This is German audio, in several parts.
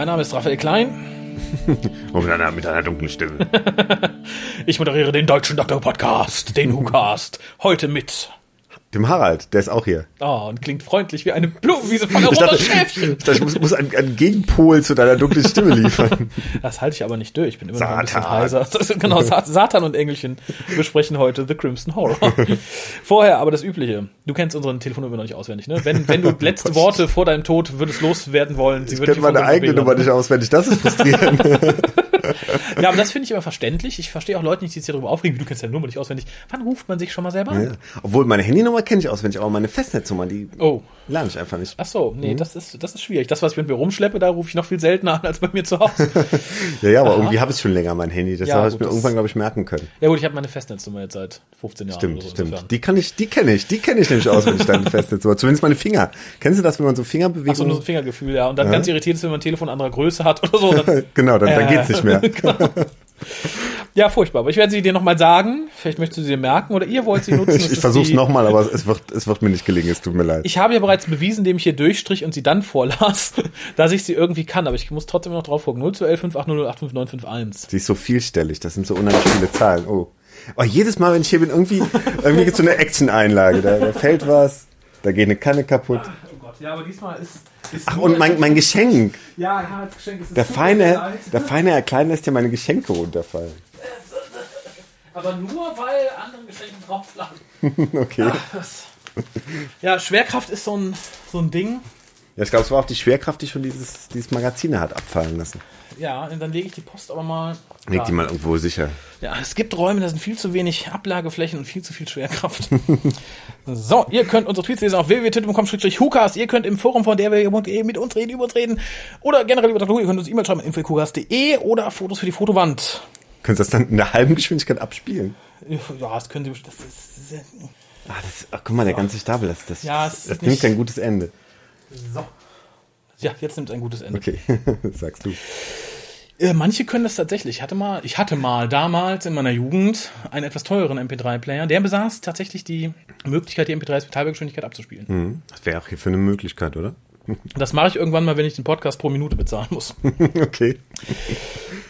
Mein Name ist Raphael Klein. Und mit einer, mit einer dunklen Stimme. Ich moderiere den deutschen Doktor Podcast, den WhoCast. Heute mit. Dem Harald, der ist auch hier. Oh, und klingt freundlich wie eine Blumenwiese Ich roter dachte, Schäfchen. ich, ich muss, muss einen, einen Gegenpol zu deiner dunklen Stimme liefern. Das halte ich aber nicht durch. Ich bin immer noch ein bisschen Satan. heiser. Ist, genau, Sa- Satan und Engelchen besprechen heute The Crimson Horror. Vorher aber das Übliche. Du kennst unseren Telefonnummer noch nicht auswendig, ne? Wenn, wenn du letzte Worte vor deinem Tod würdest loswerden wollen, sie Ich würden kenne meine eigene Nummer nicht auswendig, das ist frustrierend. Ja, aber das finde ich immer verständlich. Ich verstehe auch Leute nicht, die sich darüber aufregen. Du kennst deine Nummer nicht auswendig. Wann ruft man sich schon mal selber an? Ja. Obwohl, meine Handynummer kenne ich auswendig, aber meine Festnetznummer, die Oh. lerne ich einfach nicht. Ach so, nee, das ist, das ist schwierig. Das, was ich mit mir rumschleppe, da rufe ich noch viel seltener an als bei mir zu Hause. Ja, ja, aber irgendwie habe ich schon länger mein Handy. Das Ja, habe ich mir irgendwann, glaube ich, merken können. ja gut, ich habe meine Festnetznummer jetzt seit 15 Jahren. Stimmt, so, stimmt. insofern. Die kann ich, die kenne ich, die kenne ich nämlich auswendig, deine Festnetznummer. Zumindest meine Finger. Kennst du das, wenn man so Ach so, nur so ein Fingergefühl, ja. Und dann ganz irritiert ist, wenn man ein Telefon anderer Größe hat oder so. Dann, genau, dann, dann Äh. geht's nicht mehr. ja, furchtbar. Aber ich werde sie dir nochmal sagen. Vielleicht möchtest du sie dir merken oder ihr wollt sie nutzen. Ich, versuche es nochmal, aber es wird, es wird mir nicht gelingen, es tut mir leid. Ich habe ja bereits bewiesen, indem ich hier durchstrich und sie dann vorlas, dass ich sie irgendwie kann. Aber ich muss trotzdem noch drauf gucken. 0 zu 11 580 85951. Sie ist so vielstellig, das sind so unheimlich viele Zahlen. Oh. oh jedes Mal, wenn ich hier bin, irgendwie, irgendwie gibt's so eine Action-Einlage. Da, da fällt was, da geht eine Kanne kaputt. Oh Gott, ja, aber diesmal ist. ist Ach, und mein, mein Geschenk. Ja, ja, das Geschenk ist Der feine, der feine Herr Klein lässt ja meine Geschenke runterfallen. Aber nur weil andere Geschenke drauf lagen. Okay. Ja, Schwerkraft ist so ein, so ein Ding. Ja, ich glaube, es war auch die Schwerkraft, die schon dieses, dieses Magazin hat abfallen lassen. Ja, und dann lege ich die Post aber mal. Leg die mal irgendwo sicher. Ja, es gibt Räume, da sind viel zu wenig Ablageflächen und viel zu viel Schwerkraft. so, ihr könnt unsere Tweets lesen auf www.twitter.com-hukas. Ihr könnt im Forum von der wir mit uns reden, über uns reden. Oder generell über. Who. Ihr könnt uns E-Mail schreiben, info.hukas.de oder Fotos für die Fotowand. Könntest du das dann in der halben Geschwindigkeit abspielen? Ja, das könnt ihr, das ist, Ah, das, ach, guck mal, der ganze Stapel, das, das, Ja, das ist nimmt ein gutes Ende. so. Ja, jetzt nimmt es ein gutes Ende. Okay, sagst du. Äh, manche können das tatsächlich. Ich hatte mal, ich hatte mal damals in meiner Jugend einen etwas teureren MP3-Player. Der besaß tatsächlich die Möglichkeit, die MP3s mit halber Geschwindigkeit abzuspielen. Hm, Das wäre auch hier für eine Möglichkeit, oder? Das mache ich irgendwann mal, wenn ich den Podcast pro Minute bezahlen muss. okay.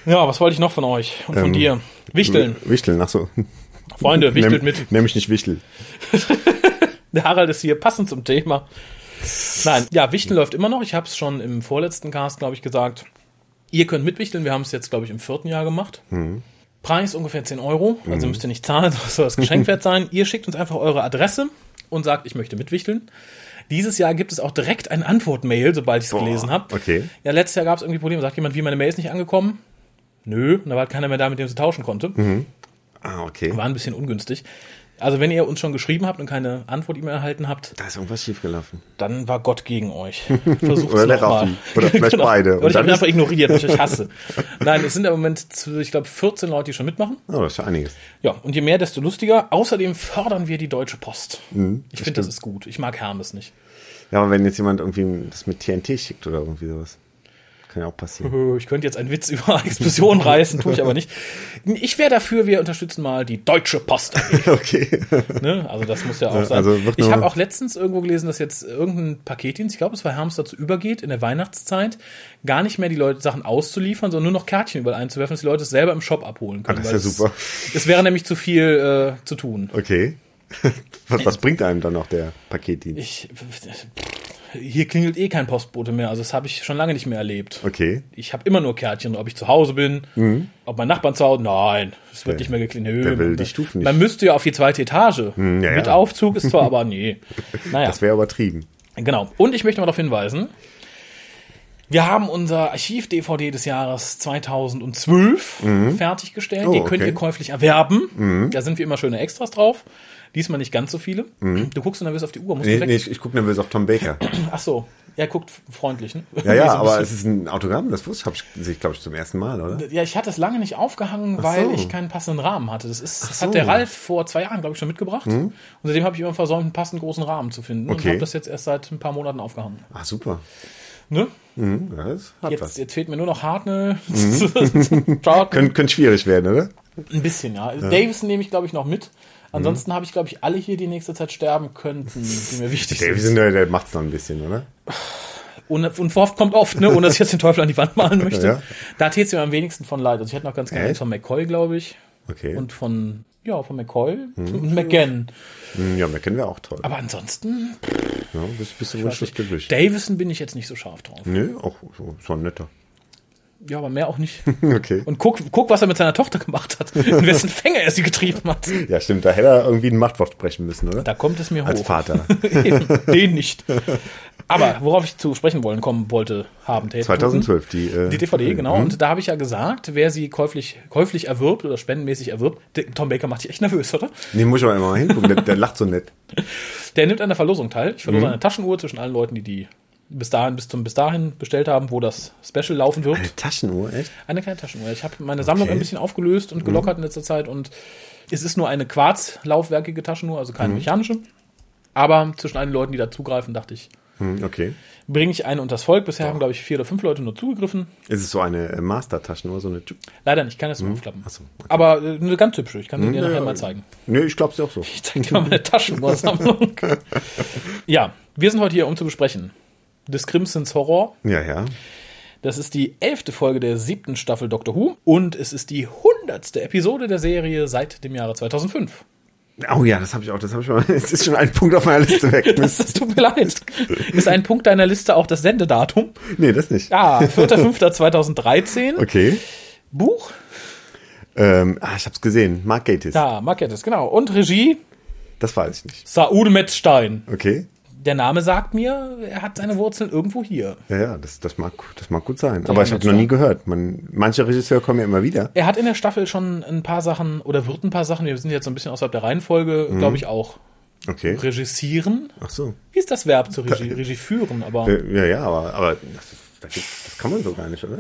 Ja, was wollte ich noch von euch und von Ähm, dir? Wichteln. Wichteln, ach so. Freunde, wichtelt Nehm- mit. Nämlich nicht Wichtel. Der Harald ist hier passend zum Thema. Nein, ja, Wichteln läuft immer noch. Ich habe es schon im vorletzten Cast, glaube ich, gesagt. Ihr könnt mitwichteln. Wir haben es jetzt, glaube ich, im vierten Jahr gemacht. Preis ungefähr 10 Euro. Also müsst ihr nicht zahlen, das soll das Geschenk wert sein. Ihr schickt uns einfach eure Adresse und sagt, ich möchte mitwichteln. Dieses Jahr gibt es auch direkt ein Antwortmail, sobald ich es gelesen habe. okay. Ja, letztes Jahr gab es irgendwie Probleme. Sagt jemand, wie meine Mail ist nicht angekommen? Nö, und da war halt keiner mehr da, mit dem sie tauschen konnte. Ah, okay. War ein bisschen ungünstig. Also wenn ihr uns schon geschrieben habt und keine Antwort-E-Mail erhalten habt, Da ist irgendwas schiefgelaufen. dann war Gott gegen euch. Versucht Oder es der nochmal. Raffi. Oder vielleicht beide. Oder ich Und habe dann einfach ignoriert, weil ich euch hasse. Nein, es sind im Moment, ich glaube, 14 Leute, die schon mitmachen. Oh, das ist ja einiges. Ja, und je mehr, desto lustiger. Außerdem fördern wir die Deutsche Post. Mhm, ich finde, das ist gut. Ich mag Hermes nicht. Ja, aber wenn jetzt jemand irgendwie das mit TNT schickt oder irgendwie sowas. Kann ja auch passieren. Ich könnte jetzt einen Witz über Explosionen reißen, tue ich aber nicht. Ich wäre dafür, wir unterstützen mal die Deutsche Post. Okay. Ne? Also das muss ja auch sein. also ich habe auch letztens irgendwo gelesen, dass jetzt irgendein Paketdienst, ich glaube, es war Hermes dazu übergeht, in der Weihnachtszeit gar nicht mehr die Leute Sachen auszuliefern, sondern nur noch Kärtchen überall einzuwerfen, dass die Leute es selber im Shop abholen können. Ah, das ist ja super. Es wäre nämlich zu viel äh, zu tun. Okay. Was, was bringt einem dann noch der Paketdienst? Ich, hier klingelt eh kein Postbote mehr, also das habe ich schon lange nicht mehr erlebt. Okay. Ich habe immer nur Kärtchen, ob ich zu Hause bin, ob mein Nachbarn zu Hause, nein, es wird Der- nicht mehr geklingelt. Der will man- die Stufen nicht. Man müsste ja auf die zweite Etage. ja, Mit ja. Aufzug ist zwar, aber nee. Naja. Das wäre übertrieben. Genau. Und ich möchte mal darauf hinweisen, wir haben unser Archiv-DVD des Jahres 2012 fertiggestellt. Oh, Die könnt okay. ihr käuflich erwerben. Da sind wie immer schöne Extras drauf. Diesmal nicht ganz so viele. Du guckst nervös auf die Uhr. Musst Nee, weg? nee, ich, ich gucke nervös auf Tom Baker. Ach so. Er guckt freundlich, ne? Ja, ja, so aber bisschen. es ist ein Autogramm, das wusste ich, glaube ich, zum ersten Mal, oder? Ja, ich hatte es lange nicht aufgehangen, Ach weil so. ich keinen passenden Rahmen hatte. Das, ist, das so. hat der Ralf vor zwei Jahren, glaube ich, schon mitgebracht. Und seitdem habe ich immer versäumt, einen passenden großen Rahmen zu finden. Und Okay. habe das jetzt erst seit ein paar Monaten aufgehangen. Ah, super. Ne? Mhm, ja, das hat Jetzt, was. jetzt fehlt mir nur noch Hartnell. Charlton. Könnte könnte schwierig werden, oder? Ein bisschen, ja. Davison nehme ich, glaube ich, noch mit. Ansonsten habe ich, glaube ich, alle hier, die nächste Zeit sterben könnten, die mir wichtig Der, sind. der, der macht's noch ein bisschen, oder? Und, oft kommt oft, ne, ohne dass ich jetzt den Teufel an die Wand malen möchte. Ja. Da täte es mir am wenigsten von leid. Also ich hätte noch ganz gerne eins von McCoy, glaube ich. Okay. Und von, ja, von McCoy und McGann. Hm, ja, kennen wir auch toll. Aber ansonsten, Ja, bist, bist du wunschlos glücklich. Davison bin ich jetzt nicht so scharf drauf. Nö, auch so, so ein netter. Ja, aber mehr auch nicht. Okay. Und guck, guck, was er mit seiner Tochter gemacht hat. In wessen Fänger er sie getrieben hat. Ja, stimmt, da hätte er irgendwie ein Machtwort sprechen müssen, oder? Da kommt es mir Als hoch. Vater. Eben, Den nicht. Aber worauf ich zu sprechen wollen kommen wollte, haben täte. 2012, die, äh, Die DVD, genau. Mhm. Und da habe ich ja gesagt, wer sie käuflich, käuflich erwirbt oder spendenmäßig erwirbt, Tom Baker macht dich echt nervös, oder? Nee, muss ich aber immer mal hingucken, der, der lacht so nett. Der nimmt an der Verlosung teil. Ich Mhm. verlose eine Taschenuhr zwischen allen Leuten, die die bis dahin, bis zum bis dahin bestellt haben, wo das Special laufen wird. Eine Taschenuhr, echt? Eine kleine Taschenuhr. Ich habe meine Sammlung Okay. Mhm. ein bisschen aufgelöst und gelockert in letzter Zeit und es ist nur eine quarzlaufwerkige Taschenuhr, also Mhm. keine mechanische. Aber zwischen allen Leuten, die da zugreifen, dachte ich, Hm, okay. bringe ich eine unters Volk. Bisher haben, glaube ich, vier oder fünf Leute nur zugegriffen. Ist es so eine äh, Master-Taschenuhr, so eine... Leider nicht, ich kann das nur aufklappen. Mhm. Ach so, okay. Aber äh, eine ganz hübsche, ich kann sie dir ja, nachher mal zeigen. Nee, ich glaub's dir auch so. Ich zeige dir mal meine Taschenuhrsammlung. ja, wir sind heute hier, um zu besprechen. Des Crimsons Horror. Ja, ja. Das ist die elfte Folge der siebten Staffel Doctor Who und es ist die hundertste Episode der Serie seit dem Jahre 2005. Oh ja, das habe ich auch, das habe ich mal. Es ist schon ein Punkt auf meiner Liste weg. Das, das tut mir leid. Ist ein Punkt deiner Liste auch das Sendedatum? nee, das nicht. Ah, 4.5.2013. Okay. Buch? Ähm, ah, ich hab's gesehen. Mark Gatiss. Ja, Markettes, genau. Und Regie? Das weiß ich nicht. Saul Metzstein. Okay. Der Name sagt mir, er hat seine Wurzeln irgendwo hier. Ja, ja, das, das, mag, das mag gut sein. Ja, Aber ich habe noch nie gehört. Man, manche Regisseure kommen ja immer wieder. Er hat in der Staffel schon ein paar Sachen oder wird ein paar Sachen, wir sind jetzt so ein bisschen außerhalb der Reihenfolge, Mhm. glaube ich auch. Okay. Regissieren? Ach so. Wie ist das Verb zu Regie? Regie führen, aber Äh, Ja, ja, aber, aber das, das, kann man so gar nicht, oder?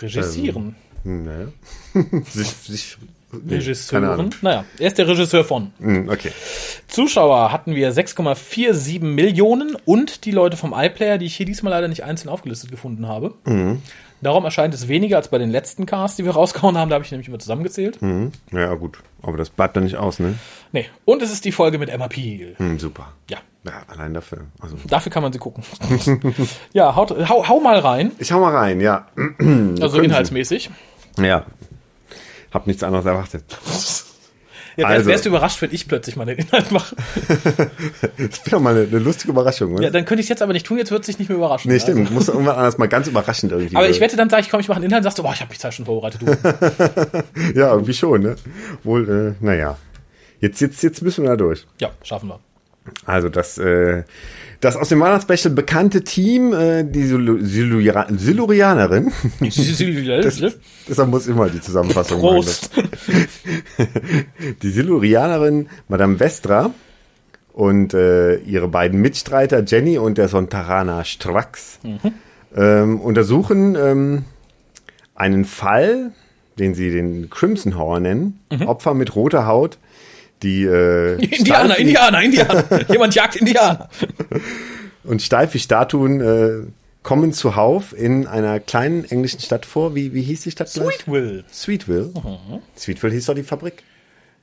Regisieren. Hm, naja. sich, sich, nee, Regisseuren. Naja, er ist der Regisseur von. Hm, okay. Zuschauer hatten wir 6,47 Millionen und die Leute vom iPlayer, die ich hier diesmal leider nicht einzeln aufgelistet gefunden habe. Mhm. Darum erscheint es weniger als bei den letzten Casts, die wir rausgehauen haben. Da habe ich nämlich immer zusammengezählt. Hm, ja, gut. Aber das bleibt dann nicht aus, ne? Nee. Und es ist die Folge mit Emma Peel. Hm, super. Ja, Ja, allein dafür. Also. dafür kann man sie gucken. ja, haut, hau, hau mal rein. Ich schau mal rein, ja. Also inhaltsmäßig. Ja. Hab nichts anderes erwartet. Ja, wär, Also. wärst du überrascht, wenn ich plötzlich mal den Inhalt mache? Das wäre doch mal eine, eine lustige Überraschung, oder? Ja, dann könnte ich es jetzt aber nicht tun, jetzt wird es sich nicht mehr überraschen. nee, Also- stimmt. Muss irgendwann anders mal ganz überraschend irgendwie. Aber ich wette, dann sage ich, komm, ich mache einen Inhalt, sagst du, boah, ich habe mich Zeit schon vorbereitet. Du. Ja, irgendwie schon, ne? Wohl, äh, naja. Jetzt, jetzt, jetzt müssen wir da durch. ja, schaffen wir. Also das, äh, das aus dem Weihnachtsspecial bekannte Team, äh, die Silu- Silurianerin, Das, deshalb muss immer die Zusammenfassung machen. Prost. Die Silurianerin Madame Vestra und äh, ihre beiden Mitstreiter Jenny und der Sontarana Strax ähm, untersuchen ähm, einen Fall, den sie den Crimson Horror nennen, Opfer mit roter Haut, die äh, Indianer, Indianer, Indianer. Jemand jagt Indianer. und steif wie Statuen äh, kommen zuhauf in einer kleinen englischen Stadt vor. Wie, wie hieß die Stadt gleich? Sweetville. Sweetville. Sweetville hieß doch die Fabrik.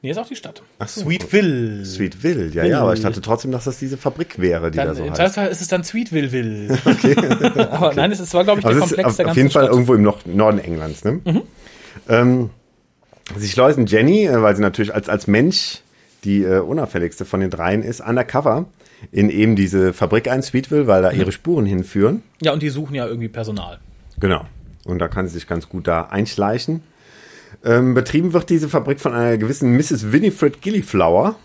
Nee, ist auch die Stadt. Ach so. Sweetville. Sweetville, ja, ja, aber ich dachte trotzdem, dass das diese Fabrik wäre, die Dann, da so heißt. Zweifelsfall ist es dann Sweetville-Ville. Okay. aber nein, es ist zwar, glaube ich, der Aber ist Komplex auf, der auf ganzen jeden Fall Stadt. irgendwo im Nord Norden Englands. Ne? Ähm, sie schleusen Jenny, äh, weil sie natürlich als, als Mensch die äh, unauffälligste von den dreien ist, undercover in eben diese Fabrik ein, Sweetville, weil da ihre Spuren hinführen. Ja, und die suchen ja irgendwie Personal. Genau. Und da kann sie sich ganz gut da einschleichen. Ähm, betrieben wird diese Fabrik von einer gewissen Mrs. Winifred Gilliflower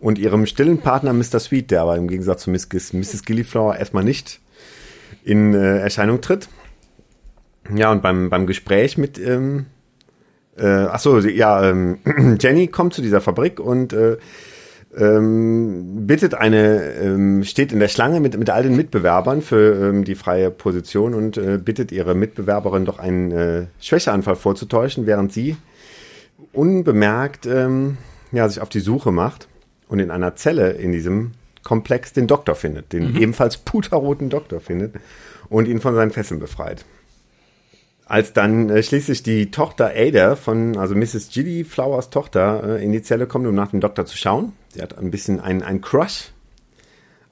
und ihrem stillen Partner Mr. Sweet, der aber im Gegensatz zu Miss, Mrs. Gilliflower erstmal nicht in äh, Erscheinung tritt. Ja, und beim, beim Gespräch mit, ähm, äh, ach so, sie- ja, ähm, Jenny kommt zu dieser Fabrik und äh, ähm, bittet eine, ähm, steht in der Schlange mit, mit all den Mitbewerbern für ähm, die freie Position und äh, bittet ihre Mitbewerberin doch einen äh, Schwächeanfall vorzutäuschen, während sie unbemerkt ähm, ja, sich auf die Suche macht und in einer Zelle in diesem Komplex den Doktor findet, den ebenfalls puterroten Doktor findet und ihn von seinen Fesseln befreit. Als dann äh, schließlich die Tochter Ada von, also Mrs. Gilly Flowers Tochter, äh, in die Zelle kommt, um nach dem Doktor zu schauen. Sie hat ein bisschen einen, einen Crush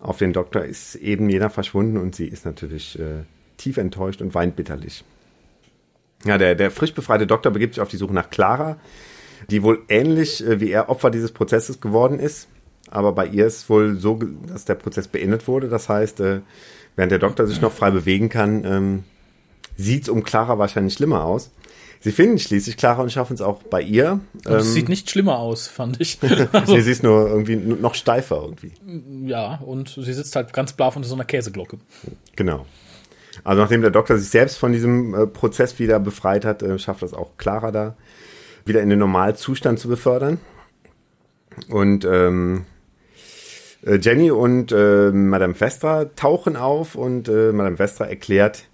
auf den Doktor ist eben jener verschwunden und sie ist natürlich äh, tief enttäuscht und weint bitterlich. Ja, der, der frisch befreite Doktor begibt sich auf die Suche nach Clara, die wohl ähnlich äh, wie er Opfer dieses Prozesses geworden ist. Aber bei ihr ist wohl so, dass der Prozess beendet wurde. Das heißt, äh, während der Doktor sich noch frei bewegen kann, ähm, sieht es um Clara wahrscheinlich schlimmer aus. Sie finden schließlich Clara und schaffen es auch bei ihr. Und es sieht nicht schlimmer aus, fand ich. also, sie ist nur irgendwie noch steifer irgendwie. Ja, und sie sitzt halt ganz blaff unter so einer Käseglocke. Genau. Also nachdem der Doktor sich selbst von diesem äh, Prozess wieder befreit hat, äh, schafft das auch Clara da, wieder in den Normalzustand zu befördern. Und ähm, äh, Jenny und äh, Madame Vestra tauchen auf und äh, Madame Vestra erklärt,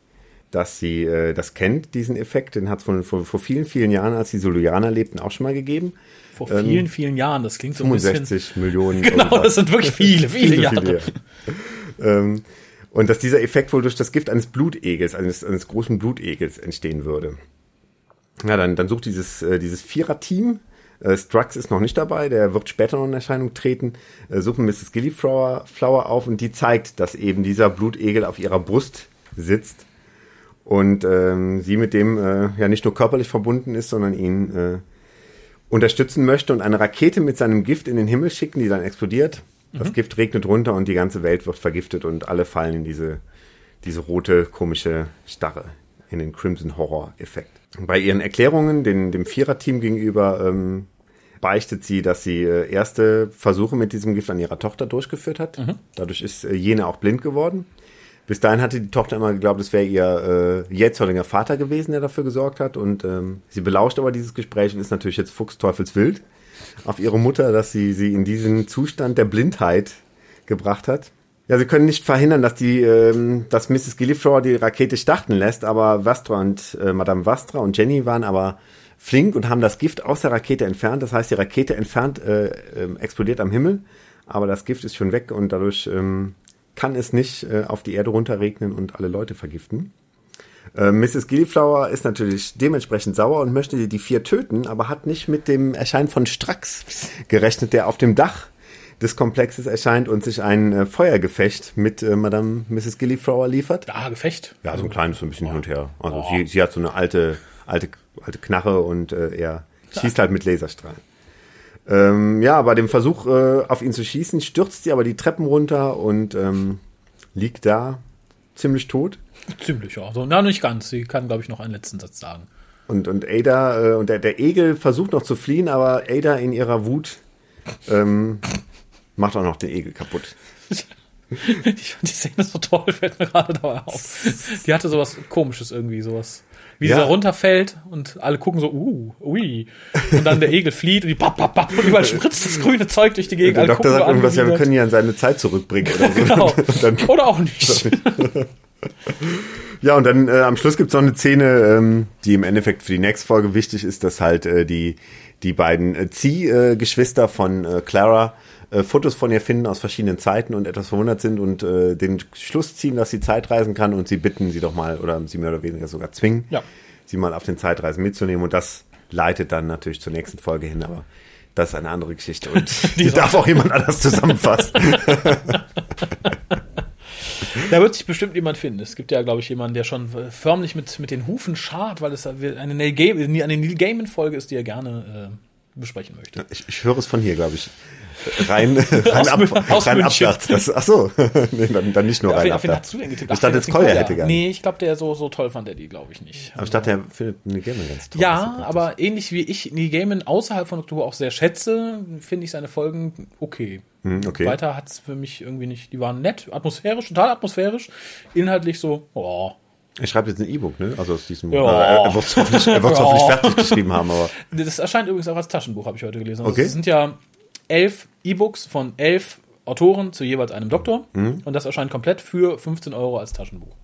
dass sie äh, das kennt, diesen Effekt. Den hat es vor, vor vielen, vielen Jahren, als die Solujaner lebten, auch schon mal gegeben. Vor vielen, ähm, vielen Jahren, das klingt so ein 65 bisschen... Millionen. Genau, irgendwas. das sind wirklich viele, viele, viele Jahre. Viele Jahre. ähm, und dass dieser Effekt wohl durch das Gift eines Blutegels, eines, eines großen Blutegels entstehen würde. Ja, dann, dann sucht dieses, äh, dieses Vierer-Team, äh, Strux ist noch nicht dabei, der wird später noch in Erscheinung treten, äh, suchen Mrs. Gillyflower Flower auf und die zeigt, dass eben dieser Blutegel auf ihrer Brust sitzt und ähm, sie mit dem äh, ja nicht nur körperlich verbunden ist, sondern ihn äh, unterstützen möchte und eine Rakete mit seinem Gift in den Himmel schicken, die dann explodiert. Das mhm. Gift regnet runter und die ganze Welt wird vergiftet und alle fallen in diese, diese rote, komische Starre, in den Crimson Horror Effekt. Bei ihren Erklärungen den, dem Viererteam gegenüber ähm, beichtet sie, dass sie äh, erste Versuche mit diesem Gift an ihrer Tochter durchgeführt hat. Mhm. Dadurch ist äh, jene auch blind geworden. Bis dahin hatte die Tochter immer geglaubt, es wäre ihr äh, jetziger Vater gewesen, der dafür gesorgt hat. Und ähm, sie belauscht aber dieses Gespräch und ist natürlich jetzt fuchsteufelswild auf ihre Mutter, dass sie sie in diesen Zustand der Blindheit gebracht hat. Ja, sie können nicht verhindern, dass die, ähm, dass Mrs. Gilliflower die Rakete starten lässt, aber Vastra und äh, Madame Vastra und Jenny waren aber flink und haben das Gift aus der Rakete entfernt. Das heißt, die Rakete entfernt äh, äh, explodiert am Himmel, aber das Gift ist schon weg und dadurch ähm, kann es nicht äh, auf die Erde runterregnen und alle Leute vergiften. Äh, Mrs. Gilliflower ist natürlich dementsprechend sauer und möchte die vier töten, aber hat nicht mit dem Erscheinen von Strax gerechnet, der auf dem Dach des Komplexes erscheint und sich ein äh, Feuergefecht mit äh, Madame Mrs. Gilliflower liefert. Ah, Gefecht? Ja, so ein kleines, so ein bisschen hin und her. Also oh. sie, sie hat so eine alte, alte, alte Knarre und äh, er schießt halt mit Laserstrahlen. Ähm, ja, bei dem Versuch, äh, auf ihn zu schießen, stürzt sie aber die Treppen runter und ähm, liegt da ziemlich tot. Ziemlich, ja. So, na, nicht ganz. Sie kann, glaube ich, noch einen letzten Satz sagen. Und, und Ada, äh, und der, der Egel versucht noch zu fliehen, aber Ada in ihrer Wut ähm, macht auch noch den Egel kaputt. Ich fand die Szene so toll, fällt mir gerade dabei auf. Die hatte sowas komisches irgendwie, sowas wie Ja. dieser runterfällt und alle gucken so, uh, ui. Und dann der Egel flieht und die bap, bap, bap, und überall spritzt das grüne Zeug durch die Gegend. Der Alle Doktor sagt irgendwas, ja, wir können ihn an seine Zeit zurückbringen oder so. Genau. Dann, Oder auch nicht. ja, und dann äh, am Schluss gibt's noch eine Szene, ähm, die im Endeffekt für die nächste Folge wichtig ist, dass halt äh, die, die beiden äh, Ziehgeschwister von äh, Clara äh, Fotos von ihr finden aus verschiedenen Zeiten und etwas verwundert sind und äh, den Schluss ziehen, dass sie Zeit reisen kann und sie bitten sie doch mal oder sie mehr oder weniger sogar zwingen, Ja. sie mal auf den Zeitreisen mitzunehmen und das leitet dann natürlich zur nächsten Folge hin, aber das ist eine andere Geschichte und die darf auch jemand anders zusammenfassen. Da wird sich bestimmt jemand finden. Es gibt ja, glaube ich, jemanden, der schon förmlich mit, mit den Hufen schart, weil es eine Neil Gaiman, eine Neil Gaiman-Folge ist, die er gerne äh, besprechen möchte. Ich, ich höre es von hier, glaube ich. Rein, rein, ab, rein abwärts. Das, ach so, nee, dann, dann nicht nur Auf rein abwärts. hast du denn getippt? Ich dachte, Ach, jetzt Kolja hätte gerne. Nee, ich glaube, der so, so toll fand er die, glaube ich, nicht. Aber ich dachte, er findet Neil Gaiman ganz toll. Ja, aber ähnlich wie ich Neil Gaiman außerhalb von Oktober auch sehr schätze, finde ich seine Folgen okay. Hm, okay. Weiter hat es für mich irgendwie nicht. Die waren nett, atmosphärisch, total atmosphärisch. Inhaltlich so, oh, Er schreibt jetzt ein E-Book, ne? Also aus diesem. Ja. Äh, er wird es hoffentlich, er wird's Ja. hoffentlich fertig geschrieben haben, aber. Das erscheint übrigens auch als Taschenbuch, habe ich heute gelesen. Also Okay. Es sind ja elf E-Books von elf Autoren zu jeweils einem Doktor. Mhm. Und das erscheint komplett für 15 Euro als Taschenbuch.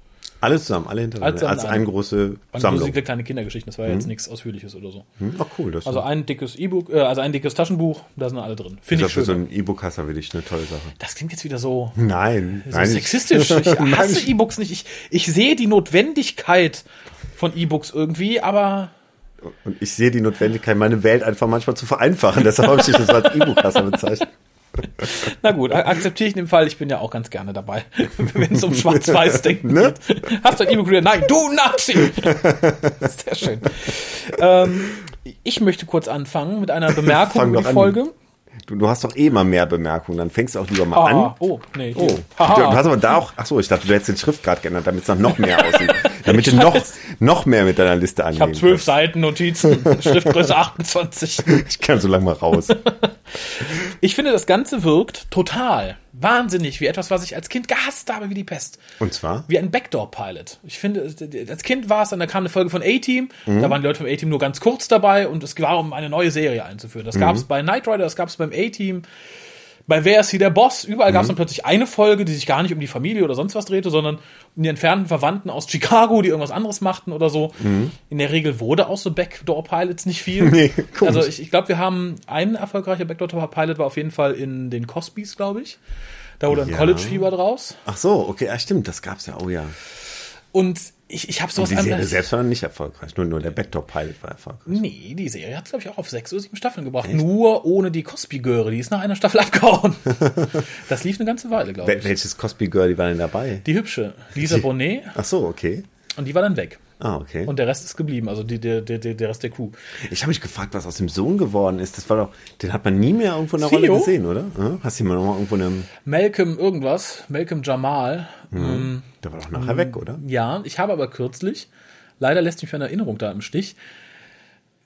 Alle zusammen, alle hintereinander. Zusammen, als eine große Sammlung. lustige kleine Kindergeschichten, das war ja jetzt nichts Ausführliches oder so. Hm? Ach cool, das Also ein dickes E-Book, äh, also ein dickes Taschenbuch, da sind alle drin. Finde ich für schön. so einen E-Book-Hasser wirklich eine tolle Sache. das klingt jetzt wieder so, Nein, so nein. sexistisch. Ich Nein, hasse ich- E-Books nicht. Ich, ich sehe die Notwendigkeit von E-Books irgendwie, aber Und ich sehe die Notwendigkeit, meine Welt einfach manchmal zu vereinfachen. Deshalb habe ich das als E-Book-Hasser bezeichnet. Na gut, akzeptiere ich in dem Fall. Ich bin ja auch ganz gerne dabei, wenn es um Schwarz-Weiß-Denken Ne? geht. Hast du ein E-Mail Nein, du Nazi! Sehr schön. Ähm, ich möchte kurz anfangen mit einer Bemerkung Fang über die an. Folge. Du, du hast doch eh mal mehr Bemerkungen, dann fängst du auch lieber mal Ah, an. oh, nee. Oh, du, du hast aber da auch, ach so, ich dachte, du hättest den Schriftgrad geändert, damit es noch mehr aussieht. Damit du noch, noch mehr mit deiner Liste angehen Ich habe zwölf Seiten Notizen, Schriftgröße 28. Ich kann so lange mal raus. Ich finde, das Ganze wirkt total wahnsinnig wie etwas, was ich als Kind gehasst habe wie die Pest. Und zwar? Wie ein Backdoor-Pilot. Ich finde, als Kind war es dann, da kam eine Folge von A-Team, Mhm. da waren die Leute vom A-Team nur ganz kurz dabei und es war, um eine neue Serie einzuführen. Das gab es Mhm. bei Knight Rider, das gab es beim A-Team, bei Wer ist hier der Boss? Überall gab es dann plötzlich eine Folge, die sich gar nicht um die Familie oder sonst was drehte, sondern um die entfernten Verwandten aus Chicago, die irgendwas anderes machten oder so. In der Regel wurde auch so Backdoor-Pilots nicht viel. Mhm. Nee, komisch. also ich, ich glaube, wir haben einen erfolgreicher Backdoor-Pilot war auf jeden Fall in den Cosbys, glaube ich. Da wurde ein Ja. College-Fieber draus. Ach so, okay, ja, stimmt, das gab's ja, oh ja. Und ich, ich habe sowas Die Serie anderes- selbst war nicht erfolgreich, nur, nur der Backdoor-Pilot war erfolgreich. Nee, die Serie hat es, glaube ich, auch auf sechs oder sieben Staffeln gebracht. Nur ohne die Cosby-Göre. Die ist nach einer Staffel abgehauen. das lief eine ganze Weile, glaube ich. welches Cosby Girl, die war denn dabei? Die hübsche Lisa Bonet. Ach so, okay. Und die war dann weg. Ah, okay. Und der Rest ist geblieben. Also die, der, der, der Rest der Crew. ich habe mich gefragt, was aus dem Sohn geworden ist. Das war doch, den hat man nie mehr irgendwo in der Theo? Rolle gesehen, oder? Hast du ihn mal noch mal irgendwo in einem, Malcolm irgendwas. Malcolm Jamal. Ähm, der war doch nachher weg, oder? ja, ich habe aber kürzlich, leider lässt mich meine Erinnerung da im Stich,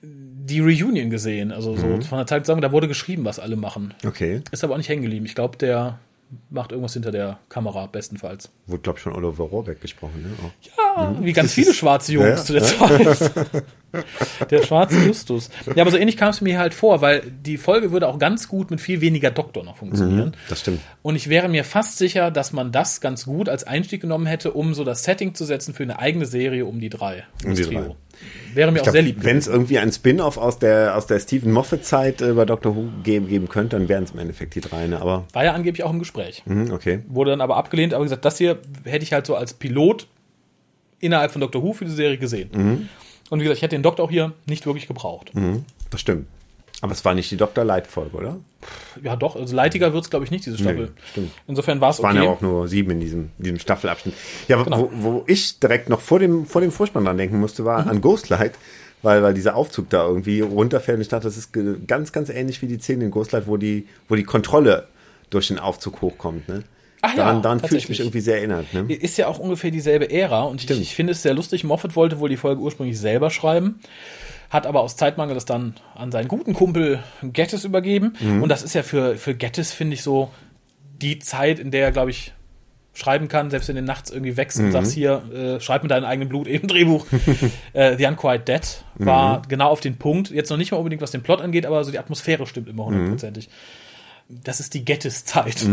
die Reunion gesehen. Also so von der Zeit zusammen, da wurde geschrieben, was alle machen. Okay. Ist aber auch nicht hängen geblieben. Ich glaube, der macht irgendwas hinter der Kamera, bestenfalls. Wurde, glaube ich, von Oliver Rohrbeck gesprochen, ne? Oh. Ja, wie ganz viele schwarze Jungs Ja, zu der Zeit. der schwarze Justus. Ja, aber so ähnlich kam es mir halt vor, weil die Folge würde auch ganz gut mit viel weniger Doktor noch funktionieren. Das stimmt. Und ich wäre mir fast sicher, dass man das ganz gut als Einstieg genommen hätte, um so das Setting zu setzen für eine eigene Serie um die drei. Um, die drei. Wäre mir auch sehr lieb. Wenn es irgendwie ein Spin-off aus der, aus der Stephen Moffat-Zeit äh, bei Doctor Who geben, geben könnte, dann wären es im Endeffekt die drei, ne? Aber, War ja angeblich auch im Gespräch. hm, okay. Wurde dann aber abgelehnt, aber gesagt, das hier hätte ich halt so als Pilot innerhalb von Doctor Who für die Serie gesehen. Mhm. Und wie gesagt, ich hätte den Doktor auch hier nicht wirklich gebraucht. Das stimmt. Aber es war nicht die Dr. Light-Folge, oder? Ja, doch, also leitiger wird's glaube ich, nicht, diese Staffel. stimmt. Insofern war es Es waren okay. ja auch nur sieben in diesem, diesem Staffelabschnitt. Ja, wo- Genau. wo, wo ich direkt noch vor dem, vor dem Vorspann dran denken musste, war an Ghostlight, weil, weil dieser Aufzug da irgendwie runterfällt. Und ich dachte, das ist ganz, ganz ähnlich wie die Szene in Ghostlight, wo die, wo die Kontrolle durch den Aufzug hochkommt. Ne? Ach ja, daran daran fühle ich mich irgendwie sehr erinnert. Ne? Ist ja auch ungefähr dieselbe Ära und ich, ich finde es sehr lustig. Moffat wollte wohl die Folge ursprünglich selber schreiben, hat aber aus Zeitmangel das dann an seinen guten Kumpel Gettis übergeben. Mhm. Und das ist ja für, für Gettis, finde ich, so die Zeit, in der er, glaube ich, schreiben kann, selbst wenn du nachts irgendwie wächst Mhm. und sagst, hier, äh, schreib mit deinem eigenen Blut eben Drehbuch. äh, The Unquiet Dead war Mhm. genau auf den Punkt. Jetzt noch nicht mal unbedingt, was den Plot angeht, aber so die Atmosphäre stimmt immer Mhm. hundertprozentig. Das ist die Gettis-Zeit.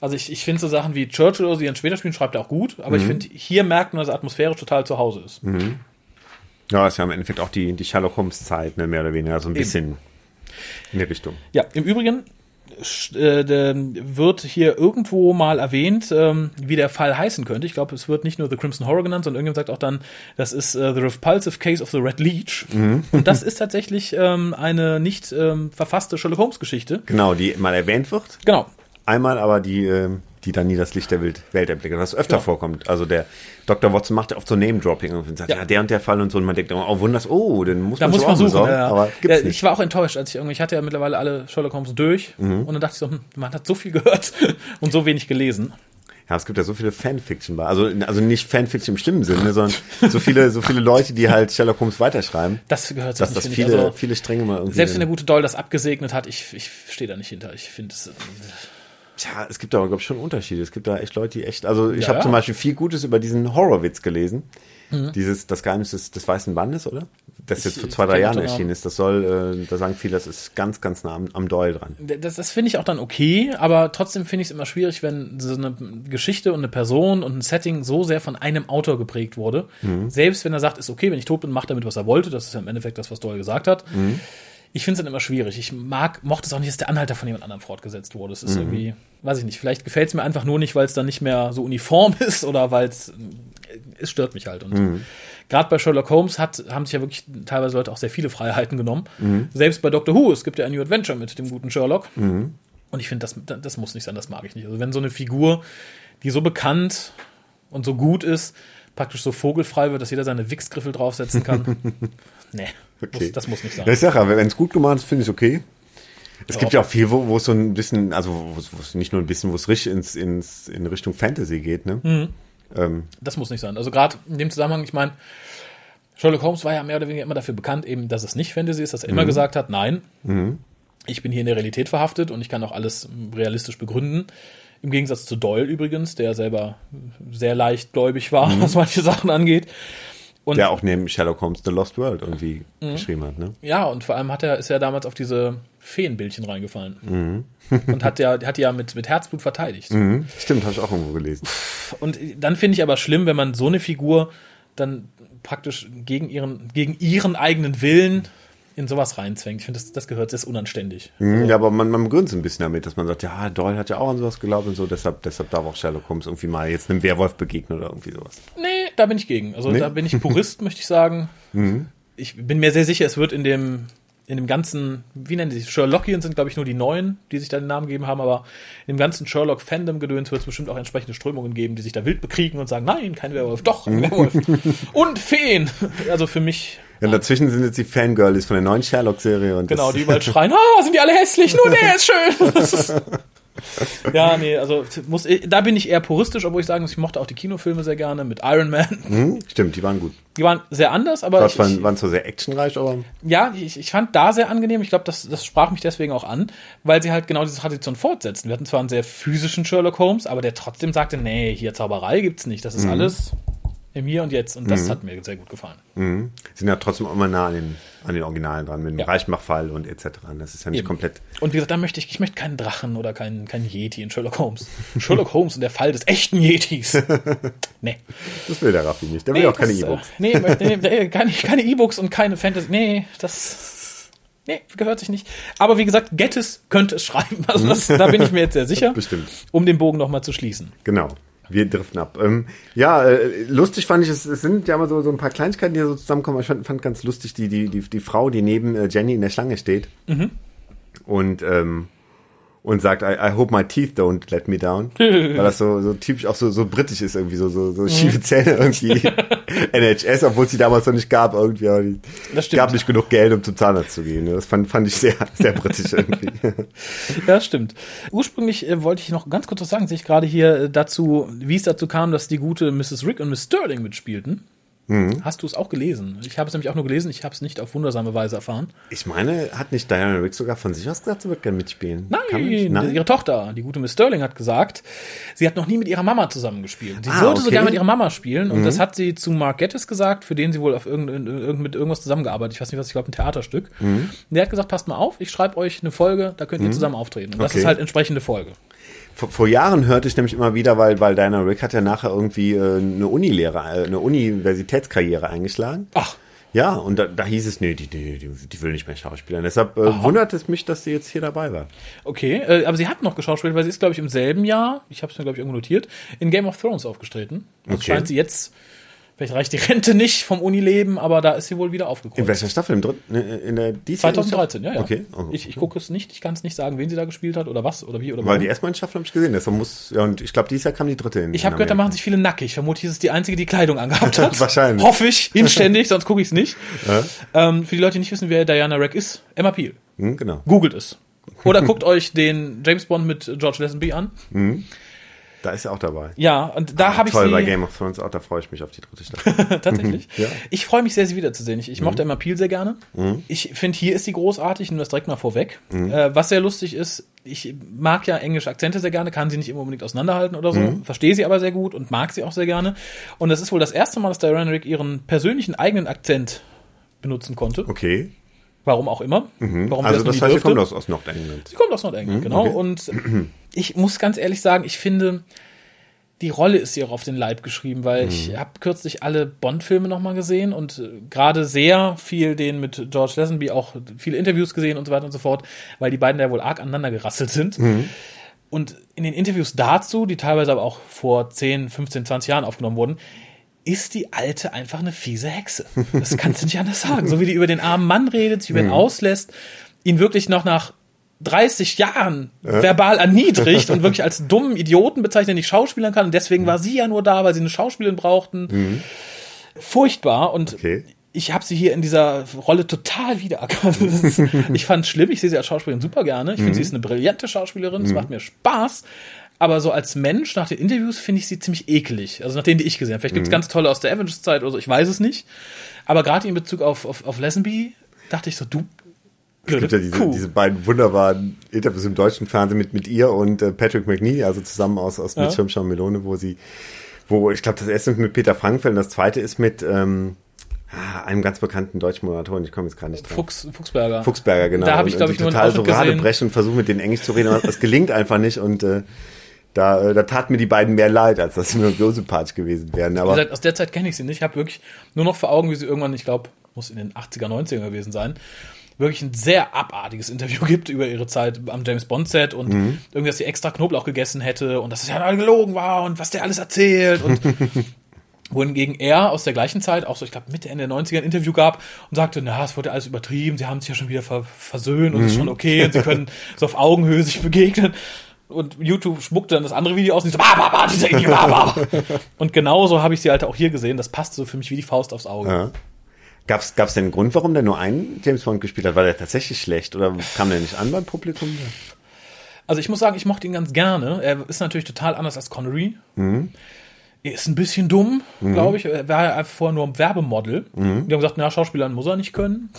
Also ich, ich finde so Sachen wie Churchill oder so, die dann später spielen, schreibt er auch gut, aber Mhm. ich finde, hier merkt man, dass er atmosphärisch total zu Hause ist. Ja, ist ja im Endeffekt auch die, die Sherlock Holmes-Zeit, ne? mehr oder weniger, so ein bisschen in die Richtung. Ja, im Übrigen äh, wird hier irgendwo mal erwähnt, ähm, wie der Fall heißen könnte. Ich glaube, es wird nicht nur The Crimson Horror genannt, sondern irgendjemand sagt auch dann, das ist äh, The Repulsive Case of the Red Leech. Mhm. Und das ist tatsächlich ähm, eine nicht ähm, verfasste Sherlock Holmes Geschichte. Genau, die mal erwähnt wird. Genau. Einmal aber die, die dann nie das Licht der Welt, Welt erblickt, was öfter Genau. vorkommt. Also der Dr. Watson macht ja oft so Name-Dropping und sagt, ja. Ja. der und der Fall und so. Und man denkt immer, oh, wunders, oh, den muss Da man muss so man auch suchen. besorgen, Ja, ja. aber ja, gibt's ich nicht. war auch enttäuscht, als ich irgendwie, ich hatte ja mittlerweile alle Sherlock Holmes durch Mhm. und dann dachte ich so, hm, man hat so viel gehört und so wenig gelesen. Ja, es gibt ja so viele Fanfiction bei. Also, also nicht Fanfiction im schlimmen Sinne, sondern so viele, so viele Leute, die halt Sherlock Holmes weiterschreiben, Das gehört dass nicht, das finde viele, ich. Also, viele Stränge mal irgendwie. selbst wenn der gute Doll das abgesegnet hat, ich, ich stehe da nicht hinter. Ich finde es. Tja, es gibt aber, glaube ich, schon Unterschiede. Es gibt da echt Leute, die echt. Also ich Ja, habe ja. zum Beispiel viel Gutes über diesen Horrorwitz gelesen. Mhm. Dieses, das Geheimnis des, des Weißen Bandes, oder? Das jetzt Ich- vor zwei, drei Jahren erschienen ist. Das soll, äh, da sagen viele, das ist ganz, ganz nah am, am Doyle dran. Das, das finde ich auch dann okay, aber trotzdem finde ich es immer schwierig, wenn so eine Geschichte und eine Person und ein Setting so sehr von einem Autor geprägt wurde. Selbst wenn er sagt, ist okay, wenn ich tot bin, macht damit, was er wollte. Das ist ja im Endeffekt das, was Doyle gesagt hat. Ich finde es dann immer schwierig. Ich mag, mochte es auch nicht, dass der Anhalter von jemand anderem fortgesetzt wurde. Es ist irgendwie, weiß ich nicht, vielleicht gefällt es mir einfach nur nicht, weil es dann nicht mehr so uniform ist oder weil es, es stört mich halt. Und gerade bei Sherlock Holmes hat, haben sich ja wirklich teilweise Leute auch sehr viele Freiheiten genommen. Selbst bei Doctor Who, es gibt ja ein New Adventure mit dem guten Sherlock. Und ich finde, das, das muss nicht sein, das mag ich nicht. Also wenn so eine Figur, die so bekannt und so gut ist, praktisch so vogelfrei wird, dass jeder seine Wichsgriffel draufsetzen kann. nee, Okay. muss, das muss nicht sein. Ich sag ja, wenn es gut gemacht ist, finde ich es okay. Es Ja. gibt ja auch viel, wo, es so ein bisschen, also wo es- nicht nur ein bisschen, wo es richtig ins, ins, in Richtung Fantasy geht, ne? Mhm. Ähm, Das muss nicht sein. Also gerade in dem Zusammenhang, ich meine, Sherlock Holmes war ja mehr oder weniger immer dafür bekannt, eben, dass es nicht Fantasy ist, dass er immer gesagt hat, nein, ich bin hier in der Realität verhaftet und ich kann auch alles realistisch begründen. Im Gegensatz zu Doyle übrigens, der selber sehr leichtgläubig war, was manche Sachen angeht. Und der auch neben Sherlock Holmes The Lost World irgendwie Mhm. geschrieben hat, ne? ja, und vor allem hat er, ist er damals auf diese Feenbildchen reingefallen. Mhm. und hat ja, hat die ja mit, mit Herzblut verteidigt. Mhm. Stimmt, habe ich auch irgendwo gelesen. Und dann finde ich aber schlimm, wenn man so eine Figur dann praktisch gegen ihren, gegen ihren eigenen Willen in sowas reinzwängt. Ich finde, das, das gehört, das ist unanständig. Mhm, Ja, aber man, man begründet es ein bisschen damit, dass man sagt, ja, Doyle hat ja auch an sowas geglaubt und so, deshalb, deshalb darf auch Sherlock Holmes irgendwie mal jetzt einem Werwolf begegnen oder irgendwie sowas. Nee, da bin ich gegen. Also Nee? Mhm. da bin ich Purist, möchte ich sagen. Ich bin mir sehr sicher, es wird in dem, in dem ganzen, wie nennen die sich? Sherlockian sind, glaube ich, nur die neuen, die sich da den Namen gegeben haben, aber in dem ganzen Sherlock-Fandom-Gedöns wird es bestimmt auch entsprechende Strömungen geben, die sich da wild bekriegen und sagen, nein, kein Werwolf, doch, ein Werwolf. und Feen. Also für mich, Ja, und dazwischen sind jetzt die Fangirlies von der neuen Sherlock-Serie und genau, die überall schreien, ah, sind die alle hässlich, nur der ist schön. ja, nee, also muss, da bin ich eher puristisch, obwohl ich sagen muss, ich mochte auch die Kinofilme sehr gerne mit Iron Man. Hm, stimmt, die waren gut. Die waren sehr anders, aber Das ich, waren, waren zwar sehr actionreich, aber ja, ich, ich fand da sehr angenehm. Ich glaube, das, das sprach mich deswegen auch an, weil sie halt genau diese Tradition fortsetzen. Wir hatten zwar einen sehr physischen Sherlock Holmes, aber der trotzdem sagte, nee, hier Zauberei gibt's nicht. Das ist Mhm. alles im Hier und Jetzt. Und das hat mir sehr gut gefallen. mhm. sind ja trotzdem immer nah an den, an den Originalen dran, mit dem Ja. Reichmachfall und etc. Das ist ja nicht Eben. komplett. Und wie gesagt, da möchte ich, ich möchte keinen Drachen oder keinen, keinen Yeti in Sherlock Holmes. Sherlock Holmes und der Fall des echten Yetis. nee. Das will der Raffi nicht. Der will auch keine das, E-Books. äh, Nee, nee, nee, keine, keine E-Books und keine Fantasy. Nee, das. Nee, gehört sich nicht. Aber wie gesagt, Gettys könnte es schreiben. Also das, da bin ich mir jetzt sehr sicher. Bestimmt. Um den Bogen nochmal zu schließen. Genau. Wir driften ab. Ähm, ja, äh, lustig fand ich, es, es sind ja immer so, so ein paar Kleinigkeiten, die so zusammenkommen. Ich fand, fand ganz lustig die, die, die, die Frau, die neben äh, Jenny in der Schlange steht und, ähm, und sagt, I, I hope my teeth don't let me down. Weil das so, so typisch auch so, so britisch ist, irgendwie so, so, so schiefe Zähne irgendwie. NHS, obwohl es die damals noch nicht gab, irgendwie. Aber die Das stimmt. gab nicht genug Geld, um zum Zahnarzt zu gehen. Das fand, fand ich sehr, sehr britisch irgendwie. Ja, stimmt. Ursprünglich äh, wollte ich noch ganz kurz was sagen, sehe ich gerade hier äh, dazu, wie es dazu kam, dass die gute Mrs. Rick und Miss Sterling mitspielten. Mhm. Hast du es auch gelesen? Ich habe es nämlich auch nur gelesen, ich habe es nicht auf wundersame Weise erfahren. Ich meine, hat nicht Diana Rick sogar von sich aus gesagt, sie wird gerne mitspielen? Nicht? Nein, ihre Tochter, die gute Miss Sterling, hat gesagt, sie hat noch nie mit ihrer Mama zusammengespielt. Sie Ah, wollte okay. Mhm. sogar mit ihrer Mama spielen und das hat sie zu Mark Gettis gesagt, für den sie wohl auf irgend, irgend, mit irgendwas zusammengearbeitet. Ich weiß nicht was, ich glaube ein Theaterstück. Mhm. Der hat gesagt, passt mal auf, ich schreibe euch eine Folge, da könnt ihr zusammen auftreten. Und das Okay. ist halt entsprechende Folge. Vor, vor Jahren hörte ich nämlich immer wieder, weil, weil Diana Rick hat ja nachher irgendwie äh, eine Unilehre, äh, eine Universitätskarriere eingeschlagen. Ach, Ja, und da, da hieß es, nee, die, die, die, die will nicht mehr schauspielern. Deshalb äh, wundert es mich, dass sie jetzt hier dabei war. okay. Äh, aber sie hat noch geschauspielt, weil sie ist, glaube ich, im selben Jahr, ich habe es mir, glaube ich, irgendwo notiert, in Game of Thrones aufgetreten. Das Okay. scheint sie jetzt, vielleicht reicht die Rente nicht vom Unileben, aber da ist sie wohl wieder In aufgekommen. welcher Staffel? Im dritten? äh, In der diesjährigen 2013, ja, ja. Okay. Oh, Ich, ich gucke es nicht, ich kann es nicht sagen, wen sie da gespielt hat oder was oder wie oder Weil warum. die ersten beiden Staffeln habe ich gesehen. Deshalb muss, ja, und ich glaube, dieses Jahr kam die dritte in Ich habe in gehört, da machen sich viele nackig. Vermutlich ist es die einzige, die Kleidung angehabt hat. Wahrscheinlich. Hoffe ich, inständig, sonst gucke ich es nicht. Ähm, für die Leute, die nicht wissen, wer Diana Rack ist, Emma Peel. Hm, genau. Googelt es. Oder guckt euch den James Bond mit George Lazenby an. Da ist sie auch dabei. Ja, und da habe ich Toll sie bei Game of Thrones auch, da freue ich mich auf die dritte Staffel. tatsächlich. Ja. Ich freue mich sehr, sie wiederzusehen. Ich, ich mochte Emma Peel sehr gerne. Ich finde, hier ist sie großartig. Ich nehme das direkt mal vorweg. Äh, was sehr lustig ist, ich mag ja englische Akzente sehr gerne, kann sie nicht immer unbedingt auseinanderhalten oder so, verstehe sie aber sehr gut und mag sie auch sehr gerne. Und das ist wohl das erste Mal, dass Diana Rick ihren persönlichen eigenen Akzent benutzen konnte. Okay. Warum auch immer. Warum sie Also das heißt, sie kommt aus, aus Nordengland. Sie kommt aus Nordengland, genau. okay. Und ich muss ganz ehrlich sagen, ich finde, die Rolle ist ihr auch auf den Leib geschrieben, weil ich habe kürzlich alle Bond-Filme nochmal gesehen und äh, gerade sehr viel den mit George Lazenby auch viele Interviews gesehen und so weiter und so fort, weil die beiden ja wohl arg aneinander gerasselt sind. Und in den Interviews dazu, die teilweise aber auch vor 10, 15, 20 Jahren aufgenommen wurden, ist die Alte einfach eine fiese Hexe. Das kannst du nicht anders sagen. So wie die über den armen Mann redet, sich über ihn auslässt, ihn wirklich noch nach 30 Jahren verbal erniedrigt und wirklich als dummen Idioten bezeichnet, der nicht schauspielern kann. Und deswegen war sie ja nur da, weil sie eine Schauspielerin brauchten. Furchtbar. Und Okay. ich habe sie hier in dieser Rolle total wiedererkannt. Ich fand schlimm, ich sehe sie als Schauspielerin super gerne. Ich finde, sie ist eine brillante Schauspielerin, es macht mir Spaß. Aber so als Mensch nach den Interviews finde ich sie ziemlich eklig. Also nach denen, die ich gesehen habe. Vielleicht gibt's ganz tolle aus der Avengers-Zeit oder so, ich weiß es nicht. Aber gerade in Bezug auf, auf, auf Lazenby dachte ich so, du Es gibt ja diese, diese beiden wunderbaren Interviews im deutschen Fernsehen mit, mit ihr und äh, Patrick McNeely, also zusammen aus, aus Ja. mit Schirmschau Melone, wo sie, wo ich glaube, das erste ist mit Peter Frankfeld und das zweite ist mit ähm, ah, einem ganz bekannten deutschen Moderatoren, ich komme jetzt gar nicht drauf. Fuchs, Fuchsberger. Fuchsberger, genau. Da habe ich, Und- glaube ich, nur total so. Radebrechen und versuche mit denen Englisch zu reden, aber es gelingt einfach nicht und äh, da, äh, da tat mir die beiden mehr leid, als dass sie mir so sympathisch gewesen wären. Aber gesagt, aus der Zeit kenne ich sie nicht. Ich habe wirklich nur noch vor Augen, wie sie irgendwann, ich glaube, muss in den 80er, 90er gewesen sein, wirklich ein sehr abartiges Interview gibt über ihre Zeit am James Bond Set und Mhm. irgendwie, dass sie extra Knoblauch gegessen hätte und dass es ja alle gelogen war und was der alles erzählt und wohingegen er aus der gleichen Zeit, auch so, ich glaube, Mitte, Ende der 90er ein Interview gab und sagte, na, es wurde alles übertrieben, sie haben sich ja schon wieder ver versöhnt und es ist Mhm. schon okay und sie können so auf Augenhöhe sich begegnen. Und YouTube spuckte dann das andere Video aus und ich so, bah, bah, bah, dieser Idiot, bah, bah. Und genauso habe ich sie halt auch hier gesehen. Das passte so für mich wie die Faust aufs Auge. ja. Gab's gab's denn einen Grund, warum der nur einen James Bond gespielt hat? War der tatsächlich schlecht oder kam der nicht an beim Publikum? Also ich muss sagen, ich mochte ihn ganz gerne. Er ist natürlich total anders als Connery. Er ist ein bisschen dumm, glaube ich. Er war ja einfach vorher nur ein Werbemodel. Die haben gesagt, na, Schauspielern muss er nicht können.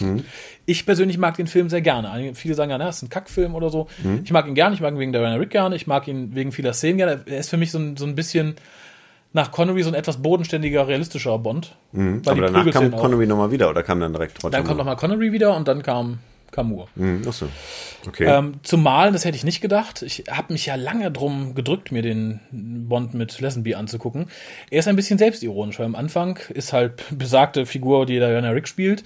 Ich persönlich mag den Film sehr gerne. Viele sagen ja, na, ist ein Kackfilm oder so. Ich mag ihn gerne, ich mag ihn wegen Diana Rick gerne, ich mag ihn wegen vieler Szenen gerne. Er ist für mich so ein, so ein bisschen nach Connery so ein etwas bodenständiger, realistischer Bond. Mhm. Aber danach kam Connery nochmal wieder oder kam dann direkt trotzdem? Dann kommt nochmal Connery wieder und dann kam Camus. Mhm, ach so. Okay. Ähm, zumal, das hätte ich nicht gedacht, ich habe mich ja lange drum gedrückt, mir den Bond mit Lazenby anzugucken. Er ist ein bisschen selbstironisch, weil am Anfang ist halt besagte Figur, die Diana Rick spielt.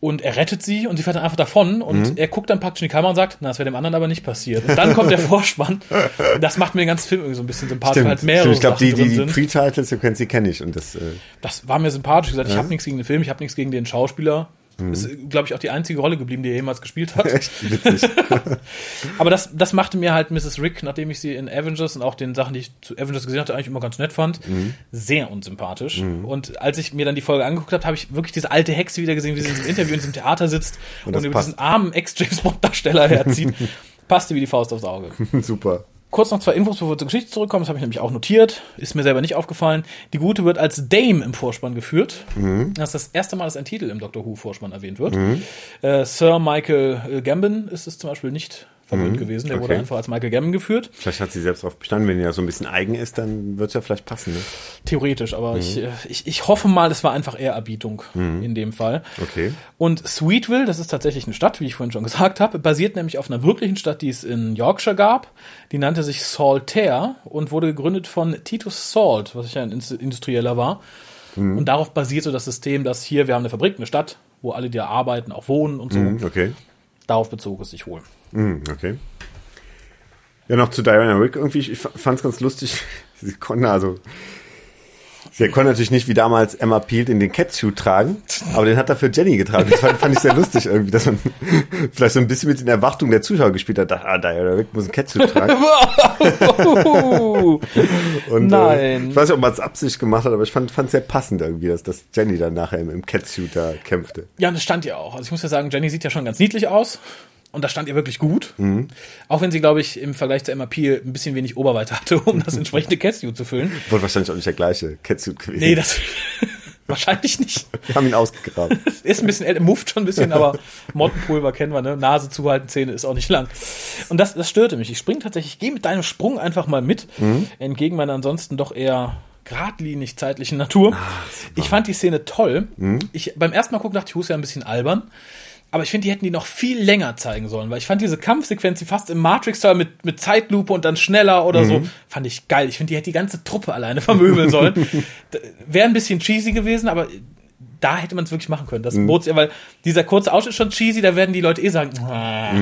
Und er rettet sie und sie fährt dann einfach davon und er guckt dann praktisch in die Kamera und sagt, na, das wäre dem anderen aber nicht passiert. Und dann kommt der Vorspann. Das macht mir den ganzen Film irgendwie so ein bisschen sympathisch, weil halt mehrere Ich glaube, die, die, die sind. Pre-Titles-Sequenz, die kenne ich und das. Äh, Das war mir sympathisch. Gesagt, ich habe nichts gegen den Film, ich habe nichts gegen den Schauspieler. Mhm. Ist, glaube ich, auch die einzige Rolle geblieben, die er jemals gespielt hat. echt witzig. Aber das, das machte mir halt Mrs. Rick, nachdem ich sie in Avengers und auch den Sachen, die ich zu Avengers gesehen hatte, eigentlich immer ganz nett fand, sehr unsympathisch. Und als ich mir dann die Folge angeguckt habe, habe ich wirklich diese alte Hexe wieder gesehen, wie sie in diesem Interview in diesem Theater sitzt und, das über passt. diesen armen Ex-James-Bond-Darsteller herzieht. Passte wie die Faust aufs Auge. Super. Kurz noch zwei Infos, bevor wir zur Geschichte zurückkommen. Das habe ich nämlich auch notiert. Ist mir selber nicht aufgefallen. Die Gute wird als Dame im Vorspann geführt. Das ist das erste Mal, dass ein Titel im Doctor Who Vorspann erwähnt wird. Äh, Sir Michael Gambon ist es zum Beispiel nicht verwöhnt gewesen. Der wurde okay. einfach als Michael Gambon geführt. Vielleicht hat sie selbst darauf bestanden, wenn ja so ein bisschen eigen ist, dann wird es ja vielleicht passen. Ne? Theoretisch, aber ich, äh, ich, ich hoffe mal, es war einfach Ehrerbietung in dem Fall. Okay. Und Sweetville, das ist tatsächlich eine Stadt, wie ich vorhin schon gesagt habe, basiert nämlich auf einer wirklichen Stadt, die es in Yorkshire gab. Die nannte sich Saltaire und wurde gegründet von Titus Salt, was ja ein Industrieller war. Und darauf basiert so das System, dass hier, wir haben eine Fabrik, eine Stadt, wo alle, die da arbeiten, auch wohnen und so. Mhm, Okay. Darauf bezog es sich wohl. Mhm, okay. Ja, noch zu Diana Rick irgendwie. Ich fand es ganz lustig. Sie konnte also. Sie konnte natürlich nicht wie damals Emma Peel in den Catsuit tragen, aber den hat dafür Jenny getragen. Das fand, fand ich sehr lustig irgendwie, dass man vielleicht so ein bisschen mit den Erwartungen der Zuschauer gespielt hat. Dachte, ah, Diana Rick muss ein Catsuit tragen. Und, Äh, Nein. ich weiß nicht, ob man es Absicht gemacht hat, aber ich fand es sehr passend irgendwie, dass, dass Jenny dann nachher im, im Catsuit da kämpfte. Ja, und das stand ja auch. Also ich muss ja sagen, Jenny sieht ja schon ganz niedlich aus. Und das stand ihr wirklich gut. Auch wenn sie, glaube ich, im Vergleich zu Emma Peel ein bisschen wenig Oberweite hatte, um das entsprechende Catsuit zu füllen. Wurde wahrscheinlich auch nicht der gleiche Catsuit gewesen. Nee, das wahrscheinlich nicht. Wir haben ihn ausgegraben. Ist ein bisschen älter, mufft schon ein bisschen, aber Mottenpulver kennen wir, ne? Nase zuhalten, Zähne ist auch nicht lang. Und das, das störte mich. Ich spring tatsächlich, ich gehe mit deinem Sprung einfach mal mit, entgegen meiner ansonsten doch eher geradlinig zeitlichen Natur. ich fand die Szene toll. Ich, beim ersten Mal gucken dachte ich, Hus ja ein bisschen albern. Aber ich finde, die hätten die noch viel länger zeigen sollen, weil ich fand diese Kampfsequenz, die fast im Matrix-Style mit, mit Zeitlupe und dann schneller oder so, fand ich geil. Ich finde, die hätte die ganze Truppe alleine vermöbeln sollen. Wäre ein bisschen cheesy gewesen, aber da hätte man es wirklich machen können. Das bot sich, weil dieser kurze Ausschnitt ist schon cheesy, da werden die Leute eh sagen, "Ah."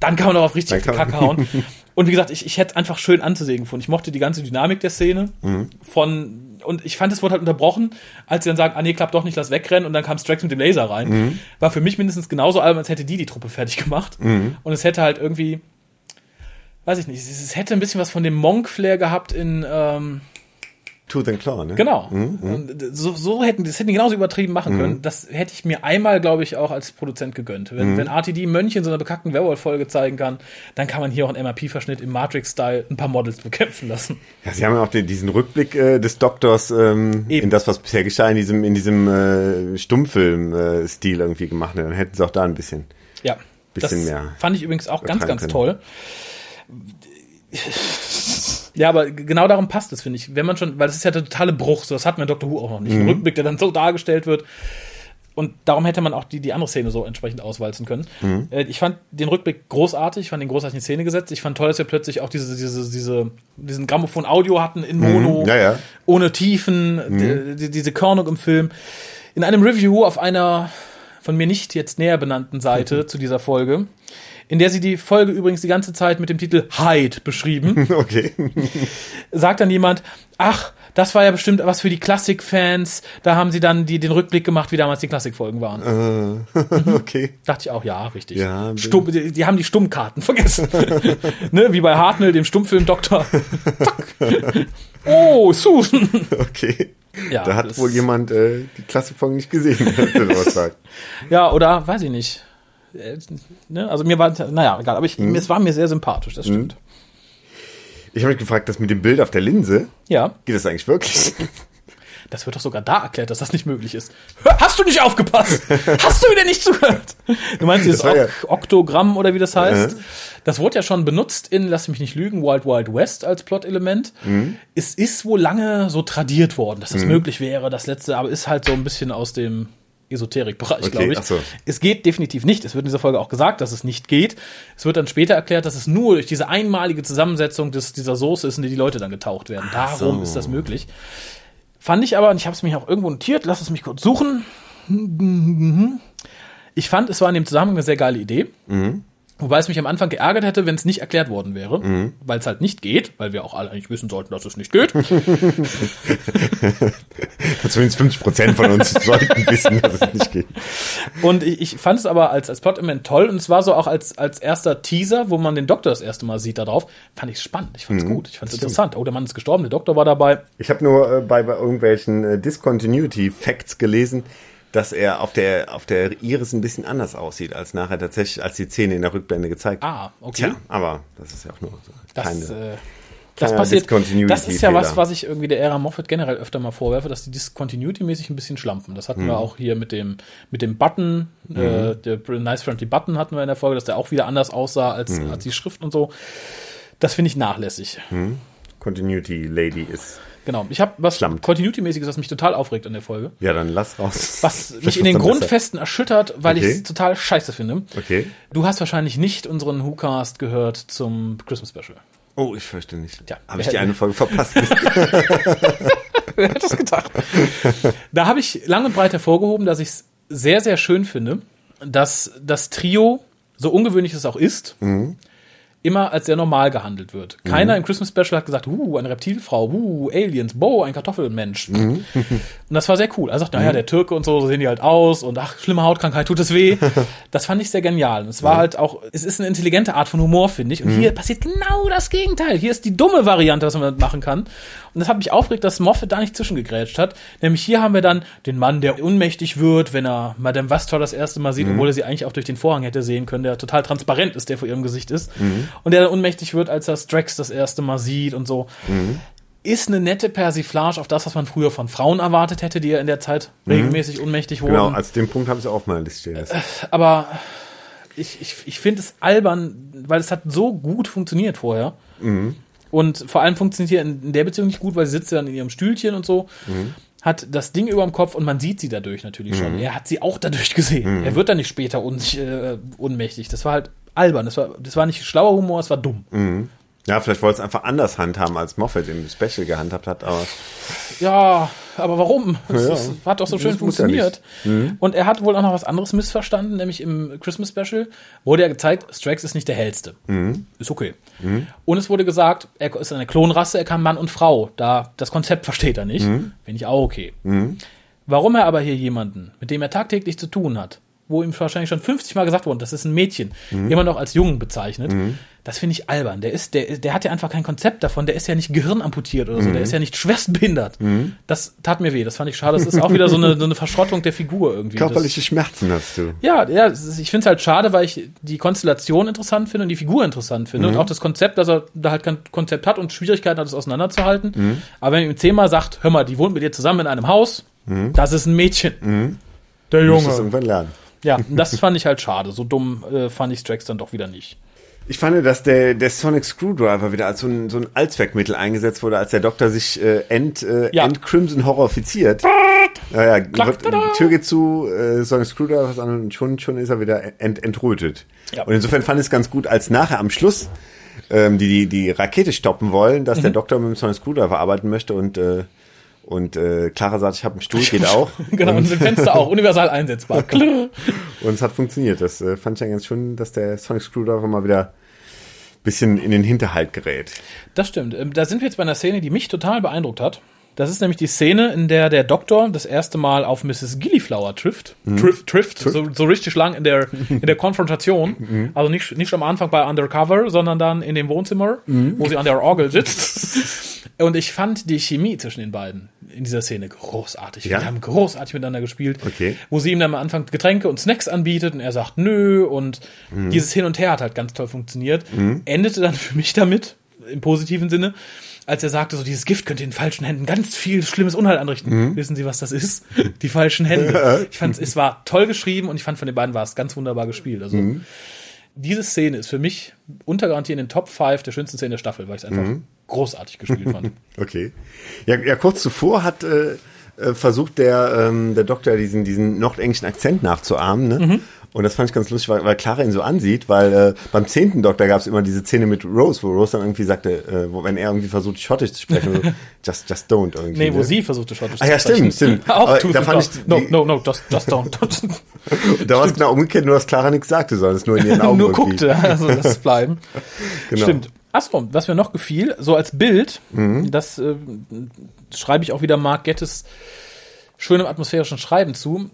dann kann man doch auf richtig die Kacke hauen. Und wie gesagt, ich, ich hätte es einfach schön anzusehen gefunden. Ich mochte die ganze Dynamik der Szene von und ich fand, es wurde halt unterbrochen, als sie dann sagen, ah nee, klappt doch nicht, lass wegrennen und dann kam Strax mit dem Laser rein. War für mich mindestens genauso albern, als hätte die die Truppe fertig gemacht. Und es hätte halt irgendwie, weiß ich nicht, es, es hätte ein bisschen was von dem Monk-Flair gehabt in, ähm, Tooth and Claw, ne? Genau. Und so, so hätten das hätten die genauso übertrieben machen können. Das hätte ich mir einmal, glaube ich, auch als Produzent gegönnt. Wenn, wenn RTD Mönche in so einer bekackten Werwolf-Folge zeigen kann, dann kann man hier auch einen MRP-Verschnitt im Matrix-Style ein paar Models bekämpfen lassen. Ja, sie haben ja auch den, diesen Rückblick äh, des Doktors ähm, Eben. in das, was bisher geschah, in diesem, in diesem äh, Stummfilm-Stil irgendwie gemacht. Dann hätten sie auch da ein bisschen. Ja. Bisschen das mehr fand ich übrigens auch ganz, ganz können. toll. Ja, aber genau darum passt es, finde ich. Wenn man schon, weil das ist ja der totale Bruch, so das wir in Doctor Who auch noch nicht. Mhm. Ein Rückblick, der dann so dargestellt wird. Und darum hätte man auch die, die andere Szene so entsprechend auswalzen können. Mhm. Äh, Ich fand den Rückblick großartig, ich fand den großartig in Szene gesetzt. Ich fand toll, dass wir plötzlich auch diese, diese, diese, diesen Grammophon-Audio hatten in Mono, Mhm. Ja, ja. ohne Tiefen, die, die, diese Körnung im Film. In einem Review auf einer von mir nicht jetzt näher benannten Seite zu dieser Folge, in der sie die Folge übrigens die ganze Zeit mit dem Titel Hyde beschrieben, Okay. sagt dann jemand, ach, das war ja bestimmt was für die Klassik-Fans. Da haben sie dann die, den Rückblick gemacht, wie damals die Klassikfolgen waren. okay. Dachte ich auch, ja, richtig. Ja, Stumm, die, die haben die Stummkarten vergessen. ne, wie bei Hartnell, dem Stummfilm Doktor. Oh, Susan. Okay. Ja, da hat wohl jemand äh, die Klassikfolge nicht gesehen, wenn man sagt. Ja, oder weiß ich nicht. Äh, Ne? Also mir war, naja, egal, aber ich, es war mir sehr sympathisch, das stimmt. Ich habe mich gefragt, das mit dem Bild auf der Linse, Ja, geht das eigentlich wirklich? das wird doch sogar da erklärt, dass das nicht möglich ist. Hast du nicht aufgepasst? Hast du wieder nicht zugehört? Du meinst dieses ja- Ok Oktogramm oder wie das heißt? Das wurde ja schon benutzt in, lass mich nicht lügen, Wild Wild West als Plot-Element. Mhm. Es ist wohl lange so tradiert worden, dass das möglich wäre, das letzte, aber ist halt so ein bisschen aus dem Esoterik-Bereich, Okay, glaube ich. so. Es geht definitiv nicht. Es wird in dieser Folge auch gesagt, dass es nicht geht. Es wird dann später erklärt, dass es nur durch diese einmalige Zusammensetzung des, dieser Soße ist, in die die Leute dann getaucht werden. Darum so. ist das möglich. Fand ich aber, und ich habe es mich auch irgendwo notiert, lass es mich kurz suchen. Ich fand, es war in dem Zusammenhang eine sehr geile Idee. Wobei es mich am Anfang geärgert hätte, wenn es nicht erklärt worden wäre, weil es halt nicht geht, weil wir auch alle eigentlich wissen sollten, dass es nicht geht. Zumindest 50 Prozent von uns sollten wissen, dass es nicht geht. Und ich, ich fand es aber als, als Plot-Element toll und es war so auch als, als erster Teaser, wo man den Doktor das erste Mal sieht da drauf, fand ich spannend. Ich fand es gut, ich fand es interessant. Oh, der Mann ist gestorben, der Doktor war dabei. Ich habe nur äh, bei, bei irgendwelchen äh, Discontinuity Facts gelesen, dass er auf der auf der Iris ein bisschen anders aussieht als nachher tatsächlich, als die Szene in der Rückblende gezeigt. Ah, okay. Tja, aber das ist ja auch nur so Das, keine. äh, das passiert. Das ist ja was, was ich irgendwie der Ära Moffat generell öfter mal vorwerfe, dass die Discontinuity-mäßig ein bisschen schlampen. Das hatten Mhm. wir auch hier mit dem, mit dem Button, äh, der Nice Friendly Button hatten wir in der Folge, dass der auch wieder anders aussah als, Mhm. als die Schrift und so. Das finde ich nachlässig. Continuity Lady ist. Genau. Ich habe was. Continuity-mäßiges, was mich total aufregt an der Folge. Ja, dann lass raus. Was Vielleicht mich in den dann besser. Grundfesten erschüttert, weil Okay. ich es total scheiße finde. Okay. Du hast wahrscheinlich nicht unseren WhoCast gehört zum Christmas Special. Oh, ich fürchte nicht. Tja, Habe ich die eine Folge verpasst? Wer hätte es gedacht? da habe ich lang und breit hervorgehoben, dass ich es sehr, sehr schön finde, dass das Trio, so ungewöhnlich es auch ist, immer als sehr normal gehandelt wird. Keiner im Christmas Special hat gesagt, uh, eine Reptilfrau, uh, Aliens, boah, ein Kartoffelmensch. und das war sehr cool. Er sagt, naja, der Türke und so, so sehen die halt aus und ach, schlimme Hautkrankheit, tut es weh. das fand ich sehr genial. Und es war halt auch, es ist eine intelligente Art von Humor, finde ich. Und hier passiert genau das Gegenteil. Hier ist die dumme Variante, was man damit machen kann. Und das hat mich aufgeregt, dass Moffat da nicht zwischengegrätscht hat. Nämlich hier haben wir dann den Mann, der unmächtig wird, wenn er Madame Vastor das erste Mal sieht, obwohl er sie eigentlich auch durch den Vorhang hätte sehen können, der total transparent ist, der vor ihrem Gesicht ist. Und der dann unmächtig wird, als er Strax das erste Mal sieht und so. Ist eine nette Persiflage auf das, was man früher von Frauen erwartet hätte, die ja in der Zeit regelmäßig unmächtig wurden. genau, als den Punkt habe ich auch auf meiner Liste stehen lassen. Aber ich, ich, ich finde es albern, weil es hat so gut funktioniert vorher. Und vor allem funktioniert hier in, in der Beziehung nicht gut, weil sie sitzt ja dann in ihrem Stühlchen und so, hat das Ding über dem Kopf und man sieht sie dadurch natürlich schon. Er hat sie auch dadurch gesehen. Er wird dann nicht später un, äh, unmächtig. Das war halt albern. Das war, das war nicht schlauer Humor, es war dumm. Ja, vielleicht wollte es einfach anders handhaben, als Moffat im Special gehandhabt hat, aber Ja, aber warum? Es Ja. hat doch so schön Das muss ja funktioniert. Und er hat wohl auch noch was anderes missverstanden, nämlich im Christmas Special wurde ja gezeigt, Strax ist nicht der hellste. Ist okay. Und es wurde gesagt, er ist eine Klonrasse, er kann Mann und Frau. Da das Konzept versteht er nicht. Finde ich auch okay. Warum er aber hier jemanden, mit dem er tagtäglich zu tun hat, wo ihm wahrscheinlich schon 50 Mal gesagt wurde, das ist ein Mädchen, immer noch als Jungen bezeichnet, das finde ich albern. Der ist, der, der hat ja einfach kein Konzept davon, der ist ja nicht gehirnamputiert oder so, der ist ja nicht schwerstbehindert. Das tat mir weh, das fand ich schade. Das ist auch wieder so eine, so eine Verschrottung der Figur irgendwie. Körperliche Schmerzen hast du. Das, ja, ja, ich finde es halt schade, weil ich die Konstellation interessant finde und die Figur interessant finde und auch das Konzept, dass er da halt kein Konzept hat und Schwierigkeiten hat, es auseinanderzuhalten. Aber wenn ihm zehnmal sagt, hör mal, die wohnt mit dir zusammen in einem Haus, das ist ein Mädchen. Der Du musst es irgendwann lernen. Ja, das fand ich halt schade. So dumm äh, fand ich Strax dann doch wieder nicht. Ich fand, dass der, der Sonic Screwdriver wieder als so ein, so ein Allzweckmittel eingesetzt wurde, als der Doktor sich äh, ent, äh, Ja. entcrimson horrifiziert. Ja, ja, wird, tada. die Tür geht zu, äh, Sonic Screwdriver ist an und schon, schon ist er wieder ent, entrötet. Ja. Und insofern fand ich es ganz gut, als nachher am Schluss ähm, die, die die Rakete stoppen wollen, dass Mhm. der Doktor mit dem Sonic Screwdriver arbeiten möchte und äh, und äh, Clara sagt, ich habe einen Stuhl, geht auch. genau, und und, mit Fenster auch, universal einsetzbar. Und es hat funktioniert. Das äh, fand ich ja ganz schön, dass der Sonic Screwdriver mal wieder bisschen in den Hinterhalt gerät. Das stimmt. Ähm, Da sind wir jetzt bei einer Szene, die mich total beeindruckt hat. Das ist nämlich die Szene, in der der Doktor das erste Mal auf Mrs. Gilliflower trifft. Trifft, trifft, So, so richtig lang in der, in der Konfrontation. Also nicht, nicht am Anfang bei Undercover, sondern dann in dem Wohnzimmer, wo sie an der Orgel sitzt. Und ich fand die Chemie zwischen den beiden in dieser Szene großartig. Ja? Die haben großartig miteinander gespielt. Okay. Wo sie ihm dann am Anfang Getränke und Snacks anbietet und er sagt nö und Mhm. dieses Hin und Her hat halt ganz toll funktioniert. Endete dann für mich damit, im positiven Sinne, als er sagte, so dieses Gift könnte in falschen Händen ganz viel schlimmes Unheil anrichten. Mhm. Wissen Sie, was das ist? Die falschen Hände. Ich fand, es war toll geschrieben und ich fand, von den beiden war es ganz wunderbar gespielt. Also, Mhm. diese Szene ist für mich untergarantiert in den Top 5 der schönsten Szenen der Staffel, weil ich es einfach Mhm. Großartig gespielt fand. Okay. Ja, ja kurz zuvor hat äh, äh, versucht der, ähm, der Doktor diesen, diesen nordenglischen Akzent nachzuahmen. Ne? Mhm. Und das fand ich ganz lustig, weil, weil Clara ihn so ansieht, weil äh, beim zehnten Doktor gab es immer diese Szene mit Rose, wo Rose dann irgendwie sagte, äh, wo, wenn er irgendwie versucht, Schottisch zu sprechen, so, just, just don't irgendwie. Nee, wo ne? sie versuchte Schottisch Ah, ja, zu sprechen. stimmt, stimmt. Auch Aber da fand ich No, no, no, just, just don't. Da war es genau umgekehrt, nur dass Clara nichts sagte, sondern es nur in ihren Augen Nur irgendwie. guckte, also es bleiben. Genau. Stimmt. Achso, was mir noch gefiel, so als Bild, Mhm. das äh, schreibe ich auch wieder Mark Gettes schönem atmosphärischen Schreiben zu,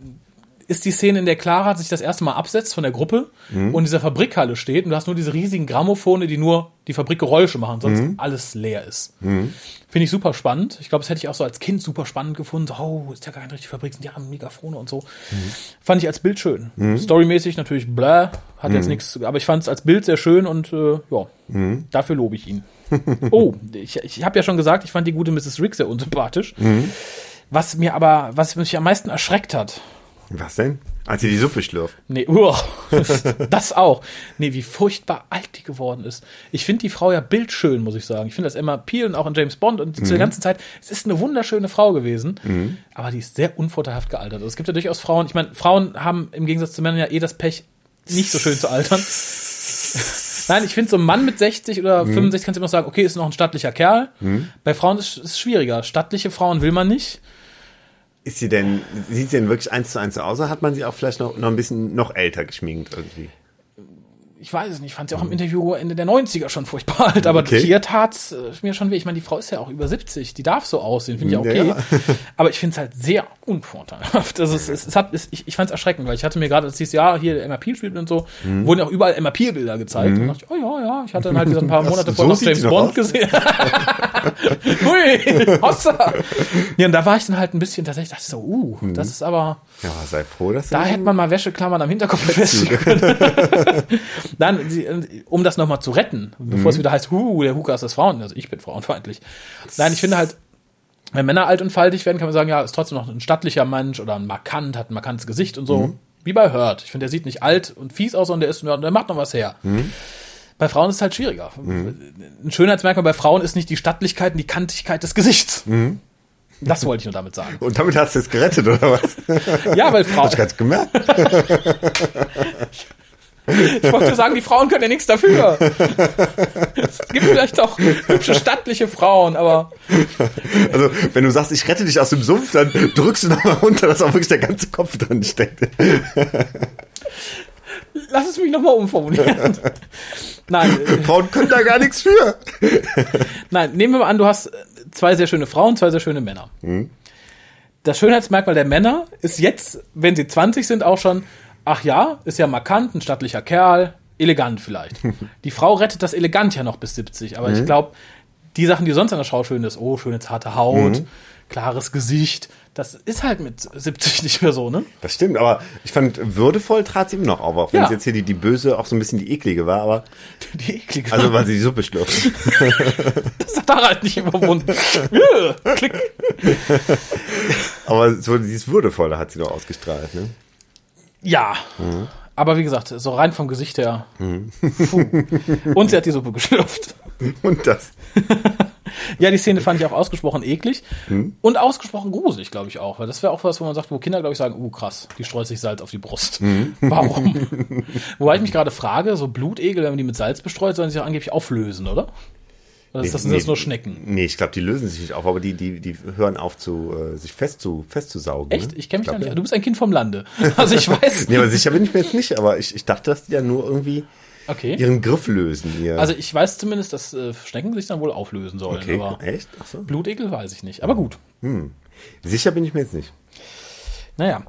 ist die Szene, in der Clara sich das erste Mal absetzt von der Gruppe Mhm. und in dieser Fabrikhalle steht und du hast nur diese riesigen Grammophone, die nur die Fabrikgeräusche machen, sonst Mhm. alles leer ist. Finde ich super spannend. Ich glaube, das hätte ich auch so als Kind super spannend gefunden. So, oh, ist ja gar keine richtige Fabrik, sind ja Megafone und so. Fand ich als Bild schön. Storymäßig natürlich bläh, hat jetzt nichts, aber ich fand es als Bild sehr schön und äh, ja, dafür lobe ich ihn. oh, ich, ich habe ja schon gesagt, ich fand die gute Mrs. Rick sehr unsympathisch. Was mir aber, was mich am meisten erschreckt hat, Was denn? Als sie die Suppe schlürft. Nee, uah, das auch. Nee, wie furchtbar alt die geworden ist. Ich finde die Frau ja bildschön, muss ich sagen. Ich finde das Emma Peel und auch in James Bond und zu der ganzen Zeit, es ist eine wunderschöne Frau gewesen, aber die ist sehr unvorteilhaft gealtert. Also es gibt ja durchaus Frauen, ich meine, Frauen haben im Gegensatz zu Männern ja eh das Pech, nicht so schön zu altern. Nein, ich finde so ein Mann mit 60 oder 65 kannst du immer noch sagen, okay, ist noch ein stattlicher Kerl. Bei Frauen ist es schwieriger. Stattliche Frauen will man nicht. Ist sie denn, sieht sie denn wirklich eins zu eins so aus oder hat man sie auch vielleicht noch, noch ein bisschen noch älter geschminkt irgendwie? Ich weiß es nicht, ich fand sie auch im Interview Ende der 90er schon furchtbar alt, aber Okay. hier tat's äh, mir schon weh. Ich meine, die Frau ist ja auch über 70, die darf so aussehen, finde ich ja okay. Ja. aber ich finde es halt sehr unvorteilhaft. Also es, es, es hat, es, ich, ich fand es erschreckend, weil ich hatte mir gerade, als dieses Jahr hier Peel spielt und so, Mhm. wurden ja auch überall Emma Peel Bilder gezeigt. Und dachte ich, oh ja, ja, ich hatte dann halt wieder ein paar Monate So vorher noch James Bond aus. gesehen. Hui, Hossa. Ja, und da war ich dann halt ein bisschen tatsächlich, dachte so, uh, Mhm. das ist aber, Ja, sei froh, dass da hätte man mal Wäscheklammern am Hinterkopf befestigen können. Dann, sie- um das nochmal zu retten, bevor es wieder heißt, huh, der Hukas ist Frauen, also ich bin frauenfeindlich. Nein, ich finde halt, wenn Männer alt und faltig werden, kann man sagen, ja, ist trotzdem noch ein stattlicher Mensch oder ein markant, hat ein markantes Gesicht und so. Wie bei Hurt. Ich finde, der sieht nicht alt und fies aus, sondern der ist, der macht noch was her. Bei Frauen ist es halt schwieriger. Ein Schönheitsmerkmal bei Frauen ist nicht die Stattlichkeit und die Kantigkeit des Gesichts. Das wollte ich nur damit sagen. Und damit hast du es gerettet, oder was? Ja, weil Frauen, Hast du ganz gemerkt? Ich wollte sagen, die Frauen können ja nichts dafür. Es gibt vielleicht auch hübsche stattliche Frauen, aber Also, wenn du sagst, ich rette dich aus dem Sumpf, dann drückst du nochmal runter, dass auch wirklich der ganze Kopf drin steckt. lass es mich nochmal umformulieren. Nein, äh, Frauen können da gar nichts für. nein, nehmen wir mal an, du hast zwei sehr schöne Frauen, zwei sehr schöne Männer. Das Schönheitsmerkmal der Männer ist jetzt, wenn sie 20 sind, auch schon, ach ja, ist ja markant, ein stattlicher Kerl, elegant vielleicht. Die Frau rettet das elegant ja noch bis 70, aber ich glaube, die Sachen, die sonst an der Schau schön ist, oh, schöne zarte Haut, klares Gesicht, das ist halt mit 70 nicht mehr so, ne? Das stimmt, aber ich fand, würdevoll trat sie ihm noch auf, auch wenn Ja. es jetzt hier die, die Böse auch so ein bisschen die eklige war, aber, Die eklige. also weil sie die Suppe schlürft. das hat Harald nicht überwunden. Klick. aber so dieses Würdevolle hat sie doch ausgestrahlt, ne? Ja. Aber wie gesagt, so rein vom Gesicht her. Puh. Und sie hat die Suppe geschlürft. Und das. Ja, die Szene fand ich auch ausgesprochen eklig und ausgesprochen gruselig, glaube ich auch. Weil das wäre auch was, wo man sagt, wo Kinder, glaube ich, sagen, uh, krass, die streut sich Salz auf die Brust. Warum? Wobei ich mich gerade frage, so Blutegel, wenn man die mit Salz bestreut, sollen sie sich auch angeblich auflösen, oder? Oder ist das, sind das nur Schnecken? Nee, ich glaube, die lösen sich nicht auf, aber die, die, die hören auf zu, äh, sich fest zu, festzusaugen. Echt? Ne? Ich kenne mich da glaub, nicht. ja. Du bist ein Kind vom Lande. Also ich weiß. Nee, aber sicher bin ich mir jetzt nicht, aber ich, ich dachte, dass die ja nur irgendwie Okay. ihren Griff lösen. Ihr. Also ich weiß zumindest, dass äh, Schnecken sich dann wohl auflösen sollen. okay, Aber echt? Ach so. Blutegel weiß ich nicht. Aber gut. Sicher bin ich mir jetzt nicht. Naja.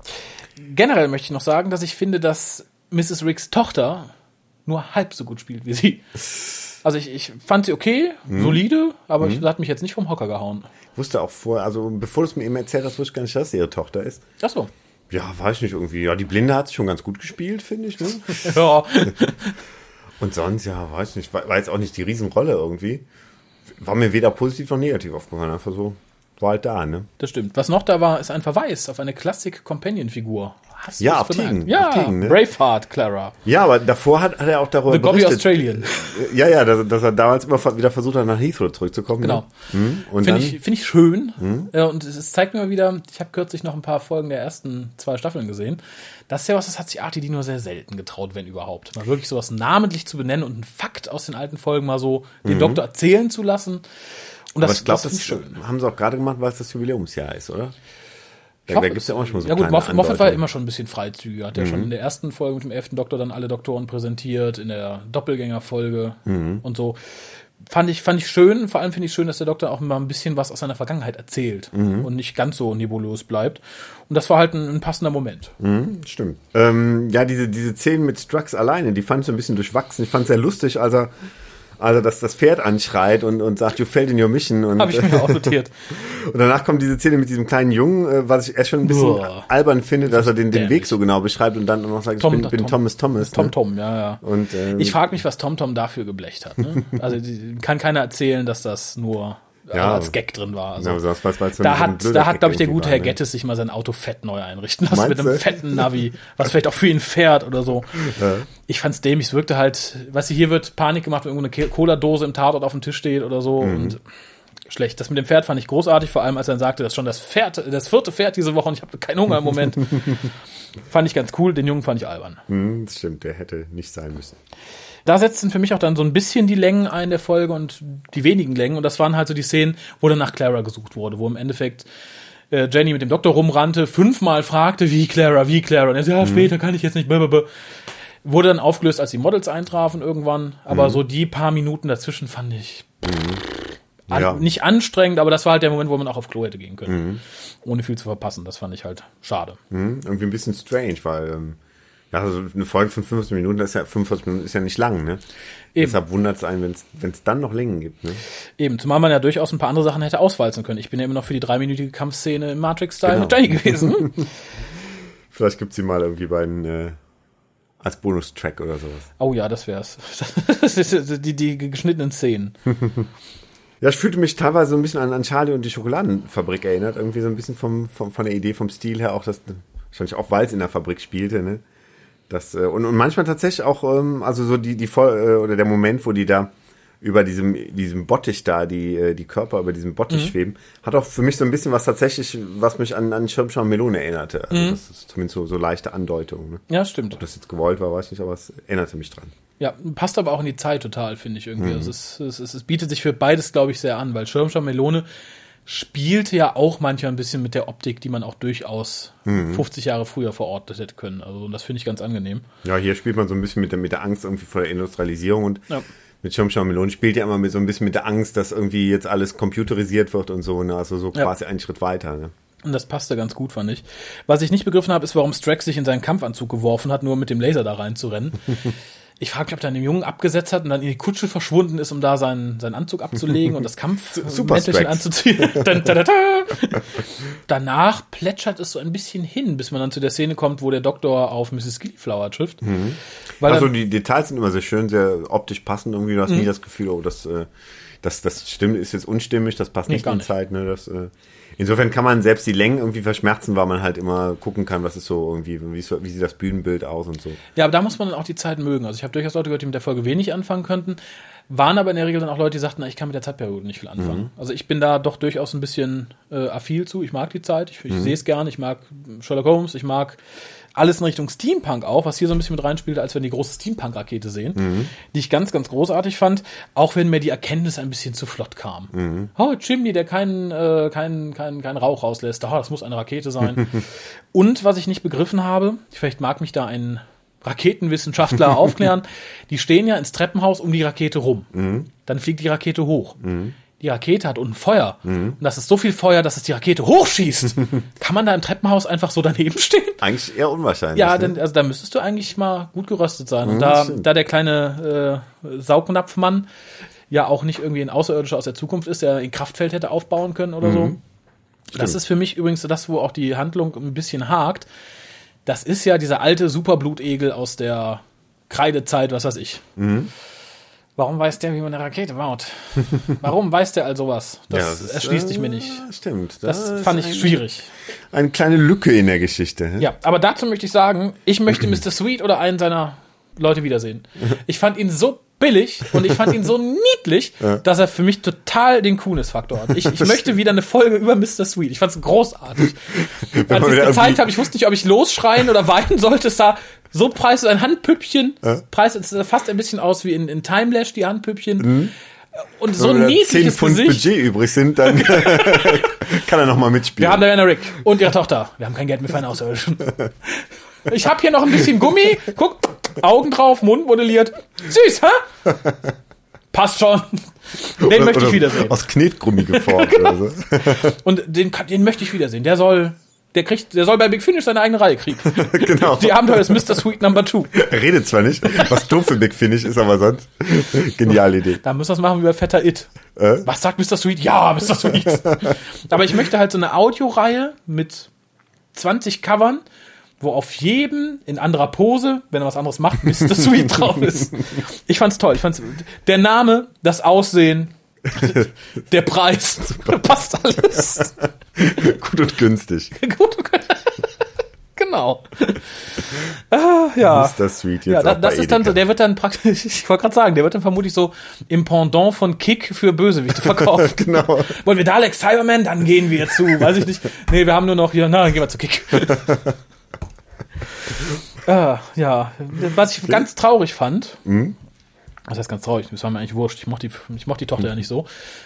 Generell möchte ich noch sagen, dass ich finde, dass Mrs. Ricks Tochter nur halb so gut spielt wie sie. Also ich, ich fand sie okay, solide, aber ich, sie hat mich jetzt nicht vom Hocker gehauen. Ich wusste auch vorher, also bevor du es mir eben erzählt hast, wusste ich gar nicht, dass sie ihre Tochter ist. Ach so. Ja, weiß ich nicht irgendwie. Ja, die Blinde hat schon ganz gut gespielt, finde ich. Ne? Ja. Und sonst, ja, weiß ich nicht. War, war jetzt auch nicht die Riesenrolle irgendwie. War mir weder positiv noch negativ aufgefallen. Einfach so, war halt da, ne? Das stimmt. Was noch da war, ist ein Verweis auf eine Classic-Companion-Figur. Hast Ja, auf? Tegan, Ja, auf Tegan, ne? Braveheart, Clara. Ja, aber davor hat, hat er auch darüber The Gobby berichtet. Australian. Ja, ja, dass, dass er damals immer wieder versucht hat, nach Heathrow zurückzukommen. Genau. Ne? Hm? Finde ich, find ich schön. Ja, und es, zeigt mir mal wieder, ich habe kürzlich noch ein paar Folgen der ersten zwei Staffeln gesehen. Das ist ja was, das hat sich die nur sehr selten getraut, wenn überhaupt. Mal wirklich sowas namentlich zu benennen und einen Fakt aus den alten Folgen mal so den Doktor erzählen zu lassen. Und das, aber ich glaube, das das, schön. haben sie auch gerade gemacht, weil es das Jubiläumsjahr ist, oder? Da, hoffe da gibt's ja auch schon so Ja gut, kleine Moffat, war Andeutungen. immer schon ein bisschen freizügiger. Hat ja Mhm. schon in der ersten Folge mit dem elften Doktor dann alle Doktoren präsentiert, in der Doppelgängerfolge Mhm. und so. Fand ich, fand ich schön. Vor allem finde ich schön, dass der Doktor auch mal ein bisschen was aus seiner Vergangenheit erzählt Mhm. und nicht ganz so nebulös bleibt. Und das war halt ein, ein passender Moment. Stimmt. Ähm, ja, diese, diese Szenen mit Strux alleine, die fand ich so ein bisschen durchwachsen. Ich fand es sehr lustig, als er, als er das, Pferd anschreit und, und sagt, you failed in your mission. Und, Habe ich mir auch notiert. und danach kommt diese Szene mit diesem kleinen Jungen, äh, was ich erst schon ein bisschen Boah. albern finde, dass er den, den Weg so genau beschreibt und dann noch sagt, Tom- ich bin, bin Tom- Thomas Thomas. Tom ne? Tom, ja, ja. Und, ähm, ich frage mich, was Tom Tom dafür geblecht hat. Ne? Also die, kann keiner erzählen, dass das nur Ja. als Gag drin war. Also, Ja, aber das- was- da hat, da hat, glaube ich, der gute Herr ne? Gettes sich mal sein Auto fett neu einrichten lassen mit einem fetten Navi, was vielleicht auch für ihn fährt oder so. Ich fand's dämlich, es wirkte halt, weißt du, hier wird Panik gemacht, wenn irgendwo eine Ke- Cola-Dose im Tatort auf dem Tisch steht oder so Mhm. und schlecht. Das mit dem Pferd fand ich großartig, vor allem als er dann sagte, das ist schon das Pferd, das vierte Pferd diese Woche und ich habe keinen Hunger im Moment. fand ich ganz cool, den Jungen fand ich albern. Hm, das stimmt, der hätte nicht sein müssen. Da setzten für mich auch dann so ein bisschen die Längen ein der Folge und die wenigen Längen. Und das waren halt so die Szenen, wo dann nach Clara gesucht wurde, wo im Endeffekt äh, Jenny mit dem Doktor rumrannte, fünfmal fragte, wie Clara, wie Clara. Und er so, ja, später kann ich jetzt nicht. Blablabla. Wurde dann aufgelöst, als die Models eintrafen irgendwann. Aber so die paar Minuten dazwischen fand ich an, Ja. nicht anstrengend, aber das war halt der Moment, wo man auch auf Klo hätte gehen können. Ohne viel zu verpassen. Das fand ich halt schade. Hm, irgendwie ein bisschen strange, weil ähm, ja, also eine Folge von 15 Minuten, ist ja 45 Minuten ist ja nicht lang, ne? Eben. Deshalb wundert es einen, wenn es dann noch Längen gibt, ne? Eben, zumal man ja durchaus ein paar andere Sachen hätte auswalzen können. Ich bin ja immer noch für die dreiminütige Kampfszene im Matrix-Style Genau. mit Jenny gewesen. Vielleicht gibt sie mal irgendwie bei den, äh, als Bonustrack oder sowas. Oh ja, das wär's. Das ist die, die geschnittenen Szenen. Ja, ich fühlte mich teilweise so ein bisschen an, an Charlie und die Schokoladenfabrik erinnert. Irgendwie so ein bisschen vom, vom, von der Idee, vom Stil her auch, dass wahrscheinlich auch, weil es in der Fabrik spielte, ne? Das, äh, und, und manchmal tatsächlich auch, ähm, also so die, die Voll, äh, oder der Moment, wo die da über diesem, diesem Bottich da, die, äh, die Körper über diesem Bottich Mhm. schweben, hat auch für mich so ein bisschen was tatsächlich, was mich an, an Schirmschau Melone erinnerte. Also Mhm. das ist zumindest so, so leichte Andeutung. Ne? Ja, stimmt. Ob das jetzt gewollt war, weiß ich nicht, aber es erinnerte mich dran. Ja, passt aber auch in die Zeit total, finde ich Mhm. irgendwie. Also es, es, es, es bietet sich für beides, glaube ich, sehr an, weil Schirmschau Melone spielte ja auch manchmal ein bisschen mit der Optik, die man auch durchaus Mhm. 50 Jahre früher verortet hätte können. Also das finde ich ganz angenehm. Ja, hier spielt man so ein bisschen mit der, mit der Angst irgendwie vor der Industrialisierung und Ja. mit Schirmschau Melone spielt ja immer mit so ein bisschen mit der Angst, dass irgendwie jetzt alles computerisiert wird und so, ne? Also so Ja. quasi einen Schritt weiter, ne? Und das passte ganz gut, fand ich. Was ich nicht begriffen habe, ist, warum Strax sich in seinen Kampfanzug geworfen hat, nur mit dem Laser da reinzurennen. Ich frage mich, ob der den Jungen abgesetzt hat und dann in die Kutsche verschwunden ist, um da seinen, seinen Anzug abzulegen und das Kampfmäntelchen Strax. anzuziehen. Dann, da, da, da. Danach plätschert es so ein bisschen hin, bis man dann zu der Szene kommt, wo der Doktor auf Mrs. Gillyflower trifft. Weil Also die Details sind immer sehr schön, sehr optisch passend irgendwie. Du hast Mhm. nie das Gefühl, oh, das, äh, das, das stimmt, ist jetzt unstimmig, das passt Nee, nicht in nicht. Zeit. Ne? Das, äh, insofern kann man selbst die Längen irgendwie verschmerzen, weil man halt immer gucken kann, was ist so irgendwie, wie, ist wie sieht das Bühnenbild aus und so. ja, aber da muss man dann auch die Zeit mögen. Also ich habe durchaus Leute gehört, die mit der Folge wenig anfangen könnten. Waren aber in der Regel dann auch Leute, die sagten, na, ich kann mit der Zeitperiode nicht viel anfangen. Also ich bin da doch durchaus ein bisschen äh, affil zu. Ich mag die Zeit, ich, ich sehe es gerne, ich mag Sherlock Holmes, ich mag alles in Richtung Steampunk auch, was hier so ein bisschen mit reinspielt, als wir die große Steampunk-Rakete sehen, die ich ganz, ganz großartig fand, auch wenn mir die Erkenntnis ein bisschen zu flott kam. Oh, Chimney, der keinen äh, keinen keinen keinen Rauch rauslässt, oh, das muss eine Rakete sein. Und was ich nicht begriffen habe, vielleicht mag mich da ein Raketenwissenschaftler aufklären, die stehen ja ins Treppenhaus um die Rakete rum. Dann fliegt die Rakete hoch. Die Rakete hat unten Feuer. Und das ist so viel Feuer, dass es die Rakete hochschießt. Kann man da im Treppenhaus einfach so daneben stehen? Eigentlich eher unwahrscheinlich. Ja, ne? denn, also da müsstest du eigentlich mal gut geröstet sein. Und Mhm, da, stimmt. da der kleine äh, Saugnapfmann ja auch nicht irgendwie ein Außerirdischer aus der Zukunft ist, der ein Kraftfeld hätte aufbauen können oder Mhm. so. Das ist für mich übrigens das, wo auch die Handlung ein bisschen hakt. Das ist ja dieser alte Superblutegel aus der Kreidezeit, was weiß ich. Mhm. Warum weiß der, wie man eine Rakete baut? Warum weiß der all sowas? Das, Ja, ist, erschließt sich mir äh, nicht. Stimmt. Das ist fand ich ein- schwierig. Eine kleine Lücke in der Geschichte. hä? Ja, aber dazu möchte ich sagen, ich möchte Mr. Sweet oder einen seiner Leute wiedersehen. Ich fand ihn so billig und ich fand ihn so niedlich, dass er für mich total den Coolness-Faktor hat. Ich, ich möchte wieder eine Folge über Mr. Sweet. Ich fand's großartig. Als ich es gezeigt habe, ich wusste nicht, ob ich losschreien oder weinen sollte. Es sah so preis ein Handpüppchen. Preis, es sah fast ein bisschen aus wie in, in Timelash, die Handpüppchen. Und so Wenn ein da 10 niedliches Pfund Gesicht. Budget übrig sind, dann kann er noch mal mitspielen. Wir haben Diana Rick und ihre Tochter. Wir haben kein Geld mehr für einen Außerirdischen. Ich habe hier noch ein bisschen Gummi. Guck, Augen drauf, Mund modelliert. Süß, hä? Passt schon. Den Oder- möchte ich wiedersehen. Aus Knetgummi geformt oder so. Und den, den möchte ich wiedersehen. Der soll, der kriegt, der soll bei Big Finish seine eigene Reihe kriegen. genau. Die Abenteuer des Mr. Sweet Number Two. Er redet zwar nicht, was doof für Big Finish ist, aber sonst geniale Idee. Da müssen wir es machen wie bei Fetter It. Äh? Was sagt Mr. Sweet? Ja, Mr. Sweet. Aber ich möchte halt so eine Audioreihe mit 20 Covern, wo auf jedem in anderer Pose, wenn er was anderes macht, Mr. Sweet drauf ist. Ich fand's toll. Ich fand's, der Name, das Aussehen, der Preis, passt alles. Gut und günstig. Gut. Genau. Ah, ja. Ist das sweet jetzt Ja, da, das ist dann so, der wird dann praktisch, ich wollte gerade sagen, der wird dann vermutlich so im Pendant von Kick für Bösewichte verkauft. Genau. Wollen wir Dalek Cyberman? Dann gehen wir zu, weiß ich nicht. Nee, wir haben nur noch hier, na, dann gehen wir zu Kick. ah, ja, was ich ganz traurig fand, Mhm. das heißt ganz traurig, das war mir eigentlich wurscht, ich mochte die, ich mochte die Tochter ja nicht so,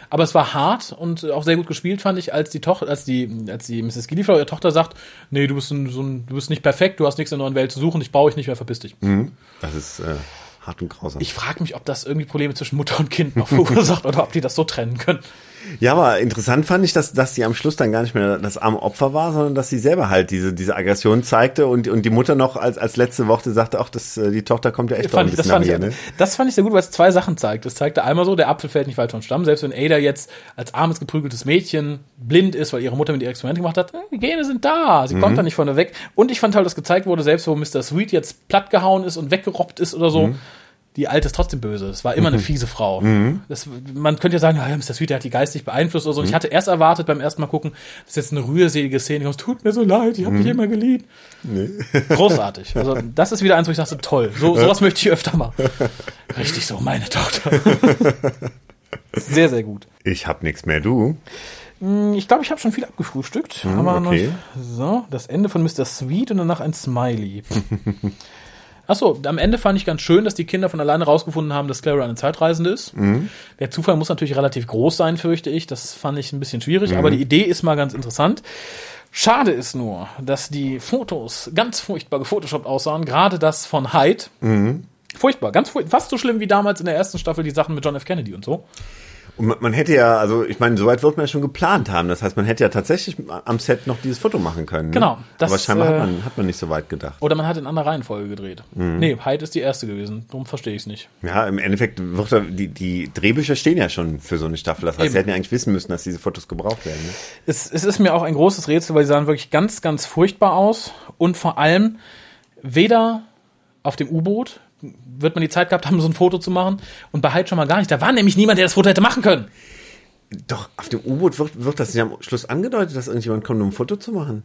aber es war hart und auch sehr gut gespielt, fand ich, als die Tochter, als die, als die Mrs. Gilliflower, ihre Tochter sagt, nee, du bist ein, so ein, du bist nicht perfekt, du hast nichts in der neuen Welt zu suchen, ich brauche dich nicht mehr, verpiss dich. Das ist äh, hart und grausam. Ich frage mich, ob das irgendwie Probleme zwischen Mutter und Kind noch verursacht oder ob die das so trennen können. Ja, aber interessant fand ich, dass, dass sie am Schluss dann gar nicht mehr das arme Opfer war, sondern dass sie selber halt diese, diese Aggression zeigte und, und die Mutter noch als, als letzte Worte sagte, ach, das, äh, die Tochter kommt ja echt doch ein fand ich, das, bisschen fand nach ich, mir, ne? das fand ich sehr gut, weil es zwei Sachen zeigt. Es zeigte einmal so, der Apfel fällt nicht weit vom Stamm. Selbst wenn Ada jetzt als armes, geprügeltes Mädchen blind ist, weil ihre Mutter mit ihr Experimente gemacht hat, äh, die Gene sind da, sie Mhm. kommt da nicht vorne weg. Und ich fand halt, dass gezeigt wurde, selbst wo Mr. Sweet jetzt plattgehauen ist und weggerobbt ist oder so, Mhm. Die alte ist trotzdem böse. Das war immer eine fiese Frau. Das, man könnte ja sagen, ja, Mr. Sweet, der hat die geistig beeinflusst oder so. Und ich hatte erst erwartet beim ersten Mal gucken, das ist jetzt eine rührselige Szene. Es tut mir so leid, ich habe dich immer geliebt. Großartig. Also das ist wieder eins, wo ich dachte, toll. So, sowas möchte ich öfter mal. Richtig so, meine Tochter. sehr, sehr gut. Ich hab nichts mehr, du. Ich glaube, ich habe schon viel abgefrühstückt. aber okay. noch, so, das Ende von Mr. Sweet und danach ein Smiley. Achso, am Ende fand ich ganz schön, dass die Kinder von alleine rausgefunden haben, dass Clara eine Zeitreisende ist. Der Zufall muss natürlich relativ groß sein, fürchte ich. Das fand ich ein bisschen schwierig, aber die Idee ist mal ganz interessant. Schade ist nur, dass die Fotos ganz furchtbar gefotoshoppt aussahen, gerade das von Hyde. Furchtbar, ganz furchtbar. Fast so schlimm wie damals in der ersten Staffel die Sachen mit John F. Kennedy und so. Und man, man hätte ja, also ich meine, soweit wird man ja schon geplant haben. Das heißt, man hätte ja tatsächlich am Set noch dieses Foto machen können. Ne? Genau, das, Aber scheinbar äh, hat, man, hat man nicht so weit gedacht. Oder man hat in anderer Reihenfolge gedreht. Nee, Hyde ist die erste gewesen. Darum verstehe ich es nicht. Ja, im Endeffekt wird da, die, die Drehbücher stehen ja schon für so eine Staffel. Das heißt, Eben. sie hätten ja eigentlich wissen müssen, dass diese Fotos gebraucht werden. Ne? Es, es ist mir auch ein großes Rätsel, weil sie sahen wirklich ganz, ganz furchtbar aus. Und vor allem weder auf dem U-Boot wird man die Zeit gehabt haben, so ein Foto zu machen. Und bei Hyde schon mal gar nicht. Da war nämlich niemand, der das Foto hätte machen können. Doch, auf dem U-Boot wird, wird das nicht am Schluss angedeutet, dass irgendjemand kommt, um ein Foto zu machen.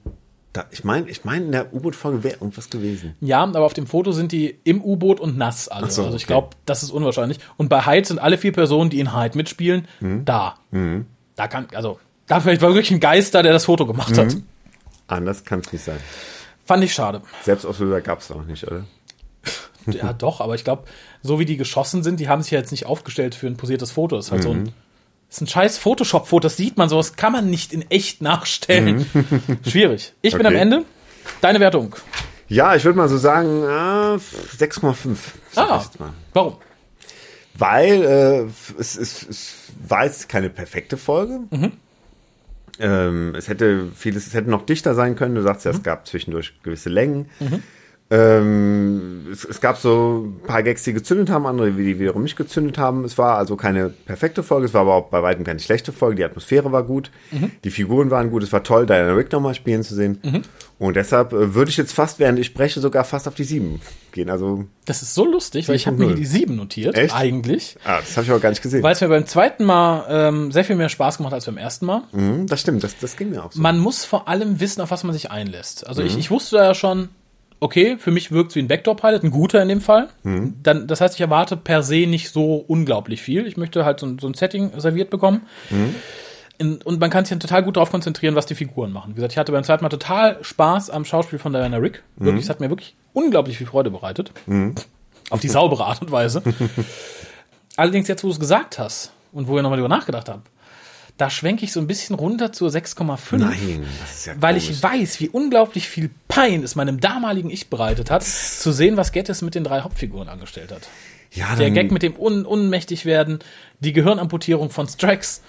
Da, ich meine, ich meine, in der U-Boot-Folge wäre irgendwas gewesen. Ja, aber auf dem Foto sind die im U-Boot und nass alle. So, also ich okay. glaube, das ist unwahrscheinlich. Und bei Hyde sind alle vier Personen, die in Hyde mitspielen, Mhm. da. Da kann, also, da vielleicht war wirklich ein Geist da, der das Foto gemacht hat. Mhm. Anders kann es nicht sein. Fand ich schade. Selbstauslöser gab es auch nicht, oder? Ja, doch, aber ich glaube, so wie die geschossen sind, die haben sich ja jetzt nicht aufgestellt für ein posiertes Foto. Das ist halt so ein, das ist ein scheiß Photoshop-Foto, das sieht man, sowas kann man nicht in echt nachstellen. Schwierig. Ich bin Okay. am Ende. Deine Wertung. Ja, ich würde mal so sagen, ah, 6,5. sag Ah, mal. warum? Weil äh, es, es, es war jetzt keine perfekte Folge. Ähm, es hätte vieles, es hätte noch dichter sein können. Du sagst ja, es gab zwischendurch gewisse Längen. Ähm, es, es gab so ein paar Gags, die gezündet haben, andere, die wiederum nicht gezündet haben. Es war also keine perfekte Folge, es war aber auch bei weitem keine schlechte Folge. Die Atmosphäre war gut, die Figuren waren gut, es war toll, Diana Rick nochmal spielen zu sehen. Und deshalb äh, würde ich jetzt fast, während ich spreche, sogar fast auf die sieben gehen. Also, Das ist so lustig, weil ich habe mir hier 7,0. die 7 notiert, Echt? eigentlich. ah, das habe ich aber gar nicht gesehen. Weil es mir beim zweiten Mal ähm, sehr viel mehr Spaß gemacht hat als beim ersten Mal. Mhm, das stimmt, das, das ging mir auch so. Man muss vor allem wissen, auf was man sich einlässt. Also ich, ich wusste da ja schon, okay, für mich wirkt es wie ein Backdoor-Pilot, ein guter in dem Fall. Dann, das heißt, ich erwarte per se nicht so unglaublich viel. Ich möchte halt so, ein- so ein Setting serviert bekommen. In, und man kann sich dann total gut darauf konzentrieren, was die Figuren machen. Wie gesagt, ich hatte beim zweiten Mal total Spaß am Schauspiel von Diana Rick. Wirklich, es hat mir wirklich unglaublich viel Freude bereitet. Auf die saubere Art und Weise. Allerdings jetzt, wo du es gesagt hast und wo ich nochmal drüber nachgedacht habe, da schwenke ich so ein bisschen runter zur 6,5. Nein, das ist ja Weil komisch. ich weiß, wie unglaublich viel Pein es meinem damaligen Ich bereitet hat, zu sehen, was Gettys mit den drei Hauptfiguren angestellt hat. ja, Der Gag mit dem Un unmächtig werden, die Gehirnamputierung von Strax,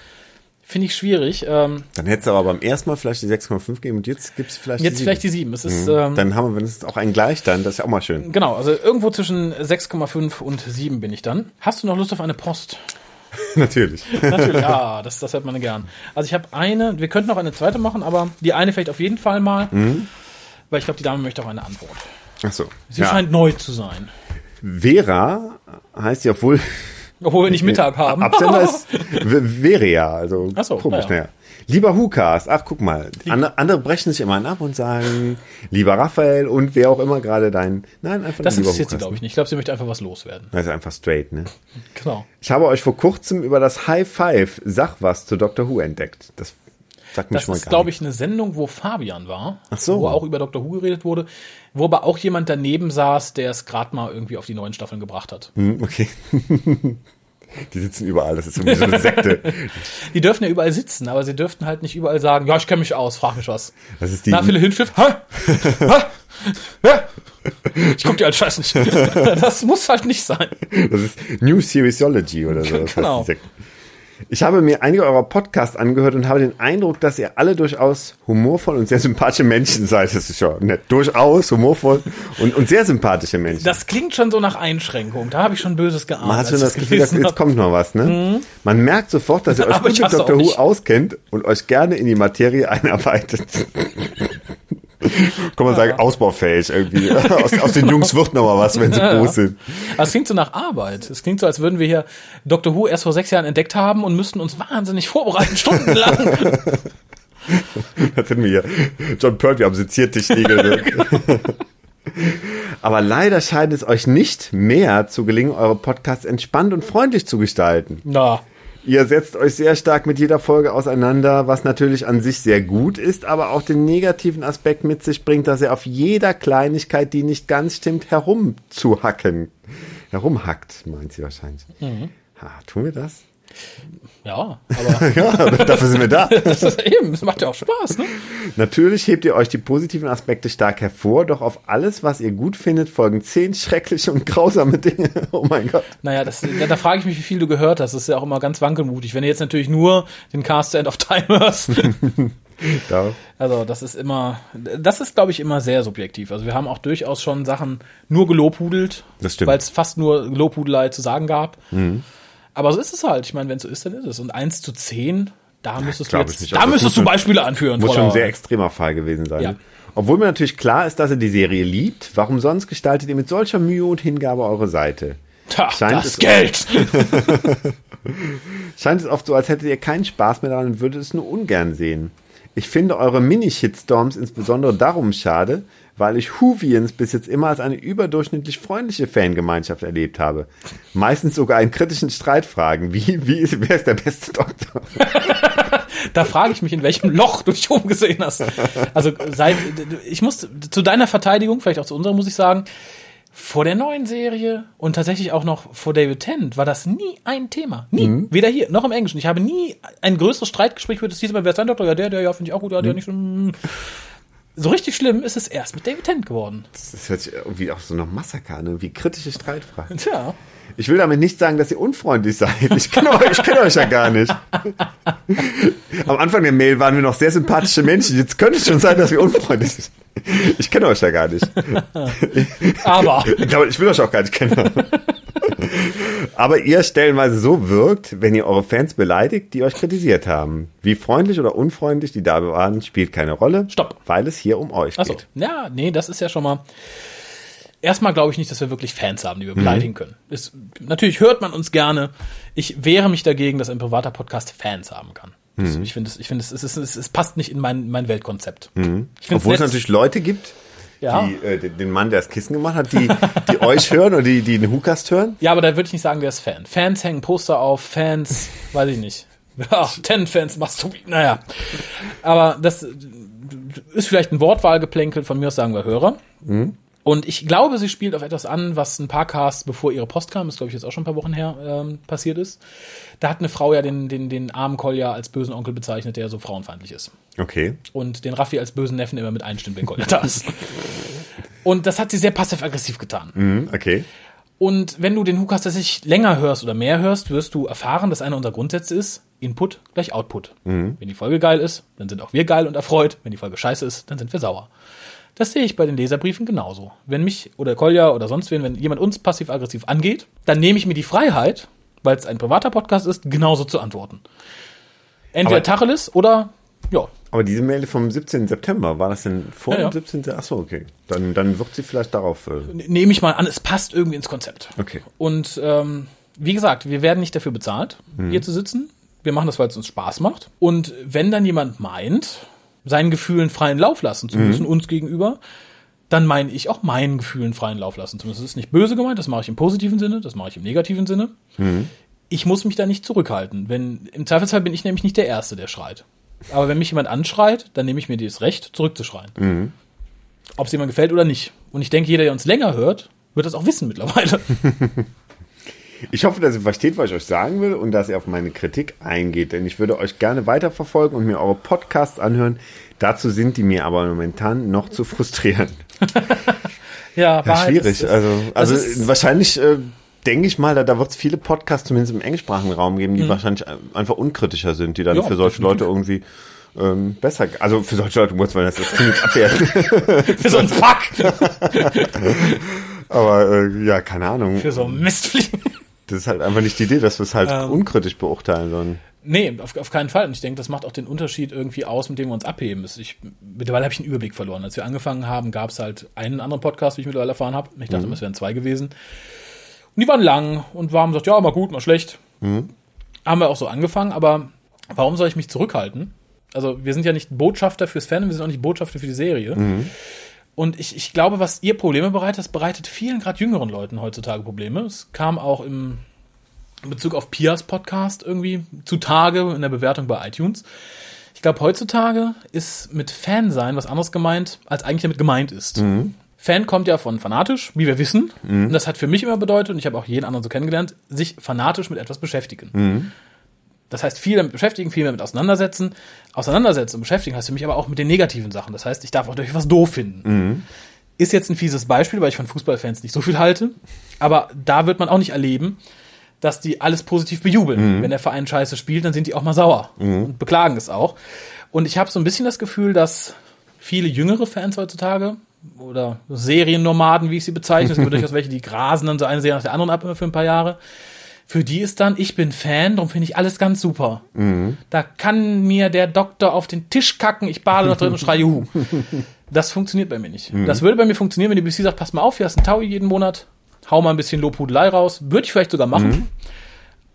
finde ich schwierig. Ähm, dann hättest du aber beim ersten Mal vielleicht die 6,5 gegeben und jetzt gibt's vielleicht jetzt die vielleicht die 7. Es ist, ähm, Dann haben wir wenigstens auch einen gleich dann, das ist ja auch mal schön. genau, also irgendwo zwischen 6,5 und 7 bin ich dann. Hast du noch Lust auf eine Post? Natürlich. Natürlich, ja, das, das hört man gern. Also ich habe eine, wir könnten noch eine zweite machen, aber die eine vielleicht auf jeden Fall mal, weil ich glaube, die Dame möchte auch eine Antwort. Ach so. Sie Ja. scheint neu zu sein. Vera heißt ja obwohl Obwohl wir nicht Mittag haben. Absender ist Veria, also Ach so, komisch, naja. naja. Lieber Hukas, ach guck mal, andere, andere brechen sich immer ab und sagen, lieber Raphael und wer auch immer gerade dein, nein, einfach Das interessiert sie, glaube ich, nicht. Ich glaube, sie möchte einfach was loswerden. Das ist einfach straight, ne? Genau. Ich habe euch vor kurzem über das High Five Sag was zu Doctor Who entdeckt. Das sagt mir Das schon mal ist, gar glaube ich, eine Sendung, wo Fabian war. Ach so. Wo auch über Dr. Who geredet wurde. Wo aber auch jemand daneben saß, der es gerade mal irgendwie auf die neuen Staffeln gebracht hat. Hm, okay. Die sitzen überall, das ist irgendwie so eine Sekte. Die dürfen ja überall sitzen, aber sie dürften halt nicht überall sagen, ja, ich kenne mich aus, frag mich was. Das ist die, Na, viele Hilfschiff. Ha? Ha? Ja? Ich guck dir als Scheiß nicht. Das muss halt nicht sein. das ist New Seriesology oder so. Das heißt Genau. die Sekte. Ich habe mir einige eurer Podcasts angehört und habe den Eindruck, dass ihr alle durchaus humorvoll und sehr sympathische Menschen seid. Das ist schon nett. Durchaus humorvoll und, und sehr sympathische Menschen. Das klingt schon so nach Einschränkung. Da habe ich schon Böses geahnt. Man hat schon das Gefühl, dass jetzt kommt noch was, ne? Man merkt sofort, dass ihr euch gut mit Dr. Who auskennt und euch gerne in die Materie einarbeitet. Kann man sagen, ausbaufähig irgendwie. Aus, aus den Jungs wird noch mal was, wenn sie Ja, ja. groß sind. Aber es klingt so nach Arbeit. Es klingt so, als würden wir hier Doctor Who erst vor sechs Jahren entdeckt haben und müssten uns wahnsinnig vorbereiten, stundenlang. Das hätten wir hier. John Pearl, wir haben Seziertisch Aber leider scheint es euch nicht mehr zu gelingen, eure Podcasts entspannt und freundlich zu gestalten. Na, Ihr setzt euch sehr stark mit jeder Folge auseinander, was natürlich an sich sehr gut ist, aber auch den negativen Aspekt mit sich bringt, dass ihr auf jeder Kleinigkeit, die nicht ganz stimmt, herumzuhacken. Herumhackt, meint sie wahrscheinlich. Ha, tun wir das? Ja, aber Ja, dafür sind wir da. das ist eben, das macht ja auch Spaß, ne? Natürlich hebt ihr euch die positiven Aspekte stark hervor, doch auf alles, was ihr gut findet, folgen zehn schreckliche und grausame Dinge. Oh mein Gott. Naja, das, da, da frage ich mich, wie viel du gehört hast. Das ist ja auch immer ganz wankelmutig. Wenn du jetzt natürlich nur den Cast to End of Time hörst. Da. Also, das ist immer, das ist, glaube ich, immer sehr subjektiv. Also, wir haben auch durchaus schon Sachen nur gelobhudelt. Das stimmt. Weil es fast nur Lobhudelei zu sagen gab. Aber so ist es halt. Ich meine, wenn es so ist, dann ist es. Und 1 zu 10, da müsstest du jetzt, nicht. da Also, müsstest du schon- Beispiele anführen. Muss schon ein sehr extremer Fall gewesen sein. Ja. Obwohl mir natürlich klar ist, dass ihr die Serie liebt, warum sonst gestaltet ihr mit solcher Mühe und Hingabe eure Seite? Tja, Scheint das es- Geld. Scheint es oft so, als hättet ihr keinen Spaß mehr daran und würdet es nur ungern sehen. Ich finde eure Mini-Shitstorms insbesondere darum schade, weil ich Whovians bis jetzt immer als eine überdurchschnittlich freundliche Fangemeinschaft erlebt habe. Meistens sogar in kritischen Streitfragen. Wie, wie ist, wer ist der beste Doktor? Da frage ich mich, in welchem Loch du dich umgesehen hast. Also seit ich muss zu deiner Verteidigung, vielleicht auch zu unserer, muss ich sagen, vor der neuen Serie und tatsächlich auch noch vor David Tennant war das nie ein Thema. Nie. Mhm. Weder hier noch im Englischen. Ich habe nie ein größeres Streitgespräch geführt. Das hieß immer, wer ist dein Doktor? Ja, der, der, ja, finde ich auch gut, ja, der nicht. So richtig schlimm ist es erst mit David Tennant geworden. Das hört sich irgendwie auch so nach Massaker an, wie kritische Streitfragen. Tja. Ich will damit nicht sagen, dass ihr unfreundlich seid. Ich kenne euch, ich kenne euch ja gar nicht. Am Anfang der Mail waren wir noch sehr sympathische Menschen. Jetzt könnte es schon sein, dass wir unfreundlich sind. Ich kenne euch ja gar nicht. Aber ich will euch auch gar nicht kennen. Aber ihr stellenweise so wirkt, wenn ihr eure Fans beleidigt, die euch kritisiert haben. Wie freundlich oder unfreundlich die da waren, spielt keine Rolle. Stopp. Weil es hier um euch Achso. geht. Ja, nee, das ist ja schon mal. Erstmal glaube ich nicht, dass wir wirklich Fans haben, die wir beleidigen können. Ist, natürlich hört man uns gerne. Ich wehre mich dagegen, dass ein privater Podcast Fans haben kann. Das, Ich finde, es, ich finde, es, es, es, es passt nicht in mein, mein Weltkonzept. Ich finde Obwohl es natürlich Leute gibt, ja, die, äh, den Mann, der das Kissen gemacht hat, die, die euch hören oder die, die den Hukast hören. ja, aber da würde ich nicht sagen, der ist Fan. Fans hängen Poster auf, Fans, weiß ich nicht. Ja, Ten-Fans machst du, naja. Aber das ist vielleicht ein Wortwahlgeplänkel, von mir aus sagen wir Hörer. Und ich glaube, sie spielt auf etwas an, was ein paar Casts, bevor ihre Post kam, ist glaube ich jetzt auch schon ein paar Wochen her, ähm, passiert ist. Da hat eine Frau ja den, den, den armen Kolja als bösen Onkel bezeichnet, der so frauenfeindlich ist. Okay. Und den Raffi als bösen Neffen immer mit einstimmt, wenn Kolja da ist. Und das hat sie sehr passiv-aggressiv getan. Mhm, okay. Und wenn du den Hookast tatsächlich länger hörst oder mehr hörst, wirst du erfahren, dass einer unserer Grundsätze ist, Input gleich Output. Wenn die Folge geil ist, dann sind auch wir geil und erfreut. Wenn die Folge scheiße ist, dann sind wir sauer. Das sehe ich bei den Leserbriefen genauso. Wenn mich oder Kolja oder sonst wen, wenn jemand uns passiv-aggressiv angeht, dann nehme ich mir die Freiheit, weil es ein privater Podcast ist, genauso zu antworten. Entweder Aber- Tacheles oder, ja, Aber diese Mail vom 17. September, war das denn vor Ja, dem 17.? Achso, okay. Dann, dann wird sie vielleicht darauf. Äh, nehme ich mal an, es passt irgendwie ins Konzept. okay. Und ähm, wie gesagt, wir werden nicht dafür bezahlt, hier zu sitzen. Wir machen das, weil es uns Spaß macht. Und wenn dann jemand meint, seinen Gefühlen freien Lauf lassen zu müssen, uns gegenüber, dann meine ich auch meinen Gefühlen freien Lauf lassen zu müssen. Das ist nicht böse gemeint, das mache ich im positiven Sinne, das mache ich im negativen Sinne. Ich muss mich da nicht zurückhalten. Wenn, Im Zweifelsfall bin ich nämlich nicht der Erste, der schreit. Aber wenn mich jemand anschreit, dann nehme ich mir das Recht, zurückzuschreien. Ob es jemand gefällt oder nicht. Und ich denke, jeder, der uns länger hört, wird das auch wissen mittlerweile. Ich hoffe, dass ihr versteht, was ich euch sagen will und dass ihr auf meine Kritik eingeht, denn ich würde euch gerne weiterverfolgen und mir eure Podcasts anhören. Dazu sind die mir aber momentan noch zu frustrierend. Ja, Ja, schwierig. also, also ist- wahrscheinlich äh, denke ich mal, da, da wird es viele Podcasts zumindest im englischsprachigen Raum geben, die wahrscheinlich äh, einfach unkritischer sind, die dann Mhm. Ja, für solche Leute irgendwie ähm, besser, also für solche Leute muss man das, das klingt jetzt abwertend, Für so ein Fuck. aber äh, ja, keine Ahnung. Für so ein Mistfliegen. Das ist halt einfach nicht die Idee, dass wir es halt Ähm. unkritisch beurteilen, sondern Nee, auf, auf keinen Fall. Und ich denke, das macht auch den Unterschied irgendwie aus, mit dem wir uns abheben. Ich, mittlerweile habe ich einen Überblick verloren. Als wir angefangen haben, gab es halt einen anderen Podcast, wie ich mittlerweile erfahren habe. Ich dachte, mhm. es wären zwei gewesen. Und die waren lang und wir haben gesagt, ja, mal gut, mal schlecht. Mhm. Haben wir auch so angefangen, aber warum soll ich mich zurückhalten? Also wir sind ja nicht Botschafter fürs Fan, wir sind auch nicht Botschafter für die Serie. Mhm. Und ich, ich glaube, was ihr Probleme bereitet, bereitet vielen, gerade jüngeren Leuten heutzutage Probleme. Es kam auch im in Bezug auf Pias Podcast irgendwie zutage in der Bewertung bei iTunes. Ich glaube, heutzutage ist mit Fan sein was anderes gemeint, als eigentlich damit gemeint ist. Mhm. Fan kommt ja von fanatisch, wie wir wissen. Mhm. Und das hat für mich immer bedeutet, und ich habe auch jeden anderen so kennengelernt, sich fanatisch mit etwas beschäftigen. Mhm. Das heißt, viel damit beschäftigen, viel damit auseinandersetzen. Auseinandersetzen und beschäftigen heißt für mich aber auch mit den negativen Sachen. Das heißt, ich darf auch durch was doof finden. Mhm. Ist jetzt ein fieses Beispiel, weil ich von Fußballfans nicht so viel halte. Aber da wird man auch nicht erleben, dass die alles positiv bejubeln. Mhm. Wenn der Verein scheiße spielt, dann sind die auch mal sauer mhm. und beklagen es auch. Und ich habe so ein bisschen das Gefühl, dass viele jüngere Fans heutzutage oder Seriennomaden, wie ich sie bezeichne, es gibt durchaus welche, die grasen dann so eine Serie nach der anderen ab immer für ein paar Jahre. Für die ist dann, ich bin Fan, darum finde ich alles ganz super. Mhm. Da kann mir der Doktor auf den Tisch kacken, ich bade noch drin und schreie Juhu. Das funktioniert bei mir nicht. Mhm. Das würde bei mir funktionieren, wenn die BC sagt, pass mal auf, hier hast einen Taui jeden Monat, hau mal ein bisschen Lobhudelei raus. Würde ich vielleicht sogar machen. Mhm.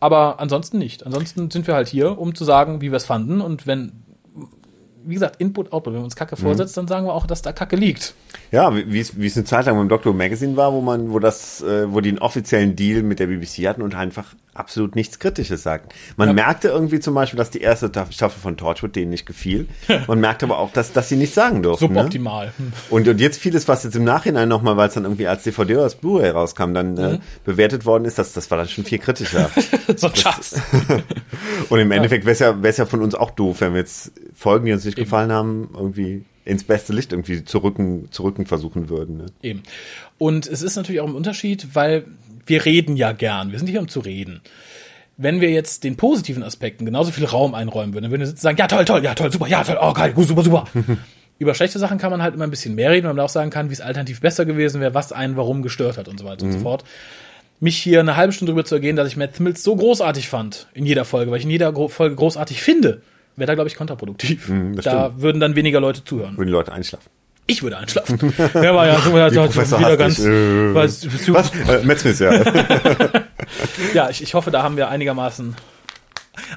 Aber ansonsten nicht. Ansonsten sind wir halt hier, um zu sagen, wie wir es fanden. Und wenn, wie gesagt, Input, Output, wenn wir uns Kacke mhm. vorsetzt, dann sagen wir auch, dass da Kacke liegt. Ja, wie es eine Zeit lang beim Doctor Magazine war, wo man, wo das, äh, wo die einen offiziellen Deal mit der BBC hatten und einfach absolut nichts Kritisches sagten. Man ja. merkte irgendwie zum Beispiel, dass die erste Staffel von Torchwood denen nicht gefiel. Man merkte aber auch, dass, dass sie nichts sagen durften. Ne? Suboptimal. Ne? Und, und jetzt vieles, was jetzt im Nachhinein nochmal, weil es dann irgendwie als DVD oder als Blu-ray rauskam, dann äh, mhm. äh, bewertet worden ist, das, das war dann schon viel kritischer. so ein Schatz. und im Endeffekt wäre es ja, wär's ja von uns auch doof, wenn wir jetzt Folgen, die uns nicht Eben. gefallen haben, irgendwie ins beste Licht irgendwie zu rücken, zu rücken versuchen würden. Ne? Eben. Und es ist natürlich auch ein Unterschied, weil wir reden ja gern. Wir sind hier, um zu reden. Wenn wir jetzt den positiven Aspekten genauso viel Raum einräumen würden, dann würden wir sagen, ja toll, toll, ja toll, super, ja toll, oh geil, super, super. Über schlechte Sachen kann man halt immer ein bisschen mehr reden, weil man auch sagen kann, wie es alternativ besser gewesen wäre, was einen warum gestört hat und so weiter mhm. und so mhm. fort. Mich hier eine halbe Stunde drüber zu ergehen, dass ich Matt Mills so großartig fand in jeder Folge, weil ich in jeder Folge großartig finde, wäre da, glaube ich, kontraproduktiv. Mhm, da stimmt. würden dann weniger Leute zuhören. Würden die Leute einschlafen. Ich würde einschlafen. Der war ja so ja, wieder ganz. Äh, was? was? Äh, Metzmis, ja. ja, ich, ich hoffe, da haben wir einigermaßen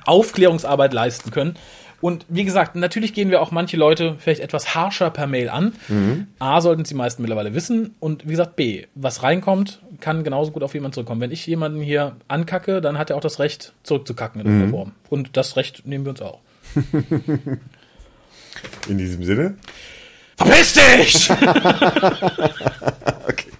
Aufklärungsarbeit leisten können. Und wie gesagt, natürlich gehen wir auch manche Leute vielleicht etwas harscher per Mail an. Mhm. A, sollten es die meisten mittlerweile wissen. Und wie gesagt, B, was reinkommt, kann genauso gut auf jemanden zurückkommen. Wenn ich jemanden hier ankacke, dann hat er auch das Recht, zurückzukacken in irgendeiner mhm. Form. Und das Recht nehmen wir uns auch. In diesem Sinne. Verpiss dich! okay.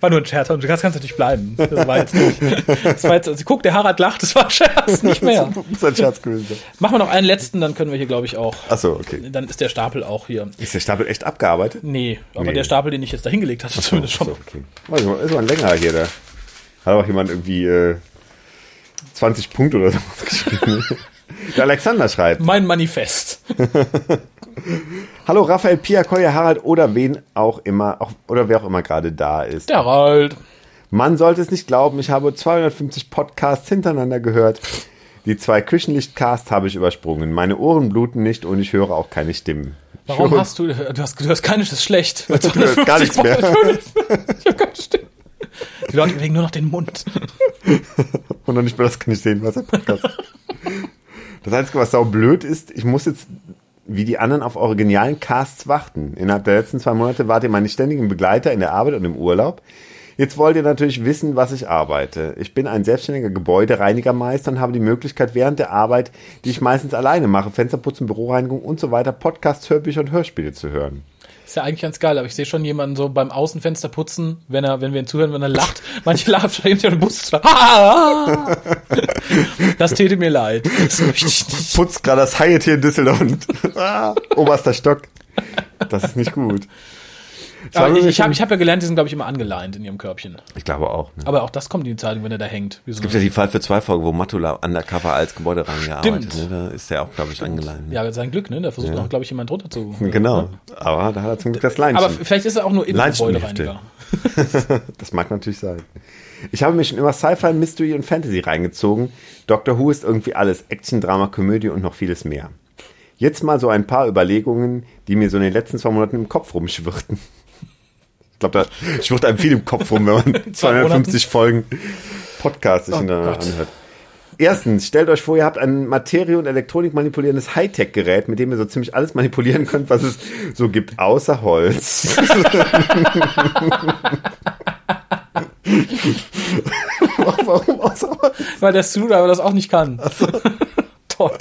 War nur ein Scherz, und du kannst, kannst natürlich bleiben. Das war jetzt nicht. Das war jetzt, also, guck, der Harald lacht, das war ein Scherz, nicht mehr. Das muss ein Scherz gewesen sein. Machen wir noch einen letzten, dann können wir hier, glaube ich, auch. Achso, okay. Dann ist der Stapel auch hier. Ist der Stapel echt abgearbeitet? Nee, aber nee. der Stapel, den ich jetzt da hingelegt hatte, zumindest schon. So, okay. Also, ist mal ein längerer hier, da. Hat auch jemand irgendwie äh, 20 Punkte oder so geschrieben. Der Alexander schreibt. Mein Manifest. Hallo Raphael, Pia, Koya, Harald oder wen auch immer, auch, oder wer auch immer gerade da ist. Der Harald. Man sollte es nicht glauben, ich habe 250 Podcasts hintereinander gehört. Die zwei Küchenlichtcasts habe ich übersprungen. Meine Ohren bluten nicht und ich höre auch keine Stimmen. Warum höre, hast du, du hast, du hast keine, das ist schlecht. du hörst gar nichts mehr. ich habe keine Stimmen. Die Leute bewegen nur noch den Mund. und noch nicht mehr das kann ich sehen, was er Podcast. Das Einzige, was sau blöd ist, ich muss jetzt wie die anderen auf eure genialen Casts warten. Innerhalb der letzten zwei Monate wart ihr meine ständigen Begleiter in der Arbeit und im Urlaub. Jetzt wollt ihr natürlich wissen, was ich arbeite. Ich bin ein selbstständiger Gebäudereinigermeister und habe die Möglichkeit, während der Arbeit, die ich meistens alleine mache, Fensterputzen, Büroreinigung und so weiter, Podcasts, Hörbücher und Hörspiele zu hören. Ist ja eigentlich ganz geil, aber ich sehe schon jemanden so beim Außenfenster putzen, wenn er, wenn wir ihn zuhören, wenn er lacht. Manche lachen schon den Bus. Das täte mir leid. Das möchte ich nicht. Putzt gerade das Hyatt hier in Düsseldorf. Oberster Stock. Das ist nicht gut. Aber ich, habe ich hab ja gelernt, die sind, glaube ich, immer angeleint in ihrem Körbchen. Ich glaube auch. Ne? Aber auch das kommt in die Zeitung, wenn er da hängt. es gibt ja die Fall für zwei Folgen, wo Matula undercover als Gebäude reingearbeitet Ne? Da ist er auch, glaube ich, angeleint. Ne? Ja, sein Glück, ne? Da versucht ja. auch, glaube ich, jemand drunter zu. Genau. Aber da hat er zum Glück das Leinchen. Aber vielleicht ist er auch nur Gebäudereiniger. das mag natürlich sein. Ich habe mir schon immer Sci-Fi, Mystery und Fantasy reingezogen. Doctor Who ist irgendwie alles. Action, Drama, Komödie und noch vieles mehr. Jetzt mal so ein paar Überlegungen, die mir so in den letzten zwei Monaten im Kopf rumschwirrten. Ich glaube, da schwirrt einem viel im Kopf rum, wenn man 250 Folgen Podcast sich Oh hintereinander anhört. Erstens, stellt euch vor, ihr habt ein Materie- und Elektronik manipulierendes Hightech-Gerät, mit dem ihr so ziemlich alles manipulieren könnt, was es so gibt, außer Holz. Warum außer Holz? Weil der aber das auch nicht kann. Toll.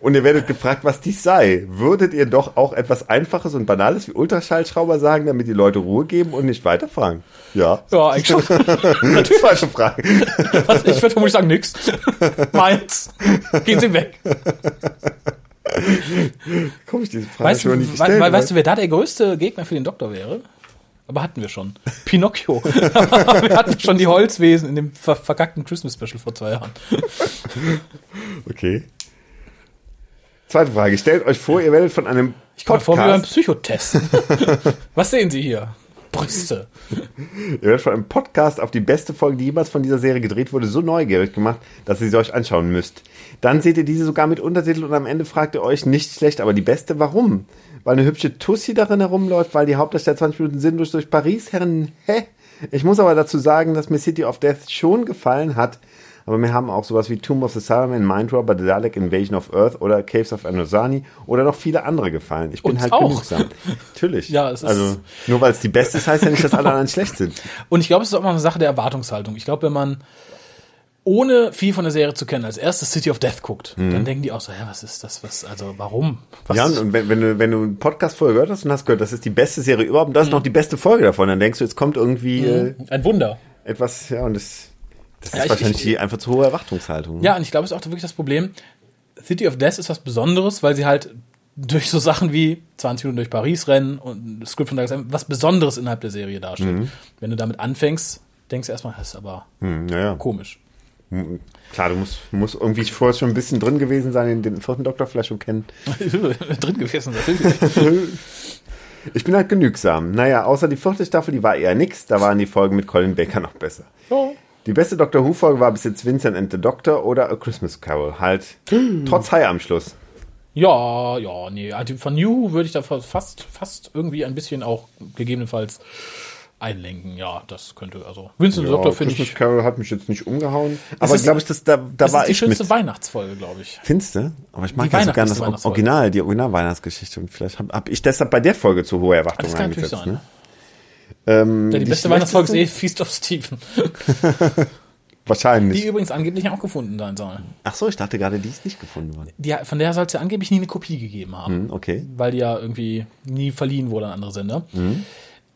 Und ihr werdet gefragt, was dies sei. Würdet ihr doch auch etwas Einfaches und Banales wie Ultraschallschrauber sagen, damit die Leute Ruhe geben und nicht weiterfragen? Ja. Ja, eigentlich schon. Zweite Frage. Was, ich würde vermutlich sagen, nix. Meins. Gehen Sie weg. Komm ich diese Frage Weißt schon nicht we gestellt, we weißt du, wer da der größte Gegner für den Doktor wäre? Aber hatten wir schon. Pinocchio. wir hatten schon die Holzwesen in dem ver verkackten Christmas Special vor zwei Jahren. Okay. Zweite Frage. Stellt euch vor, ihr werdet von einem Ich komme vor wie beim Podcast, Psychotest. Was sehen Sie hier? Brüste. ihr werdet von einem Podcast auf die beste Folge, die jemals von dieser Serie gedreht wurde, so neugierig gemacht, dass ihr sie euch anschauen müsst. Dann seht ihr diese sogar mit Untertitel und am Ende fragt ihr euch, nicht schlecht, aber die beste, warum? Weil eine hübsche Tussi darin herumläuft, weil die Hauptdarsteller 20 Minuten sinnlos durch Paris herren, hä? Ich muss aber dazu sagen, dass mir City of Death schon gefallen hat, aber mir haben auch sowas wie Tomb of the Cybermen, Mind Robber, The Dalek Invasion of Earth oder Caves of Anosani oder noch viele andere gefallen. Ich bin Uns halt auch. genügsam. Natürlich. Ja, es ist- also nur weil es die beste ist, heißt ja nicht, dass alle anderen schlecht sind. Und ich glaube, es ist auch mal eine Sache der Erwartungshaltung. Ich glaube, wenn man ohne viel von der Serie zu kennen, als erstes City of Death guckt, dann denken die auch so, ja, was ist das? Was, also warum? Was, Mhm. Ja, und wenn, wenn du, wenn du einen Podcast vorher gehört hast und hast gehört, das ist die beste Serie überhaupt und das ist noch die beste Folge davon, dann denkst du, jetzt kommt irgendwie äh, ein Wunder. etwas, ja, und das, das Ja, ist ich- wahrscheinlich ich- die einfach zu hohe Erwartungshaltung. Ja, und ich glaube, es ist auch wirklich das Problem. City of Death ist was Besonderes, weil sie halt durch so Sachen wie 20 Minuten durch Paris rennen und das Skript von Douglas Adams was Besonderes innerhalb der Serie darstellt. Wenn du damit anfängst, denkst du erstmal, das ist aber Hm, naja. komisch. Klar, du musst, musst irgendwie vorher schon ein bisschen drin gewesen sein, in den vierten Doktor vielleicht schon kennen. Drin gewesen. natürlich. Ich bin halt genügsam. Naja, außer die vierte Staffel, die war eher nix, da waren die Folgen mit Colin Baker noch besser. Ja. Die beste Doctor Who-Folge war bis jetzt Vincent and the Doctor oder A Christmas Carol. Halt trotz High am Schluss. Ja, ja, nee. Also von New würde ich da fast, fast irgendwie ein bisschen auch gegebenenfalls einlenken. Ja, das könnte, also Vincent Ja, Doktor finde ich. Carol hat mich jetzt nicht umgehauen. Aber glaube ich, das, da, da Das war ist die ich schönste mit. Weihnachtsfolge, glaube ich. Findste? Aber ich mag Die ja so gerne das. Original, die Original-Weihnachtsgeschichte. Und vielleicht habe hab ich deshalb bei der Folge zu hohe Erwartungen Das kann eingesetzt. sein. Ne? Ähm, Ja, die, beste Weihnachtsfolge ist eh Feast of Stephen, Wahrscheinlich. die übrigens angeblich auch gefunden sein soll. Ach so, ich dachte gerade, die ist nicht gefunden worden. Die, von der soll es ja angeblich nie eine Kopie gegeben haben, Hm, okay. weil die ja irgendwie nie verliehen wurde an andere Sender.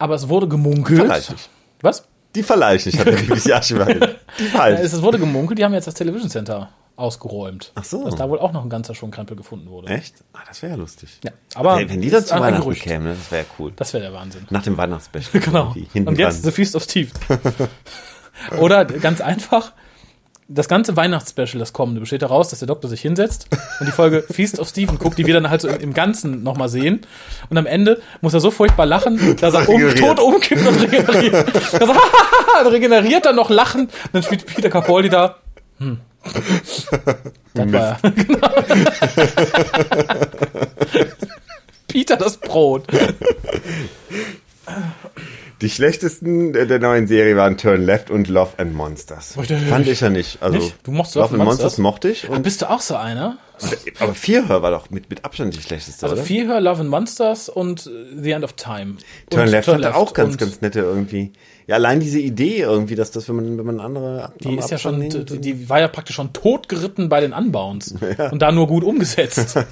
Aber es wurde gemunkelt. Verleih ich nicht. Was? Die verleihe ich nicht, hat der BBC-Archivar gesagt. Die Ja, verleihe es, ich. es wurde gemunkelt, die haben jetzt das Television Center ausgeräumt. Ach so. Dass da wohl auch noch ein ganzer Schonkrempel gefunden wurde. Echt? Ah, das wäre ja lustig. Ja, aber Wenn, wenn die das zu Weihnachten Gerücht. kämen, ne, das wäre ja cool. Das wäre der Wahnsinn. Nach dem Weihnachtsspecial. Genau. Und jetzt dran. The Feast of Steve. Oder ganz einfach, das ganze Weihnachtsspecial, das kommende, besteht daraus, dass der Doktor sich hinsetzt und die Folge Feast of Stephen guckt, die wir dann halt so im, im Ganzen nochmal sehen. Und am Ende muss er so furchtbar lachen, dass er um, tot umkippt und regeneriert. Er und regeneriert dann noch lachen. Und dann spielt Peter Capaldi da. Hm. Das war genau. Peter das Brot. Die schlechtesten der der neuen Serie waren Turn Left und Love and Monsters. Wollte- Fand ich ja nicht. Also, Nicht? Du mochtest Love and Monsters mochte ich. Und, bist du auch so einer? aber Vierhör war doch mit, mit Abstand die schlechteste, Also oder? Fear, Love and Monsters und äh, The End of Time. Turn und Left hatte auch ganz, ganz nette irgendwie. Ja, allein diese Idee irgendwie, dass das, wenn man, wenn man andere Die ist ja schon, nimmt die, die war ja praktisch schon totgeritten bei den Unbounds. Und da nur gut umgesetzt.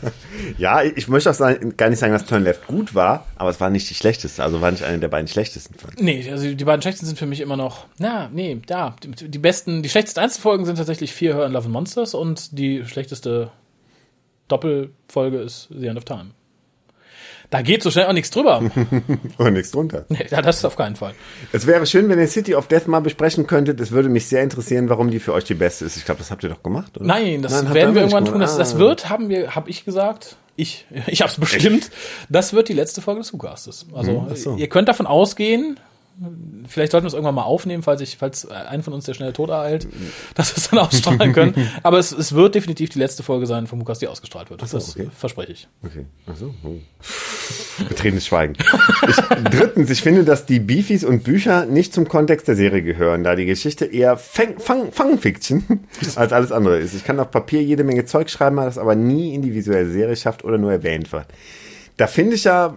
Ja, ich möchte auch sagen, gar nicht sagen, dass Turn Left gut war, aber es war nicht die schlechteste. Also war nicht eine der beiden schlechtesten. Fand. nee, also die beiden schlechtesten sind für mich immer noch, na, nee, da, die, die besten, die schlechtesten Einzelfolgen sind tatsächlich Her and Love and Monsters und die schlechteste Doppelfolge ist The End of Time. Da geht so schnell auch nichts drüber. Und nichts drunter. nee, ja, das ist auf keinen Fall. Es wäre schön, wenn ihr City of Death mal besprechen könntet. Es würde mich sehr interessieren, warum die für euch die beste ist. Ich glaube, das habt ihr doch gemacht, oder? Nein, das ihr werden wir irgendwann tun. Das, das Ah. wird, haben wir, habe ich gesagt. Ich, ich habe es bestimmt. Das wird die letzte Folge des WhoCastes. Also ach so. ihr könnt davon ausgehen, vielleicht sollten wir es irgendwann mal aufnehmen, falls ich, falls einen von uns der schnelle Tod ereilt, dass wir es dann ausstrahlen können. Aber es, es wird definitiv die letzte Folge sein von Lukas, die ausgestrahlt wird. so, das okay. verspreche ich. Okay. Ach so. Oh. Betretenes Schweigen. Ich, drittens, ich finde, dass die Beefies und Bücher nicht zum Kontext der Serie gehören, da die Geschichte eher Fang, Fang, Fang-Fiction als alles andere ist. Ich kann auf Papier jede Menge Zeug schreiben, das aber nie in die visuelle Serie schafft oder nur erwähnt wird. Da finde ich ja,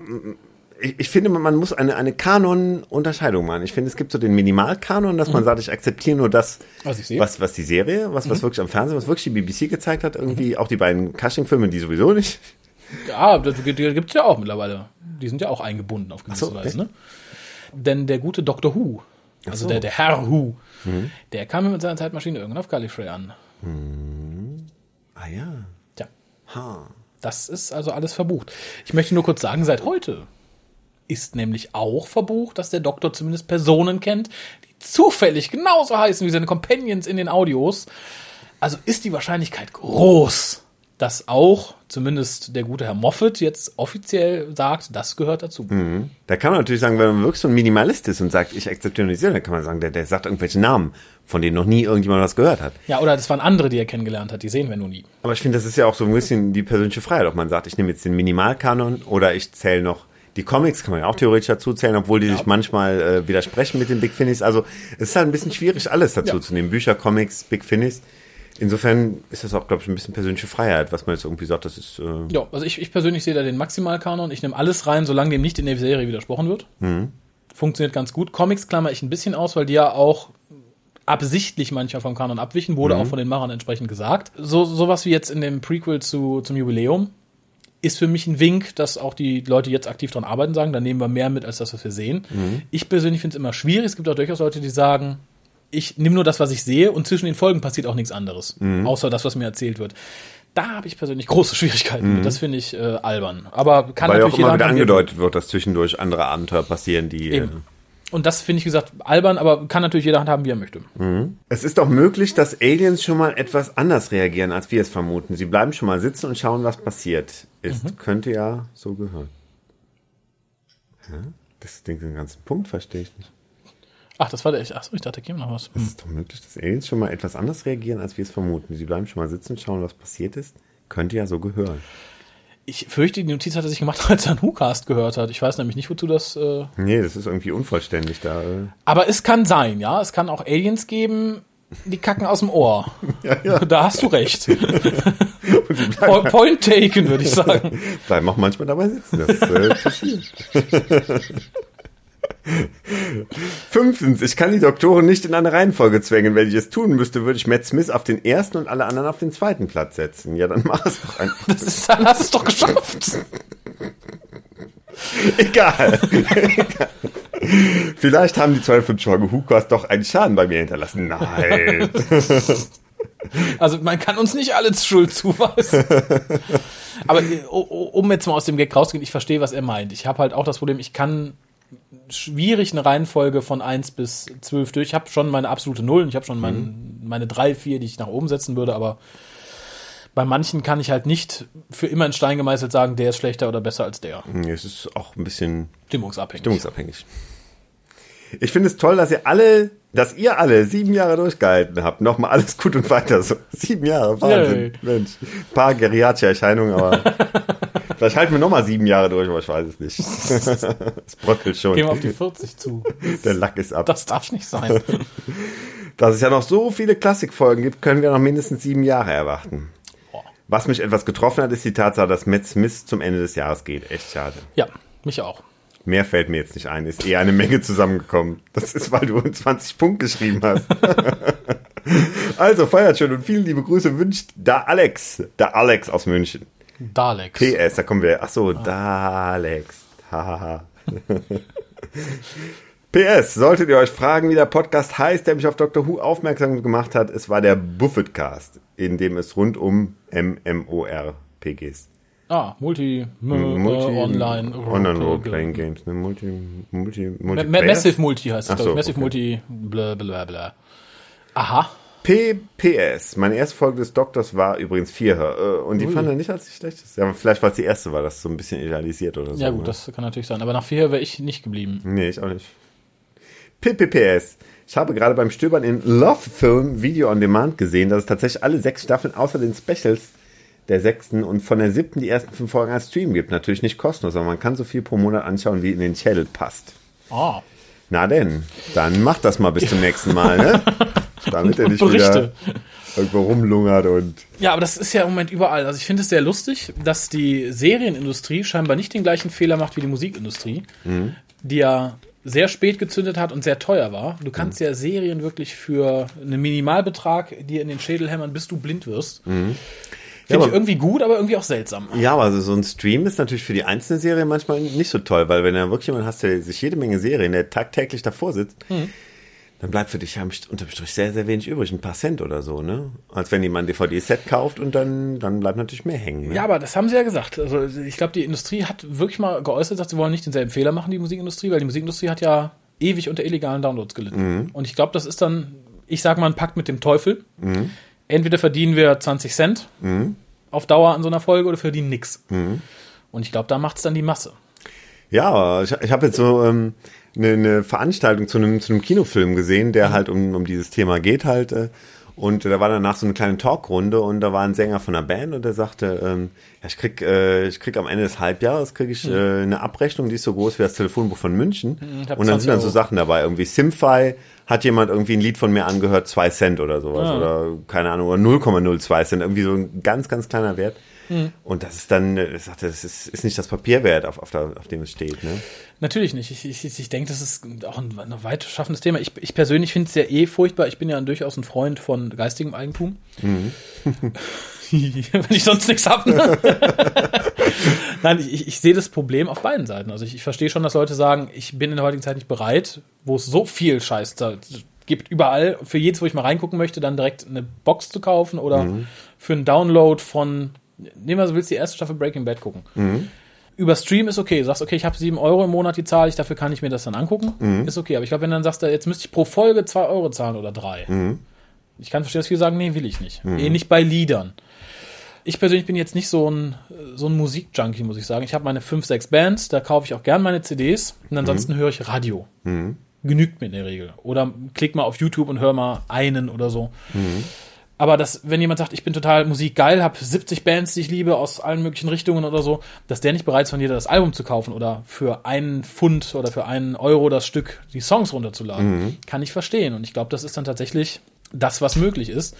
ich, ich finde, man muss eine, eine Kanon-Unterscheidung machen. Ich finde, es gibt so den Minimalkanon, dass man sagt, ich akzeptiere nur das, Was ich sehe. was, was die Serie, was, was wirklich am Fernsehen, was wirklich die BBC gezeigt hat, irgendwie, auch die beiden Cushing-Filme, die sowieso nicht. Ja, das gibt's ja auch mittlerweile. Die sind ja auch eingebunden auf gewisse so, Weise, ne? Denn der gute Dr. Who, also so. Mhm. der, der Herr Who, der kam mit seiner Zeitmaschine irgendwann auf Gallifrey an. Ah ja. Tja, Ha. das ist also alles verbucht. Ich möchte nur kurz sagen, seit heute ist nämlich auch verbucht, dass der Doktor zumindest Personen kennt, die zufällig genauso heißen wie seine Companions in den Audios. Also ist die Wahrscheinlichkeit groß, dass auch zumindest der gute Herr Moffat jetzt offiziell sagt, das gehört dazu. Da kann man natürlich sagen, wenn man wirklich so ein Minimalist ist und sagt, ich akzeptiere nur Serie, dann kann man sagen, der, der sagt irgendwelche Namen, von denen noch nie irgendjemand was gehört hat. Ja, oder das waren andere, die er kennengelernt hat, die sehen wir nun nie. Aber ich finde, das ist ja auch so ein bisschen die persönliche Freiheit, ob man sagt, ich nehme jetzt den Minimalkanon oder ich zähle noch die Comics kann man ja auch theoretisch dazu zählen, obwohl die sich manchmal äh, widersprechen mit den Big Finis. Also es ist halt ein bisschen schwierig, alles dazu Ja. zu nehmen. Bücher, Comics, Big Finis. Insofern ist das auch, glaube ich, ein bisschen persönliche Freiheit, was man jetzt irgendwie sagt, das ist... Äh, Ja, also ich, ich persönlich sehe da den Maximalkanon. Ich nehme alles rein, solange dem nicht in der Serie widersprochen wird. Funktioniert ganz gut. Comics klammer ich ein bisschen aus, weil die ja auch absichtlich manchmal vom Kanon abwichen, wurde auch von den Machern entsprechend gesagt. So sowas wie jetzt in dem Prequel zu, zum Jubiläum ist für mich ein Wink, dass auch die Leute jetzt aktiv dran arbeiten, sagen, da nehmen wir mehr mit als das, was wir sehen. Ich persönlich finde es immer schwierig. Es gibt auch durchaus Leute, die sagen, ich nehme nur das, was ich sehe und zwischen den Folgen passiert auch nichts anderes, außer das, was mir erzählt wird. Da habe ich persönlich große Schwierigkeiten mit. Das finde ich äh, albern. Aber kann weil ja auch natürlich immer wieder er angedeutet wird, dass zwischendurch andere Abenteuer passieren, die... Äh, Eben. Und das finde ich, gesagt, albern, aber kann natürlich jeder handhaben, wie er möchte. Es ist doch möglich, dass Aliens schon mal etwas anders reagieren, als wir es vermuten. Sie bleiben schon mal sitzen und schauen, was passiert ist. Könnte ja so gehören. Ja, das Ding, den ganzen Punkt verstehe ich nicht. Ach, das war der. Achso, ich dachte, da käme noch was. Es ist doch möglich, dass Aliens schon mal etwas anders reagieren, als wir es vermuten. Sie bleiben schon mal sitzen und schauen, was passiert ist. Könnte ja so gehören. Ich fürchte, die Notiz hat er sich gemacht, als er einen WhoCast gehört hat. Ich weiß nämlich nicht, wozu das. Äh Nee, das ist irgendwie unvollständig da. äh. aber es kann sein, ja. Es kann auch Aliens geben, die kacken aus dem Ohr. Da hast du recht. Po- Point taken, würde ich sagen. Bleiben auch manchmal dabei sitzen. Das äh, passiert. Fünftens, ich kann die Doktoren nicht in eine Reihenfolge zwängen. Wenn ich es tun müsste, würde ich Matt Smith auf den ersten und alle anderen auf den zweiten Platz setzen. Ja, dann mach es doch einfach. Das ist, dann hast du es doch geschafft. Egal. Vielleicht haben die Zweifel von Jorge Hukas doch einen Schaden bei mir hinterlassen. Nein. Also man kann uns nicht alles Schuld zuweisen. Aber äh, o- o- um jetzt mal aus dem Gag rauszugehen, ich verstehe, was er meint. Ich habe halt auch das Problem, ich kann schwierig eine Reihenfolge von 1 bis 12 durch. Ich habe schon meine absolute Null und ich habe schon mein, meine 3, 4, die ich nach oben setzen würde, aber bei manchen kann ich halt nicht für immer in Stein gemeißelt sagen, der ist schlechter oder besser als der. Es ist auch ein bisschen Stimmungsabhängig. stimmungsabhängig. Ich finde es toll, dass ihr alle, dass ihr alle sieben Jahre durchgehalten habt. Nochmal alles gut und weiter so. Sieben Jahre, Wahnsinn. Yay. Mensch. Ein paar geriatrische Erscheinungen, aber vielleicht halten wir nochmal sieben Jahre durch, aber ich weiß es nicht. Es bröckelt schon. Gehen wir auf die 40 zu. Der Lack ist ab. Das darf nicht sein. Dass es ja noch so viele Klassikfolgen gibt, können wir noch mindestens sieben Jahre erwarten. Was mich etwas getroffen hat, ist die Tatsache, dass Matt Smith zum Ende des Jahres geht. Echt schade. Ja, mich auch. Mehr fällt mir jetzt nicht ein. Ist eher eine Menge zusammengekommen. Das ist, weil du 20 Punkte geschrieben hast. also, feiert schön und vielen liebe Grüße wünscht da Alex. Da Alex aus München. Daleks. PS, da kommen wir. Ach so, da Alex. Hahaha. PS, solltet ihr euch fragen, wie der Podcast heißt, der mich auf Dr. Who aufmerksam gemacht hat, es war der Buffettcast, in dem es rund um MMORPGs Ah, Multi, Multi, äh, Online, Online Role- Role-Playing Games, ne? Multi, Multi, Ma- Multiplayer? Massive Multi heißt es, so. Massive okay. Multi, bla bla bla. Aha. PPS. Meine erste Folge des Doktors war übrigens vier. Äh, und die Ui. fand er nicht als die schlechteste. Ja, aber vielleicht war es die erste, war das so ein bisschen idealisiert oder so. Ja gut, ne? das kann natürlich sein. Aber nach vier wäre ich nicht geblieben. Nee, ich auch nicht. PPPS. Ich habe gerade beim Stöbern in Love Film Video on Demand gesehen, dass es tatsächlich alle sechs Staffeln außer den Specials der sechsten und von der siebten die ersten fünf Folgen als Stream gibt. Natürlich nicht kostenlos, aber man kann so viel pro Monat anschauen, wie in den Channel passt. Ah. Na denn, dann mach das mal bis zum nächsten Mal, ne? Damit er nicht Berichte. wieder irgendwo rumlungert und. Ja, aber das ist ja im Moment überall. Also ich finde es sehr lustig, dass die Serienindustrie scheinbar nicht den gleichen Fehler macht wie die Musikindustrie, die ja sehr spät gezündet hat und sehr teuer war. Du kannst ja Serien wirklich für einen Minimalbetrag dir in den Schädel hämmern, bis du blind wirst. Finde aber- ich irgendwie gut, aber irgendwie auch seltsam. Ja, aber so ein Stream ist natürlich für die einzelne Serie manchmal nicht so toll, weil wenn du wirklich jemanden hast, der sich jede Menge Serien, der tagtäglich davor sitzt, dann bleibt für dich ja unterm Strich sehr, sehr wenig übrig, ein paar Cent oder so, ne? Als wenn jemand ein DVD-Set kauft und dann, dann bleibt natürlich mehr hängen. Ne? Ja, aber das haben sie ja gesagt. Also ich glaube, die Industrie hat wirklich mal geäußert, dass sie wollen nicht denselben Fehler machen, die Musikindustrie, weil die Musikindustrie hat ja ewig unter illegalen Downloads gelitten. Und ich glaube, das ist dann, ich sag mal, ein Pakt mit dem Teufel. Entweder verdienen wir 20 Cent auf Dauer an so einer Folge oder verdienen nix. Und ich glaube, da macht's dann die Masse. Ja, ich, ich habe jetzt so ähm, eine, eine Veranstaltung zu einem, zu einem Kinofilm gesehen, der halt um, um dieses Thema geht halt. Äh, und da war danach so eine kleine Talkrunde und da war ein Sänger von einer Band und der sagte, ähm, ja, ich krieg, äh, ich krieg am Ende des Halbjahres krieg ich äh, eine Abrechnung, die ist so groß wie das Telefonbuch von München. hab und dann 20 sind dann so. Sachen dabei, irgendwie Simfy hat jemand irgendwie ein Lied von mir angehört, zwei Cent oder sowas Ah. oder keine Ahnung, oder 0,02 Cent, irgendwie so ein ganz, ganz kleiner Wert. Und das ist dann, äh, ich sagte, das ist, ist nicht das Papierwert, auf, auf, der, auf dem es steht. Ne? Natürlich nicht. Ich, ich, ich denke, das ist auch ein, ein weit schaffendes Thema. Ich, ich persönlich finde es ja eh furchtbar. Ich bin ja durchaus ein Freund von geistigem Eigentum. Wenn ich sonst nichts habe. Ne? Nein, ich, ich, sehe das Problem auf beiden Seiten. Also ich, ich verstehe schon, dass Leute sagen, ich bin in der heutigen Zeit nicht bereit, wo es so viel Scheiß da gibt, überall, für jedes, wo ich mal reingucken möchte, dann direkt eine Box zu kaufen oder für einen Download von, nehmen wir so, willst du die erste Staffel Breaking Bad gucken. Über Stream ist okay. Du sagst, okay, ich habe sieben Euro im Monat, die zahle ich, dafür kann ich mir das dann angucken. Ist okay. Aber ich glaube, wenn du dann sagst, jetzt müsste ich pro Folge zwei Euro zahlen oder drei. Ich kann verstehen, dass viele sagen, nee, will ich nicht. Eh nicht bei Liedern. Ich persönlich bin jetzt nicht so ein, so ein Musikjunkie, muss ich sagen. Ich habe meine fünf, sechs Bands, da kaufe ich auch gern meine CDs und ansonsten höre ich Radio. Genügt mir in der Regel. Oder klick mal auf YouTube und hör mal einen oder so. Aber das, wenn jemand sagt, ich bin total musikgeil, habe 70 Bands, die ich liebe, aus allen möglichen Richtungen oder so, dass der nicht bereit ist, von jeder das Album zu kaufen oder für einen Pfund oder für einen Euro das Stück die Songs runterzuladen, kann ich verstehen. Und ich glaube, das ist dann tatsächlich das, was möglich ist.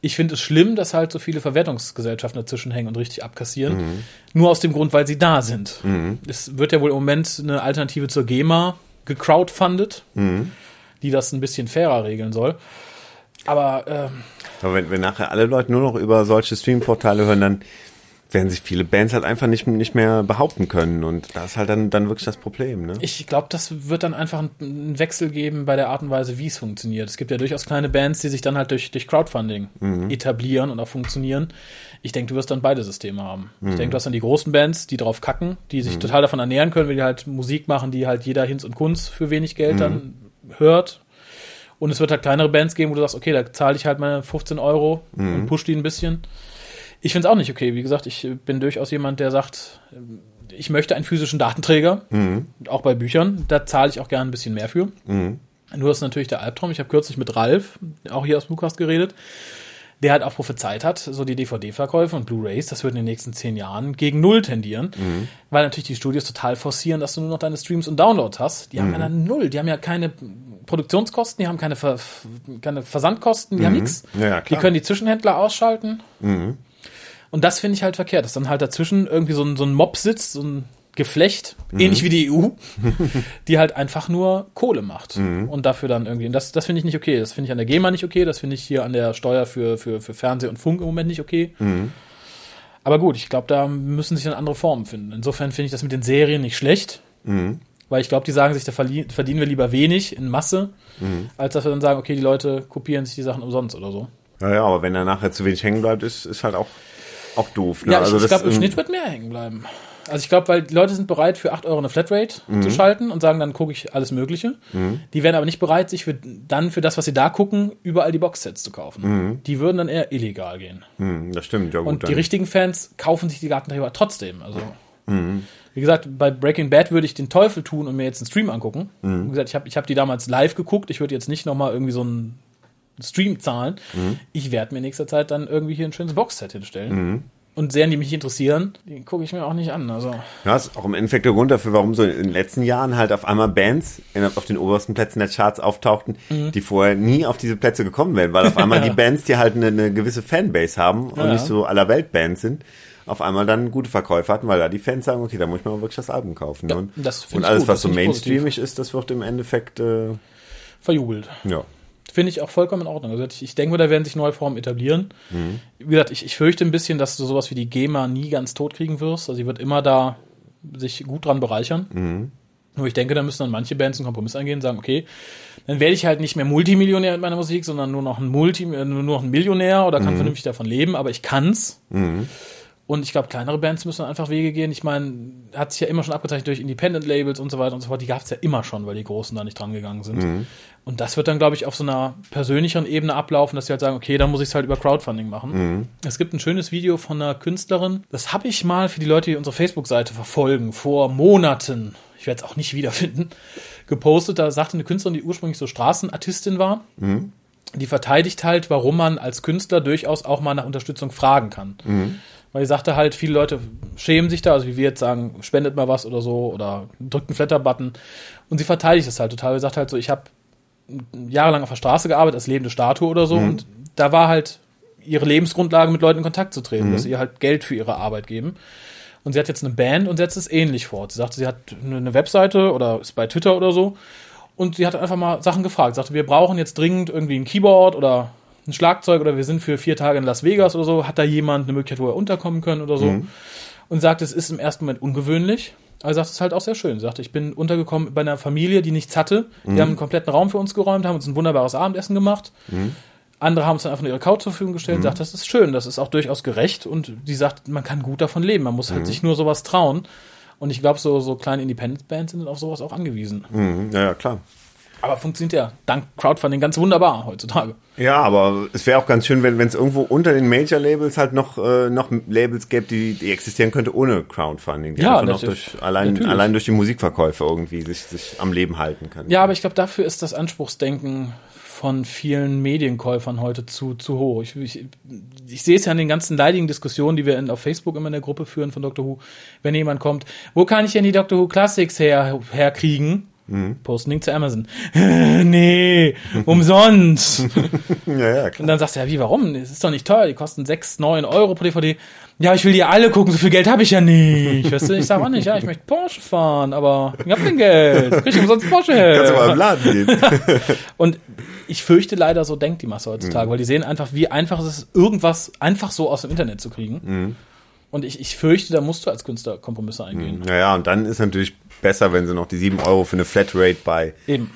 Ich finde es schlimm, dass halt so viele Verwertungsgesellschaften dazwischen hängen und richtig abkassieren. Nur aus dem Grund, weil sie da sind. Es wird ja wohl im Moment eine Alternative zur GEMA gecrowdfundet, die das ein bisschen fairer regeln soll. Aber ähm, Aber wenn, wenn nachher alle Leute nur noch über solche Streaming-Portale hören, dann werden sich viele Bands halt einfach nicht, nicht mehr behaupten können. Und das ist halt dann, dann wirklich das Problem. Ne? Ich glaube, das wird dann einfach einen Wechsel geben bei der Art und Weise, wie es funktioniert. Es gibt ja durchaus kleine Bands, die sich dann halt durch, durch Crowdfunding etablieren und auch funktionieren. Ich denke, du wirst dann beide Systeme haben. Ich denke, du hast dann die großen Bands, die drauf kacken, die sich total davon ernähren können, weil die halt Musik machen, die halt jeder Hinz und Kunz für wenig Geld dann hört. Und es wird halt kleinere Bands geben, wo du sagst, okay, da zahle ich halt meine 15 Euro und push die ein bisschen. Ich finde es auch nicht okay. Wie gesagt, ich bin durchaus jemand, der sagt, ich möchte einen physischen Datenträger, auch bei Büchern. Da zahle ich auch gerne ein bisschen mehr für. Nur ist natürlich der Albtraum. Ich habe kürzlich mit Ralf, auch hier aus Lukas, geredet, der halt auch prophezeit hat, so die DVD-Verkäufe und Blu-Rays, das wird in den nächsten zehn Jahren gegen Null tendieren, weil natürlich die Studios total forcieren, dass du nur noch deine Streams und Downloads hast. Die haben ja dann Null. Die haben ja keine Produktionskosten, die haben keine, Ver keine Versandkosten, die haben nichts. Ja, die können die Zwischenhändler ausschalten. Und das finde ich halt verkehrt, dass dann halt dazwischen irgendwie so ein, so ein Mob sitzt, so ein Geflecht, ähnlich wie die EU, die halt einfach nur Kohle macht. Und dafür dann irgendwie, und das, das finde ich nicht okay. Das finde ich an der GEMA nicht okay, das finde ich hier an der Steuer für, für, für Fernseh und Funk im Moment nicht okay. Aber gut, ich glaube, da müssen sich dann andere Formen finden. Insofern finde ich das mit den Serien nicht schlecht. Weil ich glaube, die sagen sich, da verdienen wir lieber wenig in Masse, als dass wir dann sagen, okay, die Leute kopieren sich die Sachen umsonst oder so. Ja, ja, aber wenn da nachher zu wenig hängen bleibt, ist, ist halt auch, auch doof. Ne? Ja, ich, ich das, glaube, im Schnitt wird mehr hängen bleiben. Also ich glaube, weil die Leute sind bereit, für 8 Euro eine Flatrate Mhm. zu schalten und sagen, dann gucke ich alles Mögliche. Die wären aber nicht bereit, sich für, dann für das, was sie da gucken, überall die Boxsets zu kaufen. Die würden dann eher illegal gehen. hm, das stimmt, ja gut. Und die dann- richtigen Fans kaufen sich die Gartenträger trotzdem. Also, Mhm. wie Wie gesagt, bei Breaking Bad würde ich den Teufel tun und mir jetzt einen Stream angucken. Mhm. Wie gesagt, ich habe ich hab die damals live geguckt. Ich würde jetzt nicht nochmal irgendwie so einen Stream zahlen. Mhm. Ich werde mir nächster Zeit dann irgendwie hier ein schönes Boxset hinstellen. Mhm. Und Serien, die mich interessieren, die gucke ich mir auch nicht an. Also Ja, ist auch im Endeffekt der Grund dafür, warum so in den letzten Jahren halt auf einmal Bands in, auf den obersten Plätzen der Charts auftauchten, die vorher nie auf diese Plätze gekommen wären, weil auf einmal die Bands, die halt eine, eine gewisse Fanbase haben und Ja. nicht so aller Welt Bands sind, auf einmal dann gute Verkäufe hatten, weil da die Fans sagen, okay, da muss ich mal wirklich das Album kaufen. Ja, und, und alles, gut, was so positiv. mainstreamig ist, das wird im Endeffekt, äh, verjubelt. ja. Finde ich auch vollkommen in Ordnung. Also ich, ich denke, da werden sich neue Formen etablieren. Mhm. Wie gesagt, ich, ich fürchte ein bisschen, dass du sowas wie die GEMA nie ganz tot kriegen wirst. Also sie wird immer da sich gut dran bereichern. Mhm. Nur ich denke, da müssen dann manche Bands einen Kompromiss eingehen und sagen, okay, dann werde ich halt nicht mehr Multimillionär mit meiner Musik, sondern nur noch ein Multi, nur noch ein Millionär oder Mhm. kann vernünftig davon leben, aber ich kann's. Und ich glaube, kleinere Bands müssen einfach Wege gehen. Ich meine, hat sich ja immer schon abgezeichnet durch Independent-Labels und so weiter und so fort. Die gab es ja immer schon, weil die Großen da nicht dran gegangen sind. Und das wird dann, glaube ich, auf so einer persönlicheren Ebene ablaufen, dass sie halt sagen, okay, dann muss ich es halt über Crowdfunding machen. Es gibt ein schönes Video von einer Künstlerin. Das habe ich mal für die Leute, die unsere Facebook-Seite verfolgen, vor Monaten, ich werde es auch nicht wiederfinden, gepostet. Da sagte eine Künstlerin, die ursprünglich so Straßenartistin war, die verteidigt halt, warum man als Künstler durchaus auch mal nach Unterstützung fragen kann. Weil ich sagte halt, viele Leute schämen sich da, also wie wir jetzt sagen, spendet mal was oder so oder drückt einen Flatter-Button. Und sie verteidigt das halt total. Sie sagt halt so, ich habe jahrelang auf der Straße gearbeitet als lebende Statue oder so und da war halt ihre Lebensgrundlage, mit Leuten in Kontakt zu treten, dass sie ihr halt Geld für ihre Arbeit geben. Und sie hat jetzt eine Band und setzt es ähnlich fort. Sie sagte, sie hat eine Webseite oder ist bei Twitter oder so. Und sie hat einfach mal Sachen gefragt. Sagte, wir brauchen jetzt dringend irgendwie ein Keyboard oder ein Schlagzeug oder wir sind für vier Tage in Las Vegas oder so. Hat da jemand eine Möglichkeit, wo er unterkommen können oder so? Und sagt, es ist im ersten Moment ungewöhnlich. Aber sagt es ist halt auch sehr schön. Sie sagte, ich bin untergekommen bei einer Familie, die nichts hatte. Die haben einen kompletten Raum für uns geräumt, haben uns ein wunderbares Abendessen gemacht. Andere haben uns dann einfach nur ihre Couch zur Verfügung gestellt. Sagt, das ist schön, das ist auch durchaus gerecht. Und die sagt, man kann gut davon leben. Man muss halt sich nur sowas trauen. Und ich glaube, so, so kleine Independent-Bands sind auf sowas auch angewiesen. Mhm. Ja, ja, klar. Aber funktioniert ja dank Crowdfunding ganz wunderbar heutzutage. Ja, aber es wäre auch ganz schön, wenn es irgendwo unter den Major-Labels halt noch, äh, noch Labels gäbe, die, die existieren könnte ohne Crowdfunding. Die Ja, einfach noch durch, allein, Natürlich. allein durch die Musikverkäufe irgendwie sich, sich am Leben halten können. Ja, aber ich glaube, dafür ist das Anspruchsdenken von vielen Medienkäufern heute zu, zu hoch. Ich, ich, ich sehe es ja an den ganzen leidigen Diskussionen, die wir in, auf Facebook immer in der Gruppe führen von Dr. Who. Wenn jemand kommt, wo kann ich denn die Dr. Who Classics her, herkriegen? Posten Link zu Amazon. nee, umsonst. ja, ja, klar. Und dann sagst du, ja, wie, warum? Das ist doch nicht teuer, die kosten 6, 9 Euro pro DVD. Ja, ich will die alle gucken, so viel Geld habe ich ja nicht. Weißt du, ich sag auch nicht, ja, ich möchte Porsche fahren, aber ich habe kein Geld. Krieg ich umsonst Porsche her. Kannst du mal im Laden gehen. Und ich fürchte leider, so denkt die Masse heutzutage, weil die sehen einfach, wie einfach es ist, irgendwas einfach so aus dem Internet zu kriegen. Und ich, ich fürchte, da musst du als Künstler Kompromisse eingehen. naja, und dann ist natürlich besser, wenn sie noch die 7 Euro für eine Flatrate bei, Eben.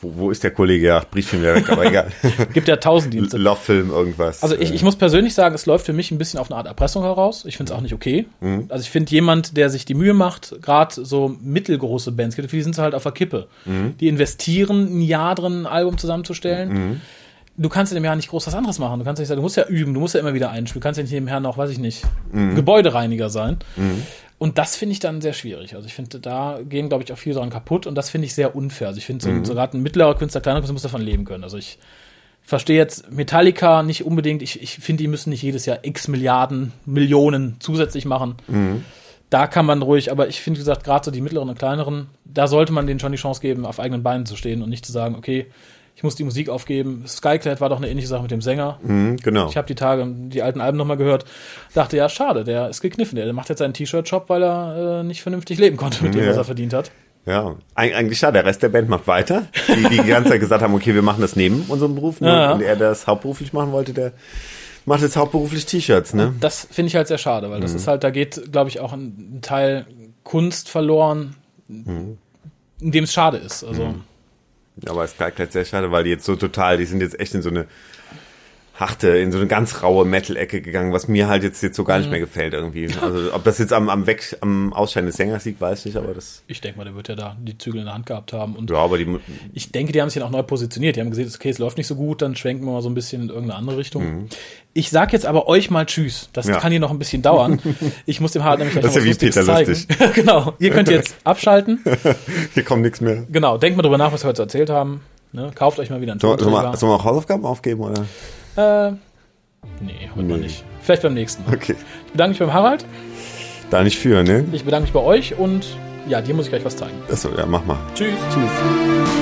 wo, wo ist der Kollege? Ja, Briefchen wäre weg, aber egal. Gibt ja tausend Dienste. Love-Film, irgendwas. Also ich, ich muss persönlich sagen, es läuft für mich ein bisschen auf eine Art Erpressung heraus. Ich finde es auch nicht okay. Mhm. Also ich finde jemand, der sich die Mühe macht, gerade so mittelgroße Bands, die sind sie halt auf der Kippe. Mhm. Die investieren ein Jahr drin, ein Album zusammenzustellen. Du kannst in dem Jahr nicht groß was anderes machen. Du kannst nicht sagen, du musst ja üben, du musst ja immer wieder einspielen. Du kannst ja nicht nebenher noch, weiß ich nicht, Mhm. Gebäudereiniger sein. Und das finde ich dann sehr schwierig. Also ich finde, da gehen, glaube ich, auch viele Sachen kaputt und das finde ich sehr unfair. Also ich finde, so, so gerade ein mittlerer Künstler, kleiner Künstler muss davon leben können. Also ich verstehe jetzt Metallica nicht unbedingt. Ich, ich finde, die müssen nicht jedes Jahr x Milliarden, Millionen zusätzlich machen. Da kann man ruhig, aber ich finde, wie gesagt, gerade so die mittleren und kleineren, da sollte man denen schon die Chance geben, auf eigenen Beinen zu stehen und nicht zu sagen, okay, ich muss die Musik aufgeben. Skyclad war doch eine ähnliche Sache mit dem Sänger. Mhm, genau. Ich habe die Tage die alten Alben nochmal gehört, dachte, ja, schade, der ist gekniffen. Der macht jetzt seinen T-Shirt-Shop, weil er äh, nicht vernünftig leben konnte mit dem, Ja. was er verdient hat. Ja, Eig eigentlich schade. Der Rest der Band macht weiter. Die, die die ganze Zeit gesagt haben, okay, wir machen das neben unserem Beruf. Ne? Ja. Und er, der das hauptberuflich machen wollte, der macht jetzt hauptberuflich T-Shirts, ne? Das finde ich halt sehr schade, weil das ist halt, da geht, glaube ich, auch ein, ein Teil Kunst verloren, in dem es schade ist. Also, Aber es bleibt halt sehr schade, weil die jetzt so total, die sind jetzt echt in so eine harte, in so eine ganz raue Metal-Ecke gegangen, was mir halt jetzt, jetzt so gar nicht Mhm. mehr gefällt irgendwie. Also ob das jetzt am, am Weg, am Ausscheiden des Sängers liegt, weiß ich nicht, aber das. Ich denke mal, der wird ja da die Zügel in der Hand gehabt haben. Und Ja, aber die ich denke, die haben sich dann auch neu positioniert. Die haben gesehen, okay, es läuft nicht so gut, dann schwenken wir mal so ein bisschen in irgendeine andere Richtung. Ich sag jetzt aber euch mal Tschüss. Das Mhm. Ja. kann hier noch ein bisschen dauern. Ich muss dem Harald nämlich gleich Das noch ist was ja wie Lustiges Peter zeigen. genau. Ihr könnt jetzt abschalten. hier kommt nichts mehr. Genau. Denkt mal drüber nach, was wir heute erzählt haben. Ne? Kauft euch mal wieder einen Sollen wir, sollen, wir, Tonträger. sollen wir auch Hausaufgaben aufgeben, oder? Äh, nee, heute Nee. nicht. Vielleicht beim nächsten Mal. Okay. Ich bedanke mich beim Harald. Da nicht für, ne? Ich bedanke mich bei euch und ja, dir muss ich gleich was zeigen. Achso, ja, mach mal. Tschüss. Tschüss.